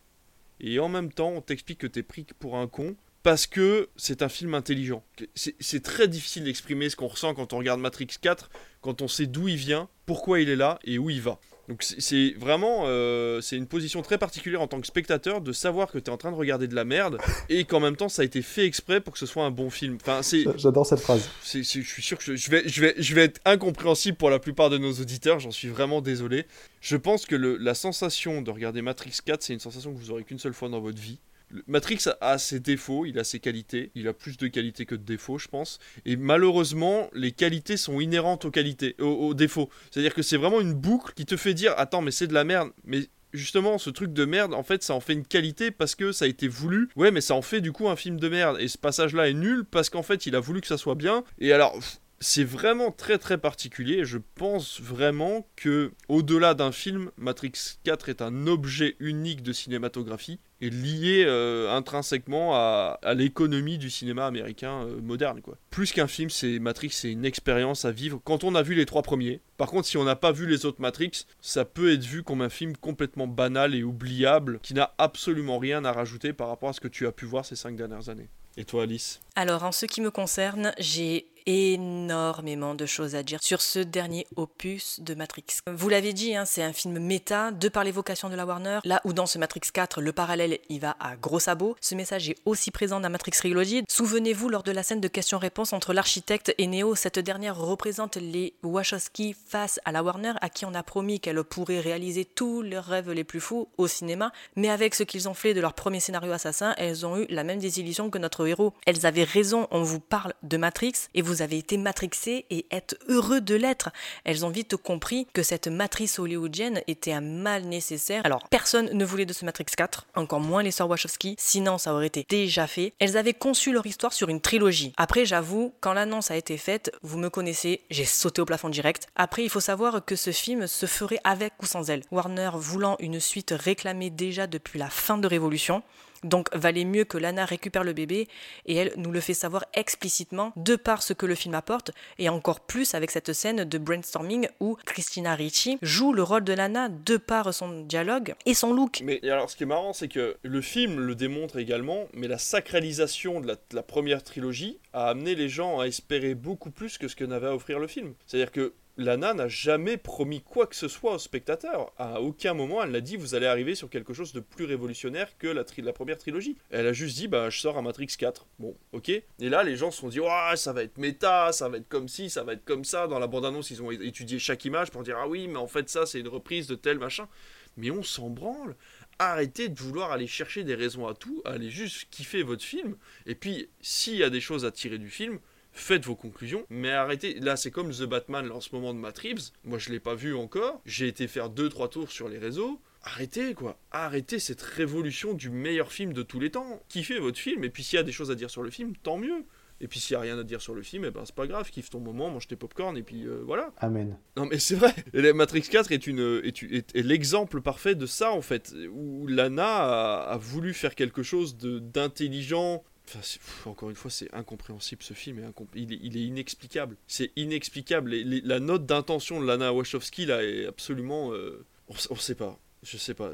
et en même temps on t'explique que tu es pris pour un con parce que c'est un film intelligent. C'est très difficile d'exprimer ce qu'on ressent quand on regarde Matrix 4, quand on sait d'où il vient, pourquoi il est là et où il va. Donc c'est vraiment euh, c'est une position très particulière en tant que spectateur de savoir que tu es en train de regarder de la merde et qu'en même temps ça a été fait exprès pour que ce soit un bon film. Enfin, J'adore cette phrase. je suis sûr que je, vais, je, vais, je vais être incompréhensible pour la plupart de nos auditeurs, j'en suis vraiment désolé. Je pense que le, la sensation de regarder Matrix 4, c'est une sensation que vous aurez qu'une seule fois dans votre vie. Matrix a ses défauts, il a ses qualités, il a plus de qualités que de défauts, je pense. Et malheureusement, les qualités sont inhérentes aux qualités, aux, défauts. C'est-à-dire que c'est vraiment une boucle qui te fait dire attends, mais c'est de la merde, mais justement, ce truc de merde, en fait, ça en fait une qualité parce que ça a été voulu. Ouais, mais ça en fait du coup un film de merde. Et ce passage-là est nul parce qu'en fait, il a voulu que ça soit bien. Et alors, c'est vraiment très très particulier. Je pense vraiment que, au-delà d'un film, Matrix 4 est un objet unique de cinématographie et lié euh, intrinsèquement à, l'économie du cinéma américain euh, moderne. Quoi. Plus qu'un film, c'est Matrix, c'est une expérience à vivre quand on a vu les trois premiers. Par contre, si on n'a pas vu les autres Matrix, ça peut être vu comme un film complètement banal et oubliable qui n'a absolument rien à rajouter par rapport à ce que tu as pu voir ces cinq dernières années. Et toi, Alice? Alors, en ce qui me concerne, j'ai énormément de choses à dire sur ce dernier opus de Matrix. Vous l'avez dit, hein, c'est un film méta de par l'évocation de la Warner, là où dans ce Matrix 4, le parallèle il va à gros sabots. Ce message est aussi présent dans Matrix Reloaded. Souvenez-vous lors de la scène de questions-réponses entre l'architecte et Neo, cette dernière représente les Wachowski face à la Warner à qui on a promis qu'elle pourrait réaliser tous leurs rêves les plus fous au cinéma, mais avec ce qu'ils ont fait de leur premier scénario assassin, elles ont eu la même désillusion que notre héros. Elles avaient raison, on vous parle de Matrix et vous avez été matrixé et êtes heureux de l'être. Elles ont vite compris que cette matrice hollywoodienne était un mal nécessaire. Alors, personne ne voulait de ce Matrix 4, encore moins les sœurs Wachowski, sinon ça aurait été déjà fait. Elles avaient conçu leur histoire sur une trilogie. Après, j'avoue, quand l'annonce a été faite, vous me connaissez, j'ai sauté au plafond direct. Après, il faut savoir que ce film se ferait avec ou sans elle. Warner voulant une suite réclamée déjà depuis la fin de Révolution, donc valait mieux que Lana récupère le bébé et elle nous le fait savoir explicitement de par ce que le film apporte et encore plus avec cette scène de brainstorming où Christina Ricci joue le rôle de Lana de par son dialogue et son look. Mais alors ce qui est marrant c'est que le film le démontre également mais la sacralisation de la, de la première trilogie a amené les gens à espérer beaucoup plus que ce que n'avait à offrir le film. C'est-à-dire que Lana n'a jamais promis quoi que ce soit au spectateur. À aucun moment, elle n'a dit vous allez arriver sur quelque chose de plus révolutionnaire que la, la première trilogie. Elle a juste dit bah je sors un Matrix 4. Bon, ok. Et là, les gens se sont dit ouais, ça va être méta, ça va être comme ci, ça va être comme ça. Dans la bande-annonce, ils ont étudié chaque image pour dire ah oui, mais en fait ça c'est une reprise de tel machin. mais on s'en branle. Arrêtez de vouloir aller chercher des raisons à tout, allez juste kiffer votre film. Et puis, s'il y a des choses à tirer du film, faites vos conclusions, mais arrêtez. Là, c'est comme The Batman là, en ce moment de Matt Reeves. Moi, je l'ai pas vu encore. J'ai été faire 2-3 tours sur les réseaux. Arrêtez, quoi. Arrêtez cette révolution du meilleur film de tous les temps. Kiffez votre film, et puis s'il y a des choses à dire sur le film, tant mieux. Et puis s'il n'y a rien à dire sur le film, eh ben c'est pas grave, kiffe ton moment, mange tes popcorn et puis euh, voilà. Amen. Non mais c'est vrai. Matrix 4 est, une, est, est, est l'exemple parfait de ça en fait, où Lana a, a voulu faire quelque chose de, d'intelligent. Enfin, encore une fois, c'est incompréhensible ce film, il, est, inexplicable. C'est inexplicable. La note d'intention de Lana Wachowski là est absolument. euh, on, on sait pas. Je sais pas.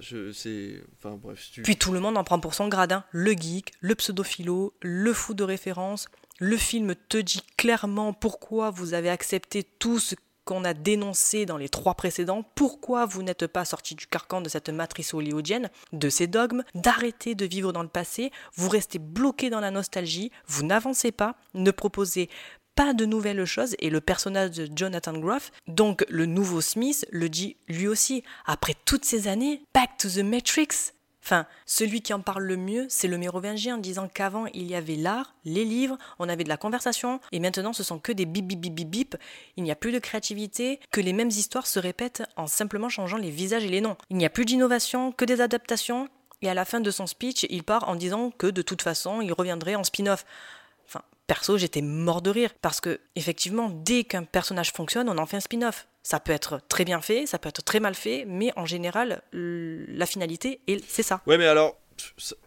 Enfin bref. tu- Puis tout le monde en prend pour son gradin. Le geek, le pseudophilo, le fou de référence. Le film te dit clairement pourquoi vous avez accepté tout ce qu'on a dénoncé dans les trois précédents, pourquoi vous n'êtes pas sorti du carcan de cette matrice hollywoodienne, de ces dogmes, d'arrêter de vivre dans le passé, vous restez bloqué dans la nostalgie, vous n'avancez pas, ne proposez pas de nouvelles choses et le personnage de Jonathan Groff, donc le nouveau Smith, le dit lui aussi. Après toutes ces années, back to the Matrix. Enfin, celui qui en parle le mieux, c'est le mérovingien en disant qu'avant il y avait l'art, les livres, on avait de la conversation, et maintenant ce sont que des bip bip bip bip bip. Il n'y a plus de créativité, que les mêmes histoires se répètent en simplement changeant les visages et les noms. Il n'y a plus d'innovation, que des adaptations, et à la fin de son speech, il part en disant que de toute façon il reviendrait en spin-off. Perso, j'étais mort de rire parce que, effectivement, dès qu'un personnage fonctionne, on en fait un spin-off. Ça peut être très bien fait, ça peut être très mal fait, mais en général, la finalité, est- c'est ça. Ouais, mais alors.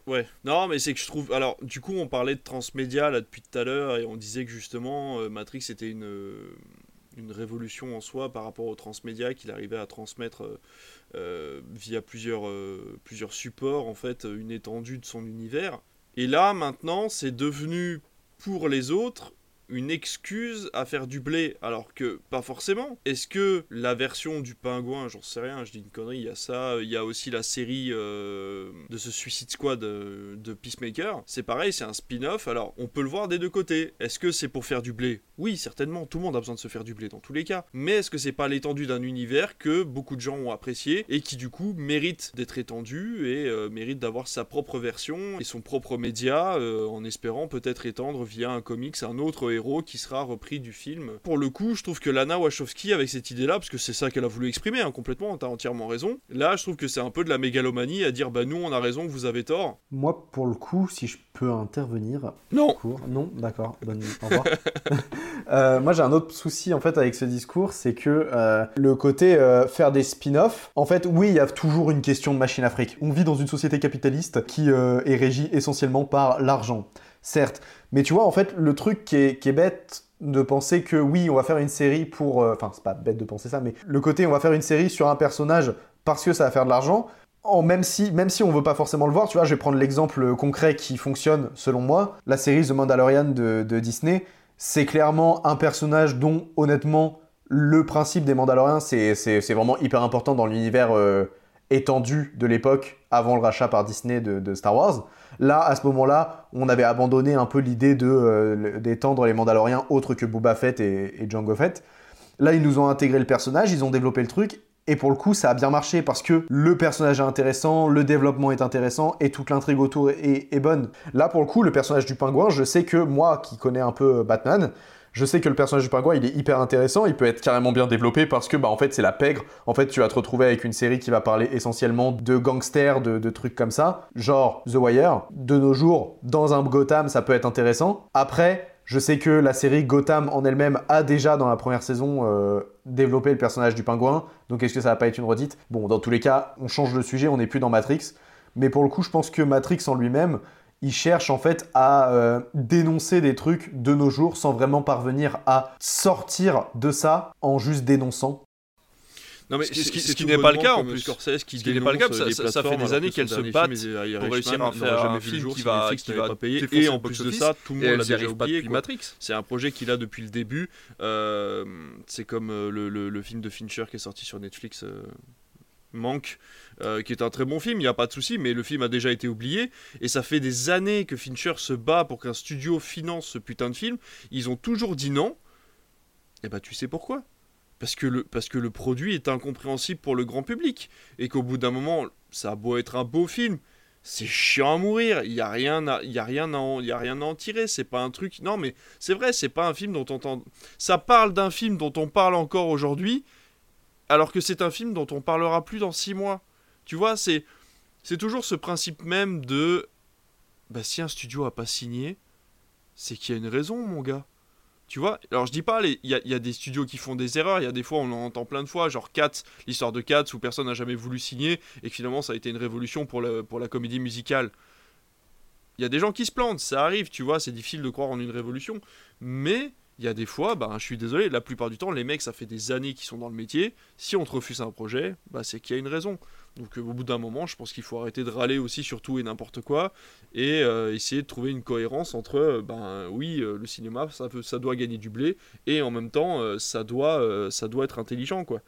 Ouais, non, mais c'est que je trouve. Alors, du coup, on parlait de transmédia là depuis tout à l'heure et on disait que justement, euh, Matrix était une, euh, une révolution en soi par rapport au transmédia qu'il arrivait à transmettre euh, via plusieurs, plusieurs supports, en fait, une étendue de son univers. Et là, maintenant, c'est devenu pour les autres une excuse à faire du blé, alors que pas forcément. Est-ce que la version du pingouin, j'en sais rien, je dis une connerie, il y a ça, il y a aussi la série euh, de ce Suicide Squad euh, de Peacemaker, c'est pareil, c'est un spin-off, alors on peut le voir des deux côtés. Est-ce que c'est pour faire du blé? Oui, certainement, tout le monde a besoin de se faire du blé dans tous les cas, mais est-ce que c'est pas l'étendue d'un univers que beaucoup de gens ont apprécié et qui du coup mérite d'être étendu et euh, mérite d'avoir sa propre version et son propre média euh, en espérant peut-être étendre via un comics un autre héros qui sera repris du film. Pour le coup, je trouve que Lana Wachowski avec cette idée-là, parce que c'est ça qu'elle a voulu exprimer hein, complètement, t'as entièrement raison. Là, je trouve que c'est un peu de la mégalomanie à dire bah nous on a raison, vous avez tort. Moi, pour le coup, si je peux intervenir. Non. Non, d'accord. Bonne... Au revoir. *laughs* Euh, moi, j'ai un autre souci en fait avec ce discours, c'est que euh, le côté euh, faire des spin-offs. En fait, oui, il y a toujours une question de machine fric. On vit dans une société capitaliste qui est régie essentiellement par l'argent, certes. Mais tu vois, en fait, le truc qui est, bête de penser que oui, on va faire une série pour. euh, Enfin, c'est pas bête de penser ça, mais le côté on va faire une série sur un personnage parce que ça va faire de l'argent. En même si, même si on veut pas forcément le voir, tu vois, je vais prendre l'exemple concret qui fonctionne selon moi. La série The Mandalorian de, Disney, c'est clairement un personnage dont, honnêtement, le principe des Mandaloriens, c'est vraiment hyper important dans l'univers euh, étendu de l'époque, avant le rachat par Disney de, Star Wars. Là, à ce moment-là, on avait abandonné un peu l'idée de, euh, d'étendre les Mandaloriens autres que Boba Fett et, et Jango Fett. Là, ils nous ont intégré le personnage, ils ont développé le truc, et pour le coup, ça a bien marché parce que le personnage est intéressant, le développement est intéressant et toute l'intrigue autour est, est bonne. Là, pour le coup, le personnage du pingouin, je sais que moi, qui connais un peu Batman, je sais que le personnage du pingouin, il est hyper intéressant, il peut être carrément bien développé parce que, bah, en fait, c'est la pègre. En fait, tu vas te retrouver avec une série qui va parler essentiellement de gangsters, de, trucs comme ça, genre The Wire. De nos jours, dans un Gotham, ça peut être intéressant. Après, je sais que la série Gotham en elle-même a déjà dans la première saison euh, développé le personnage du pingouin, donc est-ce que ça va pas être une redite? Bon, dans tous les cas, on change de sujet, on n'est plus dans Matrix, mais pour le coup, je pense que Matrix en lui-même, il cherche en fait à euh, dénoncer des trucs de nos jours sans vraiment parvenir à sortir de ça en juste dénonçant. Non mais Ce ce qui- qui, ce qui n'est pas le cas en plus. Scorsese qui qui n'est pas le cas, ça, ça- ça fait des années qu'elles se battent pour réussir à faire un film qui va, qui va pas payer. Et en plus de ça, tout le monde l'a déjà oublié. Matrix. C'est un projet qu'il a depuis le début. Euh, c'est comme euh, le, le- le film de Fincher qui est sorti sur Netflix. euh, Manque, euh, qui est un très bon film, il n'y a pas de souci, mais le film a déjà été oublié, et ça fait des années que Fincher se bat pour qu'un studio finance ce putain de film, ils ont toujours dit non, et bah tu sais pourquoi? Parce que le, parce que le produit est incompréhensible pour le grand public. Et qu'au bout d'un moment, ça a beau être un beau film, c'est chiant à mourir. Il n'y a, rien à, y a, rien à y a rien à en tirer. C'est pas un truc. Non, mais c'est vrai, c'est pas un film dont on entend. Ça parle d'un film dont on parle encore aujourd'hui, alors que c'est un film dont on parlera plus dans six mois. Tu vois, c'est. C'est toujours ce principe même de. Bah, si un studio a pas signé, c'est qu'il y a une raison, mon gars. Tu vois Alors je dis pas, il y, a des studios qui font des erreurs, il y a des fois on en entend plein de fois, genre Cats, l'histoire de Cats où personne n'a jamais voulu signer et que finalement ça a été une révolution pour, pour la comédie musicale. Il y a des gens qui se plantent, ça arrive, tu vois, c'est difficile de croire en une révolution. Mais il y a des fois, ben, je suis désolé, la plupart du temps, les mecs, ça fait des années qu'ils sont dans le métier. Si on te refuse un projet, bah, c'est qu'il y a une raison. Donc euh, au bout d'un moment, je pense qu'il faut arrêter de râler aussi sur tout et n'importe quoi et euh, essayer de trouver une cohérence entre, euh, ben oui, le cinéma, ça, doit gagner du blé et en même temps, ça, doit, ça doit être intelligent, quoi.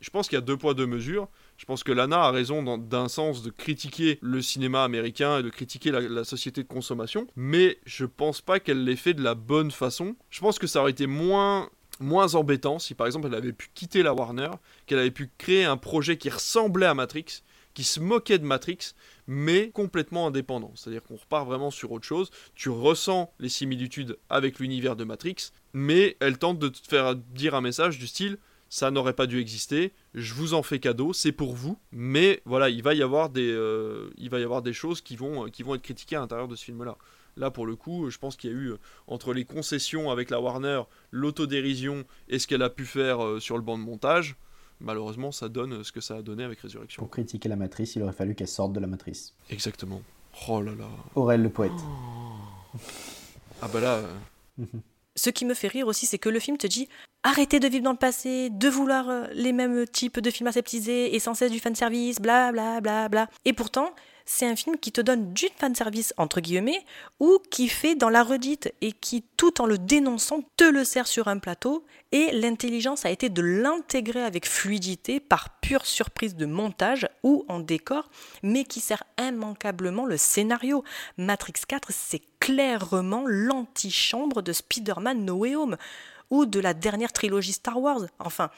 Je pense qu'il y a deux poids, deux mesures. Je pense que Lana a raison d'un sens de critiquer le cinéma américain et de critiquer la, la société de consommation, mais je pense pas qu'elle l'ait fait de la bonne façon. Je pense que ça aurait été moins moins embêtant si par exemple elle avait pu quitter la Warner, qu'elle avait pu créer un projet qui ressemblait à Matrix, qui se moquait de Matrix, mais complètement indépendant. C'est-à-dire qu'on repart vraiment sur autre chose, tu ressens les similitudes avec l'univers de Matrix, mais elle tente de te faire dire un message du style ça n'aurait pas dû exister, je vous en fais cadeau, c'est pour vous, mais voilà, il va y avoir des, euh, il va y avoir des choses qui vont, qui vont être critiquées à l'intérieur de ce film-là. Là, pour le coup, je pense qu'il y a eu, euh, entre les concessions avec la Warner, l'autodérision et ce qu'elle a pu faire euh, sur le banc de montage, malheureusement, ça donne euh, ce que ça a donné avec Résurrection. Pour critiquer la matrice, il aurait fallu qu'elle sorte de la matrice. Exactement. Oh là là. Aurel le poète. Ah bah là. Ce qui me fait rire aussi, c'est que le film te dit arrêtez de vivre dans le passé, de vouloir les mêmes types de films aseptisés et sans cesse du fanservice, bla bla bla bla. Et pourtant, c'est un film qui te donne du fanservice, entre guillemets, ou qui fait dans la redite et qui, tout en le dénonçant, te le sert sur un plateau. Et l'intelligence a été de l'intégrer avec fluidité par pure surprise de montage ou en décor, mais qui sert immanquablement le scénario. Matrix 4, c'est clairement l'antichambre de Spider-Man No Way Home ou de la dernière trilogie Star Wars. Enfin,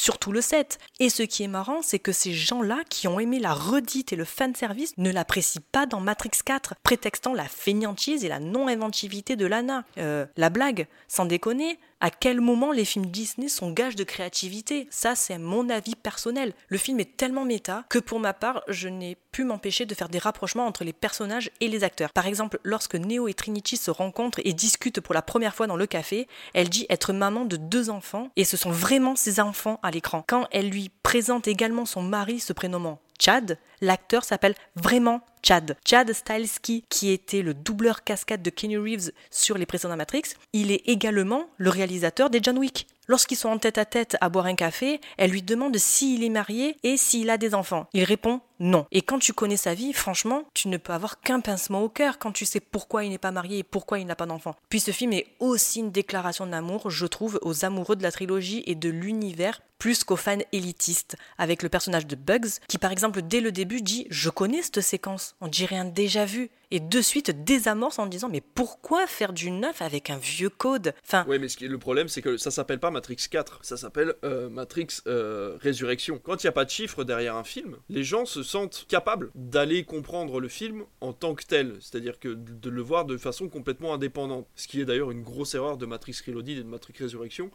surtout le 7. Et ce qui est marrant, c'est que ces gens-là qui ont aimé la redite et le fanservice ne l'apprécient pas dans Matrix 4, prétextant la fainéantise et la non-inventivité de Lana. Euh, la blague, sans déconner, à quel moment les films Disney sont gages de créativité? Ça, c'est mon avis personnel. Le film est tellement méta que pour ma part, je n'ai pu m'empêcher de faire des rapprochements entre les personnages et les acteurs. Par exemple, lorsque Neo et Trinity se rencontrent et discutent pour la première fois dans le café, elle dit être maman de deux enfants et ce sont vraiment ses enfants à l'écran. Quand elle lui présente également son mari se prénommant Chad, l'acteur s'appelle vraiment Chad. Chad Stahelski, qui était le doubleur cascade de Kenny Reeves sur les précédents Matrix, il est également le réalisateur des John Wick. Lorsqu'ils sont en tête à tête à boire un café, elle lui demande s'il est marié et s'il a des enfants. Il répond non. Et quand tu connais sa vie, franchement, tu ne peux avoir qu'un pincement au cœur quand tu sais pourquoi il n'est pas marié et pourquoi il n'a pas d'enfant. Puis ce film est aussi une déclaration d'amour, je trouve, aux amoureux de la trilogie et de l'univers plus qu'aux fans élitistes, avec le personnage de Bugs, qui par exemple dès le début dit Je connais cette séquence, on dirait un déjà vu et de suite désamorce en disant mais pourquoi faire du neuf avec un vieux code? Enfin. Mais le problème, c'est que ça s'appelle pas Matrix 4, ça s'appelle euh, Matrix euh, Résurrection. Quand il n'y a pas de chiffre derrière un film, les gens se sentent capables d'aller comprendre le film en tant que tel, c'est-à-dire que de le voir de façon complètement indépendante. Ce qui est d'ailleurs une grosse erreur de Matrix Reloaded et de Matrix Résurrection,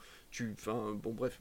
Enfin, bon, bref,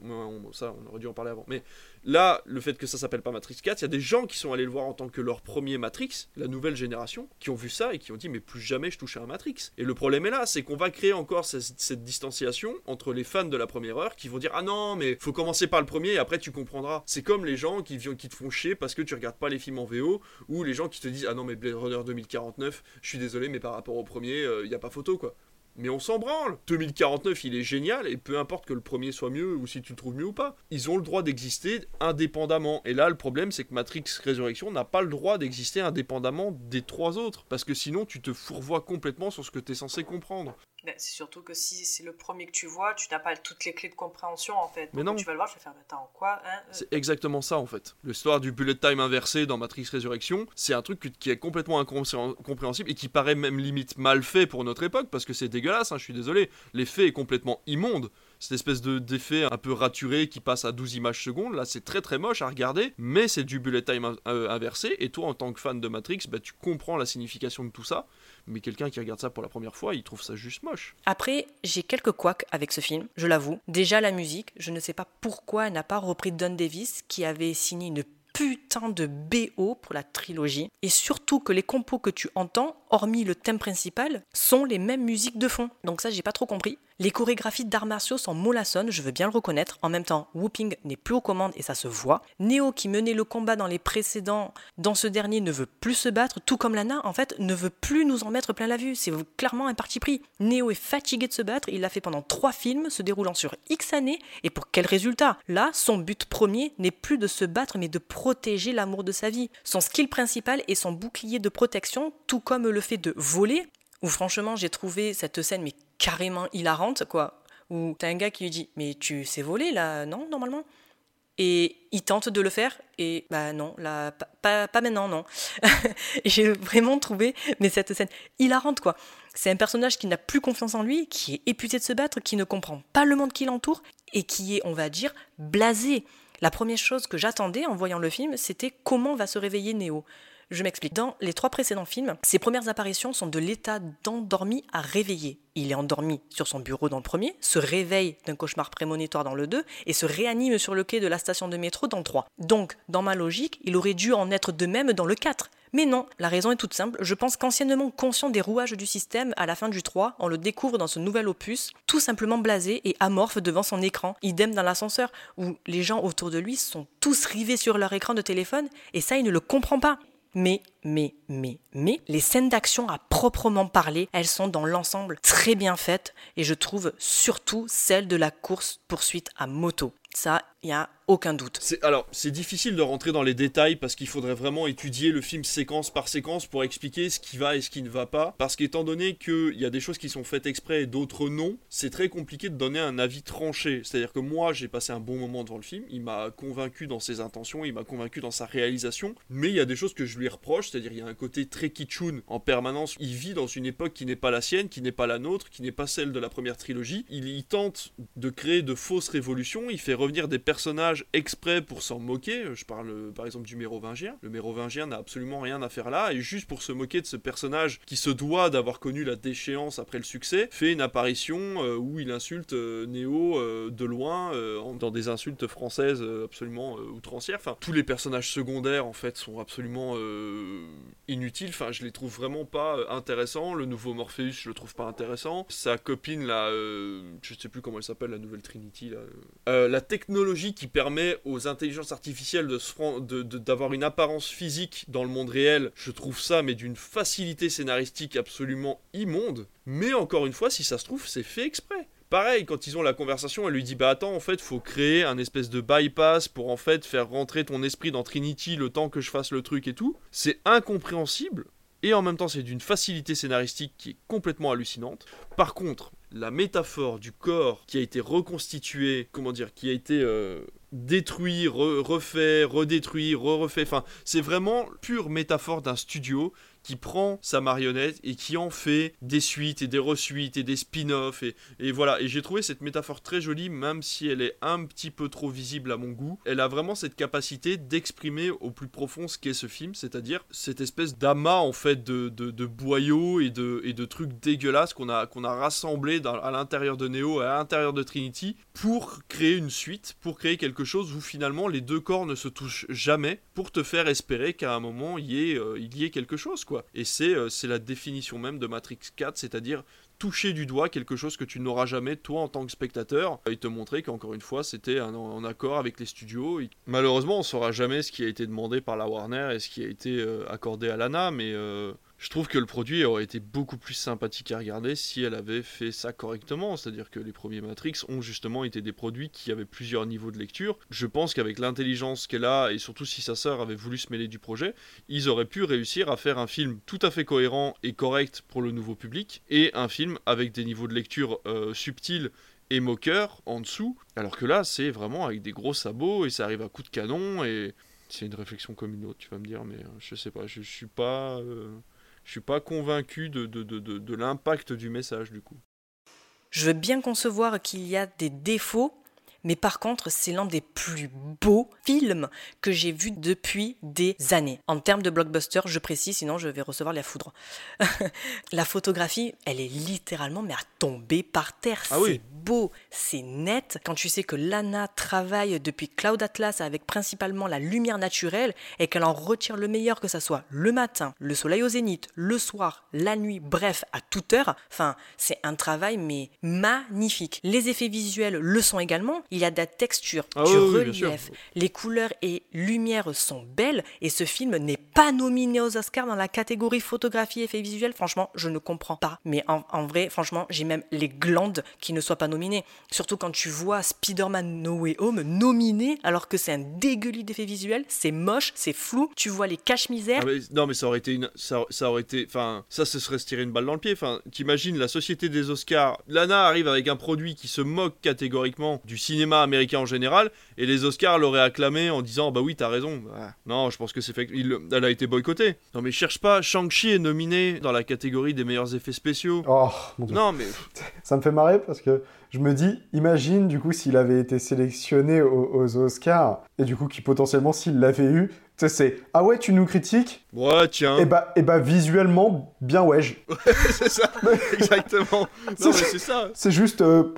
ça, on aurait dû en parler avant. Mais là, le fait que ça s'appelle pas Matrix 4, il y a des gens qui sont allés le voir en tant que leur premier Matrix, la nouvelle génération, qui ont vu ça et qui ont dit, mais plus jamais je touche à un Matrix. Et le problème est là, c'est qu'on va créer encore cette, distanciation entre les fans de la première heure qui vont dire, ah non, mais faut commencer par le premier et après tu comprendras. C'est comme les gens qui, qui te font chier parce que tu regardes pas les films en VO, ou les gens qui te disent, ah non, mais Blade Runner 2049, je suis désolé, mais par rapport au premier, il euh, n'y a pas photo, quoi. Mais on s'en branle. 2049, il est génial et peu importe que le premier soit mieux ou si tu le trouves mieux ou pas. Ils ont le droit d'exister indépendamment. Et là, le problème, c'est que Matrix Résurrection n'a pas le droit d'exister indépendamment des trois autres. Parce que sinon, tu te fourvoies complètement sur ce que tu es censé comprendre. Ben, c'est surtout que si c'est le premier que tu vois, tu n'as pas toutes les clés de compréhension en fait. Mais non. tu vas le voir, tu vas faire attends quoi hein euh. C'est exactement ça en fait. L'histoire du bullet time inversé dans Matrix Résurrection, c'est un truc qui est complètement incompréhensible et qui paraît même limite mal fait pour notre époque parce que c'est dégueulasse. Hein, je suis désolé. L'effet est complètement immonde. Cette espèce de d'effet un peu raturé qui passe à 12 images secondes. Là, c'est très très moche à regarder, mais c'est du bullet time euh, inversé. Et toi, en tant que fan de Matrix, bah, tu comprends la signification de tout ça. Mais quelqu'un qui regarde ça pour la première fois, il trouve ça juste moche. Après, j'ai quelques couacs avec ce film, je l'avoue. Déjà, la musique, je ne sais pas pourquoi elle n'a pas repris Don Davis, qui avait signé une putain de BO pour la trilogie. Et surtout que les compos que tu entends, hormis le thème principal, sont les mêmes musiques de fond. Donc ça, j'ai pas trop compris. Les chorégraphies d'arts martiaux sont mollassonnes, je veux bien le reconnaître. En même temps, Whooping n'est plus aux commandes et ça se voit. Neo, qui menait le combat dans les précédents, dans ce dernier ne veut plus se battre, tout comme Lana, en fait, ne veut plus nous en mettre plein la vue. C'est clairement un parti pris. Neo est fatigué de se battre, il l'a fait pendant trois films, se déroulant sur X années, et pour quel résultat? Là, son but premier n'est plus de se battre, mais de protéger l'amour de sa vie. Son skill principal est son bouclier de protection, tout comme le fait de voler, où franchement j'ai trouvé cette scène mais carrément hilarante, quoi. Où t'as un gars qui lui dit Mais tu sais voler là, non, normalement? Et il tente de le faire, et bah non, là, pas, pas, maintenant, non. *laughs* j'ai vraiment trouvé mais cette scène hilarante, quoi. C'est un personnage qui n'a plus confiance en lui, qui est épuisé de se battre, qui ne comprend pas le monde qui l'entoure, et qui est, on va dire, blasé. La première chose que j'attendais en voyant le film, c'était comment va se réveiller Néo. Je m'explique. Dans les trois précédents films, ses premières apparitions sont de l'état d'endormi à réveillé. Il est endormi sur son bureau dans le premier, se réveille d'un cauchemar prémonitoire dans le 2 et se réanime sur le quai de la station de métro dans le 3. Donc, dans ma logique, il aurait dû en être de même dans le 4. Mais non, la raison est toute simple. Je pense qu'anciennement conscient des rouages du système, à la fin du 3, on le découvre dans ce nouvel opus, tout simplement blasé et amorphe devant son écran. Idem dans l'ascenseur, où les gens autour de lui sont tous rivés sur leur écran de téléphone, et ça, il ne le comprend pas. Mais, mais, mais, mais, les scènes d'action à proprement parler, elles sont dans l'ensemble très bien faites et je trouve surtout celle de la course-poursuite à moto. Ça, il y a aucun doute. alors, c'est difficile de rentrer dans les détails parce qu'il faudrait vraiment étudier le film séquence par séquence pour expliquer ce qui va et ce qui ne va pas. Parce qu'étant donné qu'il y a des choses qui sont faites exprès et d'autres non, c'est très compliqué de donner un avis tranché. C'est-à-dire que moi, j'ai passé un bon moment devant le film, il m'a convaincu dans ses intentions, il m'a convaincu dans sa réalisation, mais il y a des choses que je lui reproche, c'est-à-dire il y a un côté très kitschoun en permanence. Il vit dans une époque qui n'est pas la sienne, qui n'est pas la nôtre, qui n'est pas celle de la première trilogie. Il, il tente de créer de fausses révolutions, il fait revenir des personnages exprès pour s'en moquer. Je parle euh, par exemple du mérovingien. Le mérovingien n'a absolument rien à faire là, et juste pour se moquer de ce personnage qui se doit d'avoir connu la déchéance après le succès, fait une apparition euh, où il insulte euh, Néo de loin, dans des insultes françaises absolument outrancières. Enfin, tous les personnages secondaires en fait sont absolument inutiles. Enfin, je les trouve vraiment pas intéressants. Le nouveau Morpheus, je le trouve pas intéressant. Sa copine là, je sais plus comment elle s'appelle, la nouvelle Trinity là. la technologie qui permet aux intelligences artificielles d'avoir de, une apparence physique dans le monde réel, je trouve ça mais d'une facilité scénaristique absolument immonde. Mais encore une fois, si ça se trouve, c'est fait exprès. Pareil, quand ils ont la conversation, elle lui dit Bah attends, en fait, faut créer un espèce de bypass pour en fait faire rentrer ton esprit dans Trinity le temps que je fasse le truc et tout. C'est incompréhensible. Et en même temps, c'est d'une facilité scénaristique qui est complètement hallucinante. Par contre, la métaphore du corps qui a été reconstitué, comment dire, qui a été euh, détruit, refait, redétruit, re-refait. Enfin, c'est vraiment pure métaphore d'un studio qui prend sa marionnette et qui en fait des suites et des resuites et des spin-offs et, et, voilà. Et j'ai trouvé cette métaphore très jolie même si elle est un petit peu trop visible à mon goût. Elle a vraiment cette capacité d'exprimer au plus profond ce qu'est ce film c'est-à-dire cette espèce d'amas en fait de, de, boyaux et de, et de trucs dégueulasses qu'on a, qu'on a rassemblés à l'intérieur de Neo à l'intérieur de Trinity pour créer une suite pour créer quelque chose où finalement les deux corps ne se touchent jamais pour te faire espérer qu'à un moment il y ait, euh, y ait quelque chose quoi et euh, c'est la définition même de Matrix 4, c'est-à-dire toucher du doigt quelque chose que tu n'auras jamais toi en tant que spectateur et te montrer qu'encore une fois c'était en accord avec les studios. Malheureusement on saura jamais ce qui a été demandé par la Warner et ce qui a été euh, accordé à Lana mais euh, je trouve que le produit aurait été beaucoup plus sympathique à regarder si elle avait fait ça correctement. C'est-à-dire que les premiers Matrix ont justement été des produits qui avaient plusieurs niveaux de lecture. Je pense qu'avec l'intelligence qu'elle a, et surtout si sa sœur avait voulu se mêler du projet, ils auraient pu réussir à faire un film tout à fait cohérent et correct pour le nouveau public, et un film avec des niveaux de lecture euh, subtils et moqueurs en dessous. Alors que là, c'est vraiment avec des gros sabots, et ça arrive à coups de canon, et c'est une réflexion comme une autre, tu vas me dire, mais euh, je sais pas, je, suis pas... Euh, je suis pas convaincu de, de, l'impact du message du coup. Je veux bien concevoir qu'il y a des défauts, mais par contre, c'est l'un des plus beaux films que j'ai vu depuis des années. En termes de blockbuster, je précise, sinon je vais recevoir la foudre. *laughs* la photographie, elle est littéralement mais à tomber par terre. Ah c'est beau, c'est net. Quand tu sais que Lana travaille depuis Cloud Atlas avec principalement la lumière naturelle et qu'elle en retire le meilleur, que ça soit le matin, le soleil au zénith, le soir, la nuit, bref, à toute heure. Enfin, c'est un travail mais magnifique. Les effets visuels le sont également il y a de la texture, ah du relief, les couleurs et lumières sont belles et ce film n'est pas nominé aux Oscars dans la catégorie photographie et effets visuels. Franchement, je ne comprends pas. Mais en, vrai, franchement, j'ai même les glandes qui ne soient pas nominées. Surtout quand tu vois Spider-Man No Way Home nominé alors que c'est un dégueulis d'effets visuels, c'est moche, c'est flou, tu vois les caches-misères. Ah, non mais ça aurait été une... ça, ça aurait été enfin ça ce serait se tirer une balle dans le pied. Enfin, t'imagines la société des Oscars, Lana arrive avec un produit qui se moque catégoriquement du cinéma américain en général, et les Oscars l'auraient acclamé en disant Bah oui, t'as raison. Bah, non, je pense que c'est fait. Il, elle a été boycottée. Non, mais cherche pas, Shang-Chi est nominé dans la catégorie des meilleurs effets spéciaux. Oh, mon Dieu. Non, mais. Ça me fait marrer parce que je me dis, imagine du coup s'il avait été sélectionné aux, Oscars, et du coup qui potentiellement s'il l'avait eu, tu sais, c'est Ah ouais, tu nous critiques? Ouais, tiens. Et bah, et bah visuellement, bien ouais. *laughs* c'est ça, *laughs* exactement. Non, mais c'est ça. C'est juste. Euh,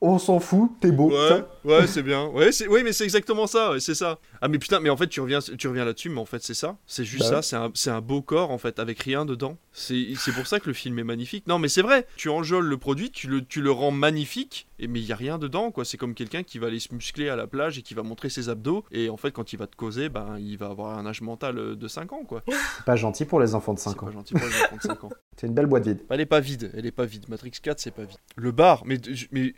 on s'en fout, t'es beau. Ouais, ouais c'est bien. Ouais, oui, mais c'est exactement ça, c'est ça. Ah, mais putain, mais en fait, tu reviens, tu reviens là-dessus, mais en fait, c'est ça. C'est juste bah ça, c'est un, beau corps, en fait, avec rien dedans. C'est pour ça que le film est magnifique. Non, mais c'est vrai, tu enjôles le produit, tu le, tu le rends magnifique, et, mais il y a rien dedans, quoi. C'est comme quelqu'un qui va aller se muscler à la plage et qui va montrer ses abdos, et en fait, quand il va te causer, ben, il va avoir un âge mental euh, de 5 ans, quoi. C'est pas gentil pour les enfants de 5 ans. pas gentil pour les enfants de 5 ans. *laughs* C'est une belle boîte vide. Elle est pas vide, elle est pas vide. Matrix 4, c'est pas vide. Le bar, mais, mais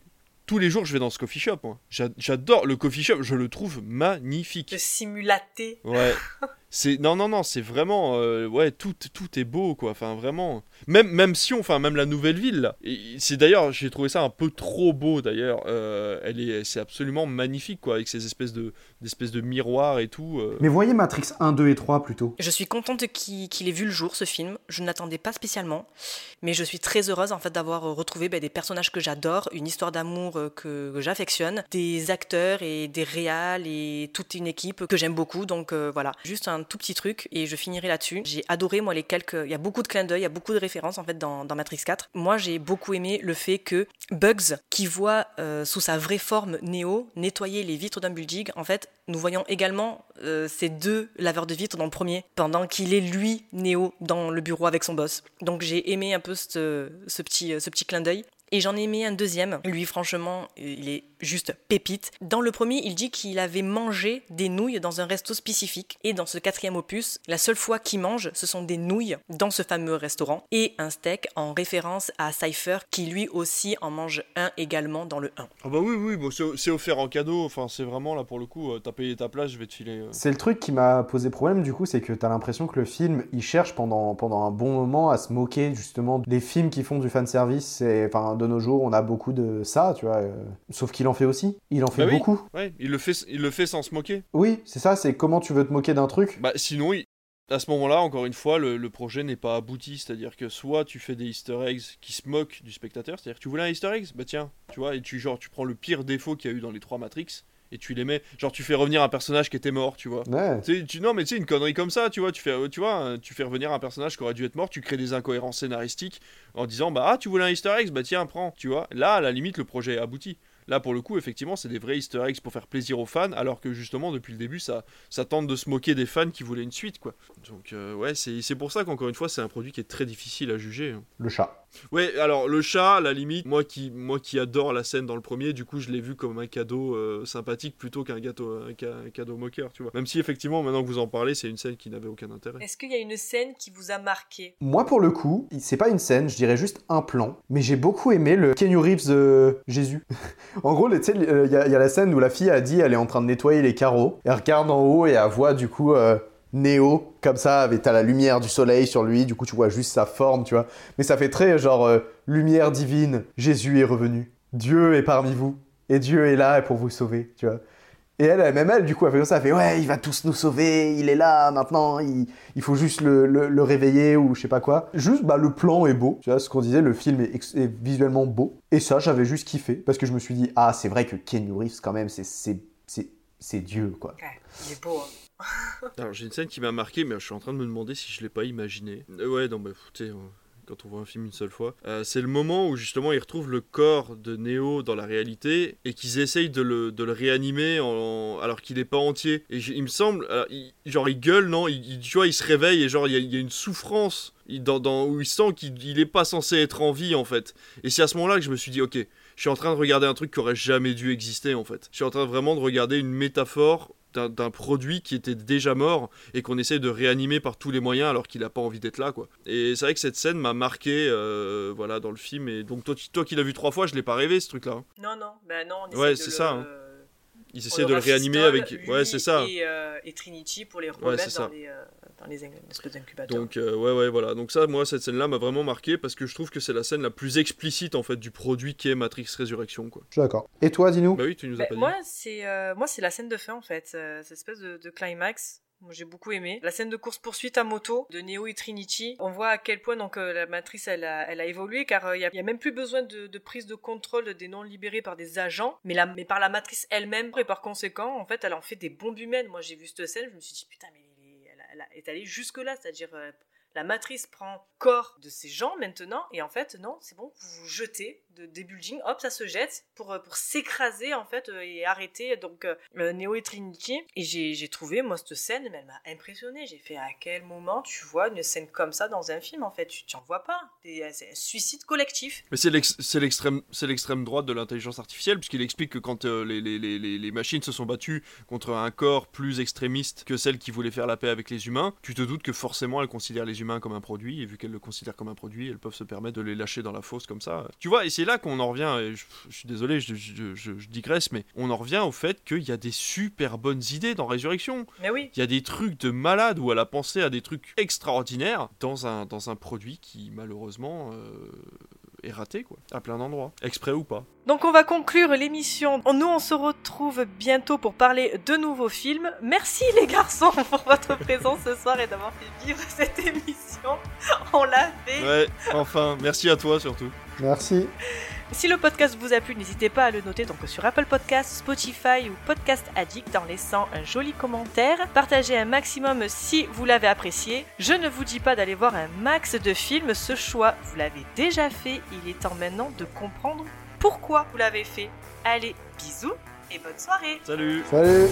tous les jours, je vais dans ce coffee shop. J'adore le coffee shop, je le trouve magnifique. Le simulaté. Ouais. *laughs* c'est non non non, c'est vraiment euh, ouais tout tout est beau quoi. Enfin vraiment. Même même si on, enfin même la nouvelle ville là. C'est d'ailleurs j'ai trouvé ça un peu trop beau d'ailleurs. Euh, elle est c'est absolument magnifique quoi avec ces espèces de d'espèces de miroirs et tout. Euh. Mais voyez Matrix 1, 2 et 3 plutôt. Je suis contente qu'il ait vu le jour ce film. Je n'attendais pas spécialement, mais je suis très heureuse en fait d'avoir retrouvé ben, des personnages que j'adore, une histoire d'amour que, j'affectionne, des acteurs et des réals et toute une équipe que j'aime beaucoup. Donc voilà, juste un tout petit truc et je finirai là-dessus. J'ai adoré moi les quelques, il y a beaucoup de clins d'œil, il y a beaucoup de références en fait dans, Matrix 4. Moi j'ai beaucoup aimé le fait que Bugs, qui voit euh, sous sa vraie forme Neo nettoyer les vitres d'un building, en fait nous voyons également euh, ces deux laveurs de vitres dans le premier, pendant qu'il est lui, Neo, dans le bureau avec son boss. Donc j'ai aimé un peu ce, petit, ce petit clin d'œil. Et j'en ai aimé un deuxième. Lui, franchement, il est juste pépite. Dans le premier, il dit qu'il avait mangé des nouilles dans un resto spécifique. Et dans ce quatrième opus, la seule fois qu'il mange, ce sont des nouilles dans ce fameux restaurant. Et un steak en référence à Cypher, qui lui aussi en mange un également dans le 1. Ah bah oui, oui, bon, c'est offert en cadeau. Enfin, c'est vraiment là pour le coup, euh, t'as payé ta place, je vais te filer. Euh. C'est le truc qui m'a posé problème du coup, c'est que t'as l'impression que le film, il cherche pendant, pendant un bon moment à se moquer justement des films qui font du fanservice. Enfin, de nos jours, on a beaucoup de ça, tu vois. Euh, sauf qu'il en fait aussi. Il en fait bah beaucoup. Ouais, il le fait, il le fait sans se moquer. Oui, c'est ça. C'est comment tu veux te moquer d'un truc. Bah sinon, à ce moment-là, encore une fois, le, projet n'est pas abouti. C'est-à-dire que soit tu fais des Easter eggs qui se moquent du spectateur, c'est-à-dire que tu voulais un Easter egg, bah tiens, tu vois, et tu genre tu prends le pire défaut qu'il y a eu dans les trois Matrix et tu les mets genre tu fais revenir un personnage qui était mort tu vois ouais. tu, non mais tu sais une connerie comme ça tu vois tu fais tu vois tu fais revenir un personnage qui aurait dû être mort tu crées des incohérences scénaristiques en disant bah ah tu voulais un Easter egg bah tiens prends tu vois là à la limite le projet est abouti Là, pour le coup, effectivement, c'est des vrais easter eggs pour faire plaisir aux fans, alors que justement, depuis le début, ça, ça tente de se moquer des fans qui voulaient une suite, quoi. Donc, euh, ouais, c'est pour ça qu'encore une fois, c'est un produit qui est très difficile à juger. Hein. Le chat. Ouais, alors le chat, à la limite, moi qui, moi qui adore la scène dans le premier, du coup, je l'ai vu comme un cadeau euh, sympathique plutôt qu'un gâteau, un, cadeau moqueur, tu vois. Même si effectivement, maintenant que vous en parlez, c'est une scène qui n'avait aucun intérêt. Est-ce qu'il y a une scène qui vous a marqué? Moi, pour le coup, c'est pas une scène, je dirais juste un plan, mais j'ai beaucoup aimé le Kenny Reeves euh, Jésus. *laughs* en gros, tu sais, il y, a la scène où la fille a dit elle est en train de nettoyer les carreaux. Elle regarde en haut et elle voit du coup euh, Néo comme ça, avec t'as la lumière du soleil sur lui. Du coup, tu vois juste sa forme, tu vois. Mais ça fait très genre euh, lumière divine. Jésus est revenu. Dieu est parmi vous et Dieu est là pour vous sauver, tu vois. Et elle, même elle, du coup, elle fait comme ça, elle fait ouais, il va tous nous sauver, il est là maintenant, il, il faut juste le, le, réveiller ou je sais pas quoi. Juste, bah, le plan est beau, tu vois, ce qu'on disait, le film est, visuellement beau. Et ça, j'avais juste kiffé, parce que je me suis dit, ah, c'est vrai que Ken Reeves, quand même, c'est Dieu, quoi. Ouais, il est beau, hein. Alors j'ai une scène qui m'a marqué, mais je suis en train de me demander si je l'ai pas imaginé. Euh, ouais, non, mais sais, quand on voit un film une seule fois. Euh, c'est le moment où justement ils retrouvent le corps de Neo dans la réalité et qu'ils essayent de le, de le réanimer alors qu'il n'est pas entier. Et il me semble, genre il gueule, non? Tu vois, il se réveille et genre il y a, une souffrance dans, où il sent qu'il n'est pas censé être en vie en fait. Et c'est à ce moment-là que je me suis dit, ok, je suis en train de regarder un truc qui aurait jamais dû exister en fait. Je suis en train vraiment de regarder une métaphore d'un produit qui était déjà mort et qu'on essaie de réanimer par tous les moyens alors qu'il n'a pas envie d'être là quoi. Et c'est vrai que cette scène m'a marqué euh, voilà dans le film et donc toi, toi qui l'as vu trois fois je l'ai pas rêvé ce truc là. Hein. Non non ben non. ouais c'est ça. Hein. Ils essaient de le réanimer avec ouais c'est ça. Et, euh, et, Trinity pour les remettre dans les euh, dans les espèces d'incubateurs. Donc euh, ouais ouais voilà donc ça moi cette scène là m'a vraiment marqué parce que je trouve que c'est la scène la plus explicite en fait du produit qui est Matrix Résurrection quoi. Je suis d'accord. Et toi dis-nous Bah oui tu nous as bah, pas moi, c'est euh, moi c'est la scène de fin en fait cette espèce de, de climax moi, j'ai beaucoup aimé. La scène de course-poursuite à moto de Neo et Trinity, on voit à quel point donc euh, la matrice elle a, elle a évolué car il n'y a, y a, même plus besoin de, de, prise de contrôle des non libérés par des agents, mais, la, mais par la matrice elle-même et par conséquent, en fait, elle en fait des bombes humaines. Moi, j'ai vu cette scène, je me suis dit putain, mais elle est allée jusque-là, c'est-à-dire euh, la matrice prend corps de ces gens maintenant, et en fait, non, c'est bon, vous vous jetez de, des buildings, hop, ça se jette pour, euh, pour s'écraser, en fait, euh, et arrêter, donc, euh, Neo et Trinity. Et j'ai trouvé, moi, cette scène, elle m'a impressionné. J'ai fait, à quel moment tu vois une scène comme ça dans un film, en fait? Tu t'en vois pas. C'est un suicide collectif. Mais c'est l'extrême l'extrême droite de l'intelligence artificielle, puisqu'il explique que quand les, les, les, les, machines se sont battues contre un corps plus extrémiste que celle qui voulait faire la paix avec les humains, tu te doutes que forcément, elles considèrent les humains comme un produit, et vu qu'elles le considèrent comme un produit, elles peuvent se permettre de les lâcher dans la fosse comme ça. Tu vois, et c'est là qu'on en revient, et je, suis désolé, je, je, digresse, mais on en revient au fait qu'il y a des super bonnes idées dans Résurrection. Mais oui. Il y a des trucs de malade où elle a pensé à des trucs extraordinaires dans un, dans un produit qui, malheureusement, euh, est raté, quoi, à plein d'endroits, exprès ou pas. Donc on va conclure l'émission. Nous, on se retrouve bientôt pour parler de nouveaux films. Merci les garçons *laughs* pour votre présence ce soir et d'avoir fait vivre cette émission. *laughs* On l'a fait. Ouais, enfin, merci à toi surtout. Merci. Si le podcast vous a plu, n'hésitez pas à le noter donc sur Apple Podcasts, Spotify ou Podcast Addict en laissant un joli commentaire. Partagez un maximum si vous l'avez apprécié. Je ne vous dis pas d'aller voir un max de films, ce choix vous l'avez déjà fait. Il est temps maintenant de comprendre pourquoi vous l'avez fait. Allez, bisous et bonne soirée. Salut. Salut.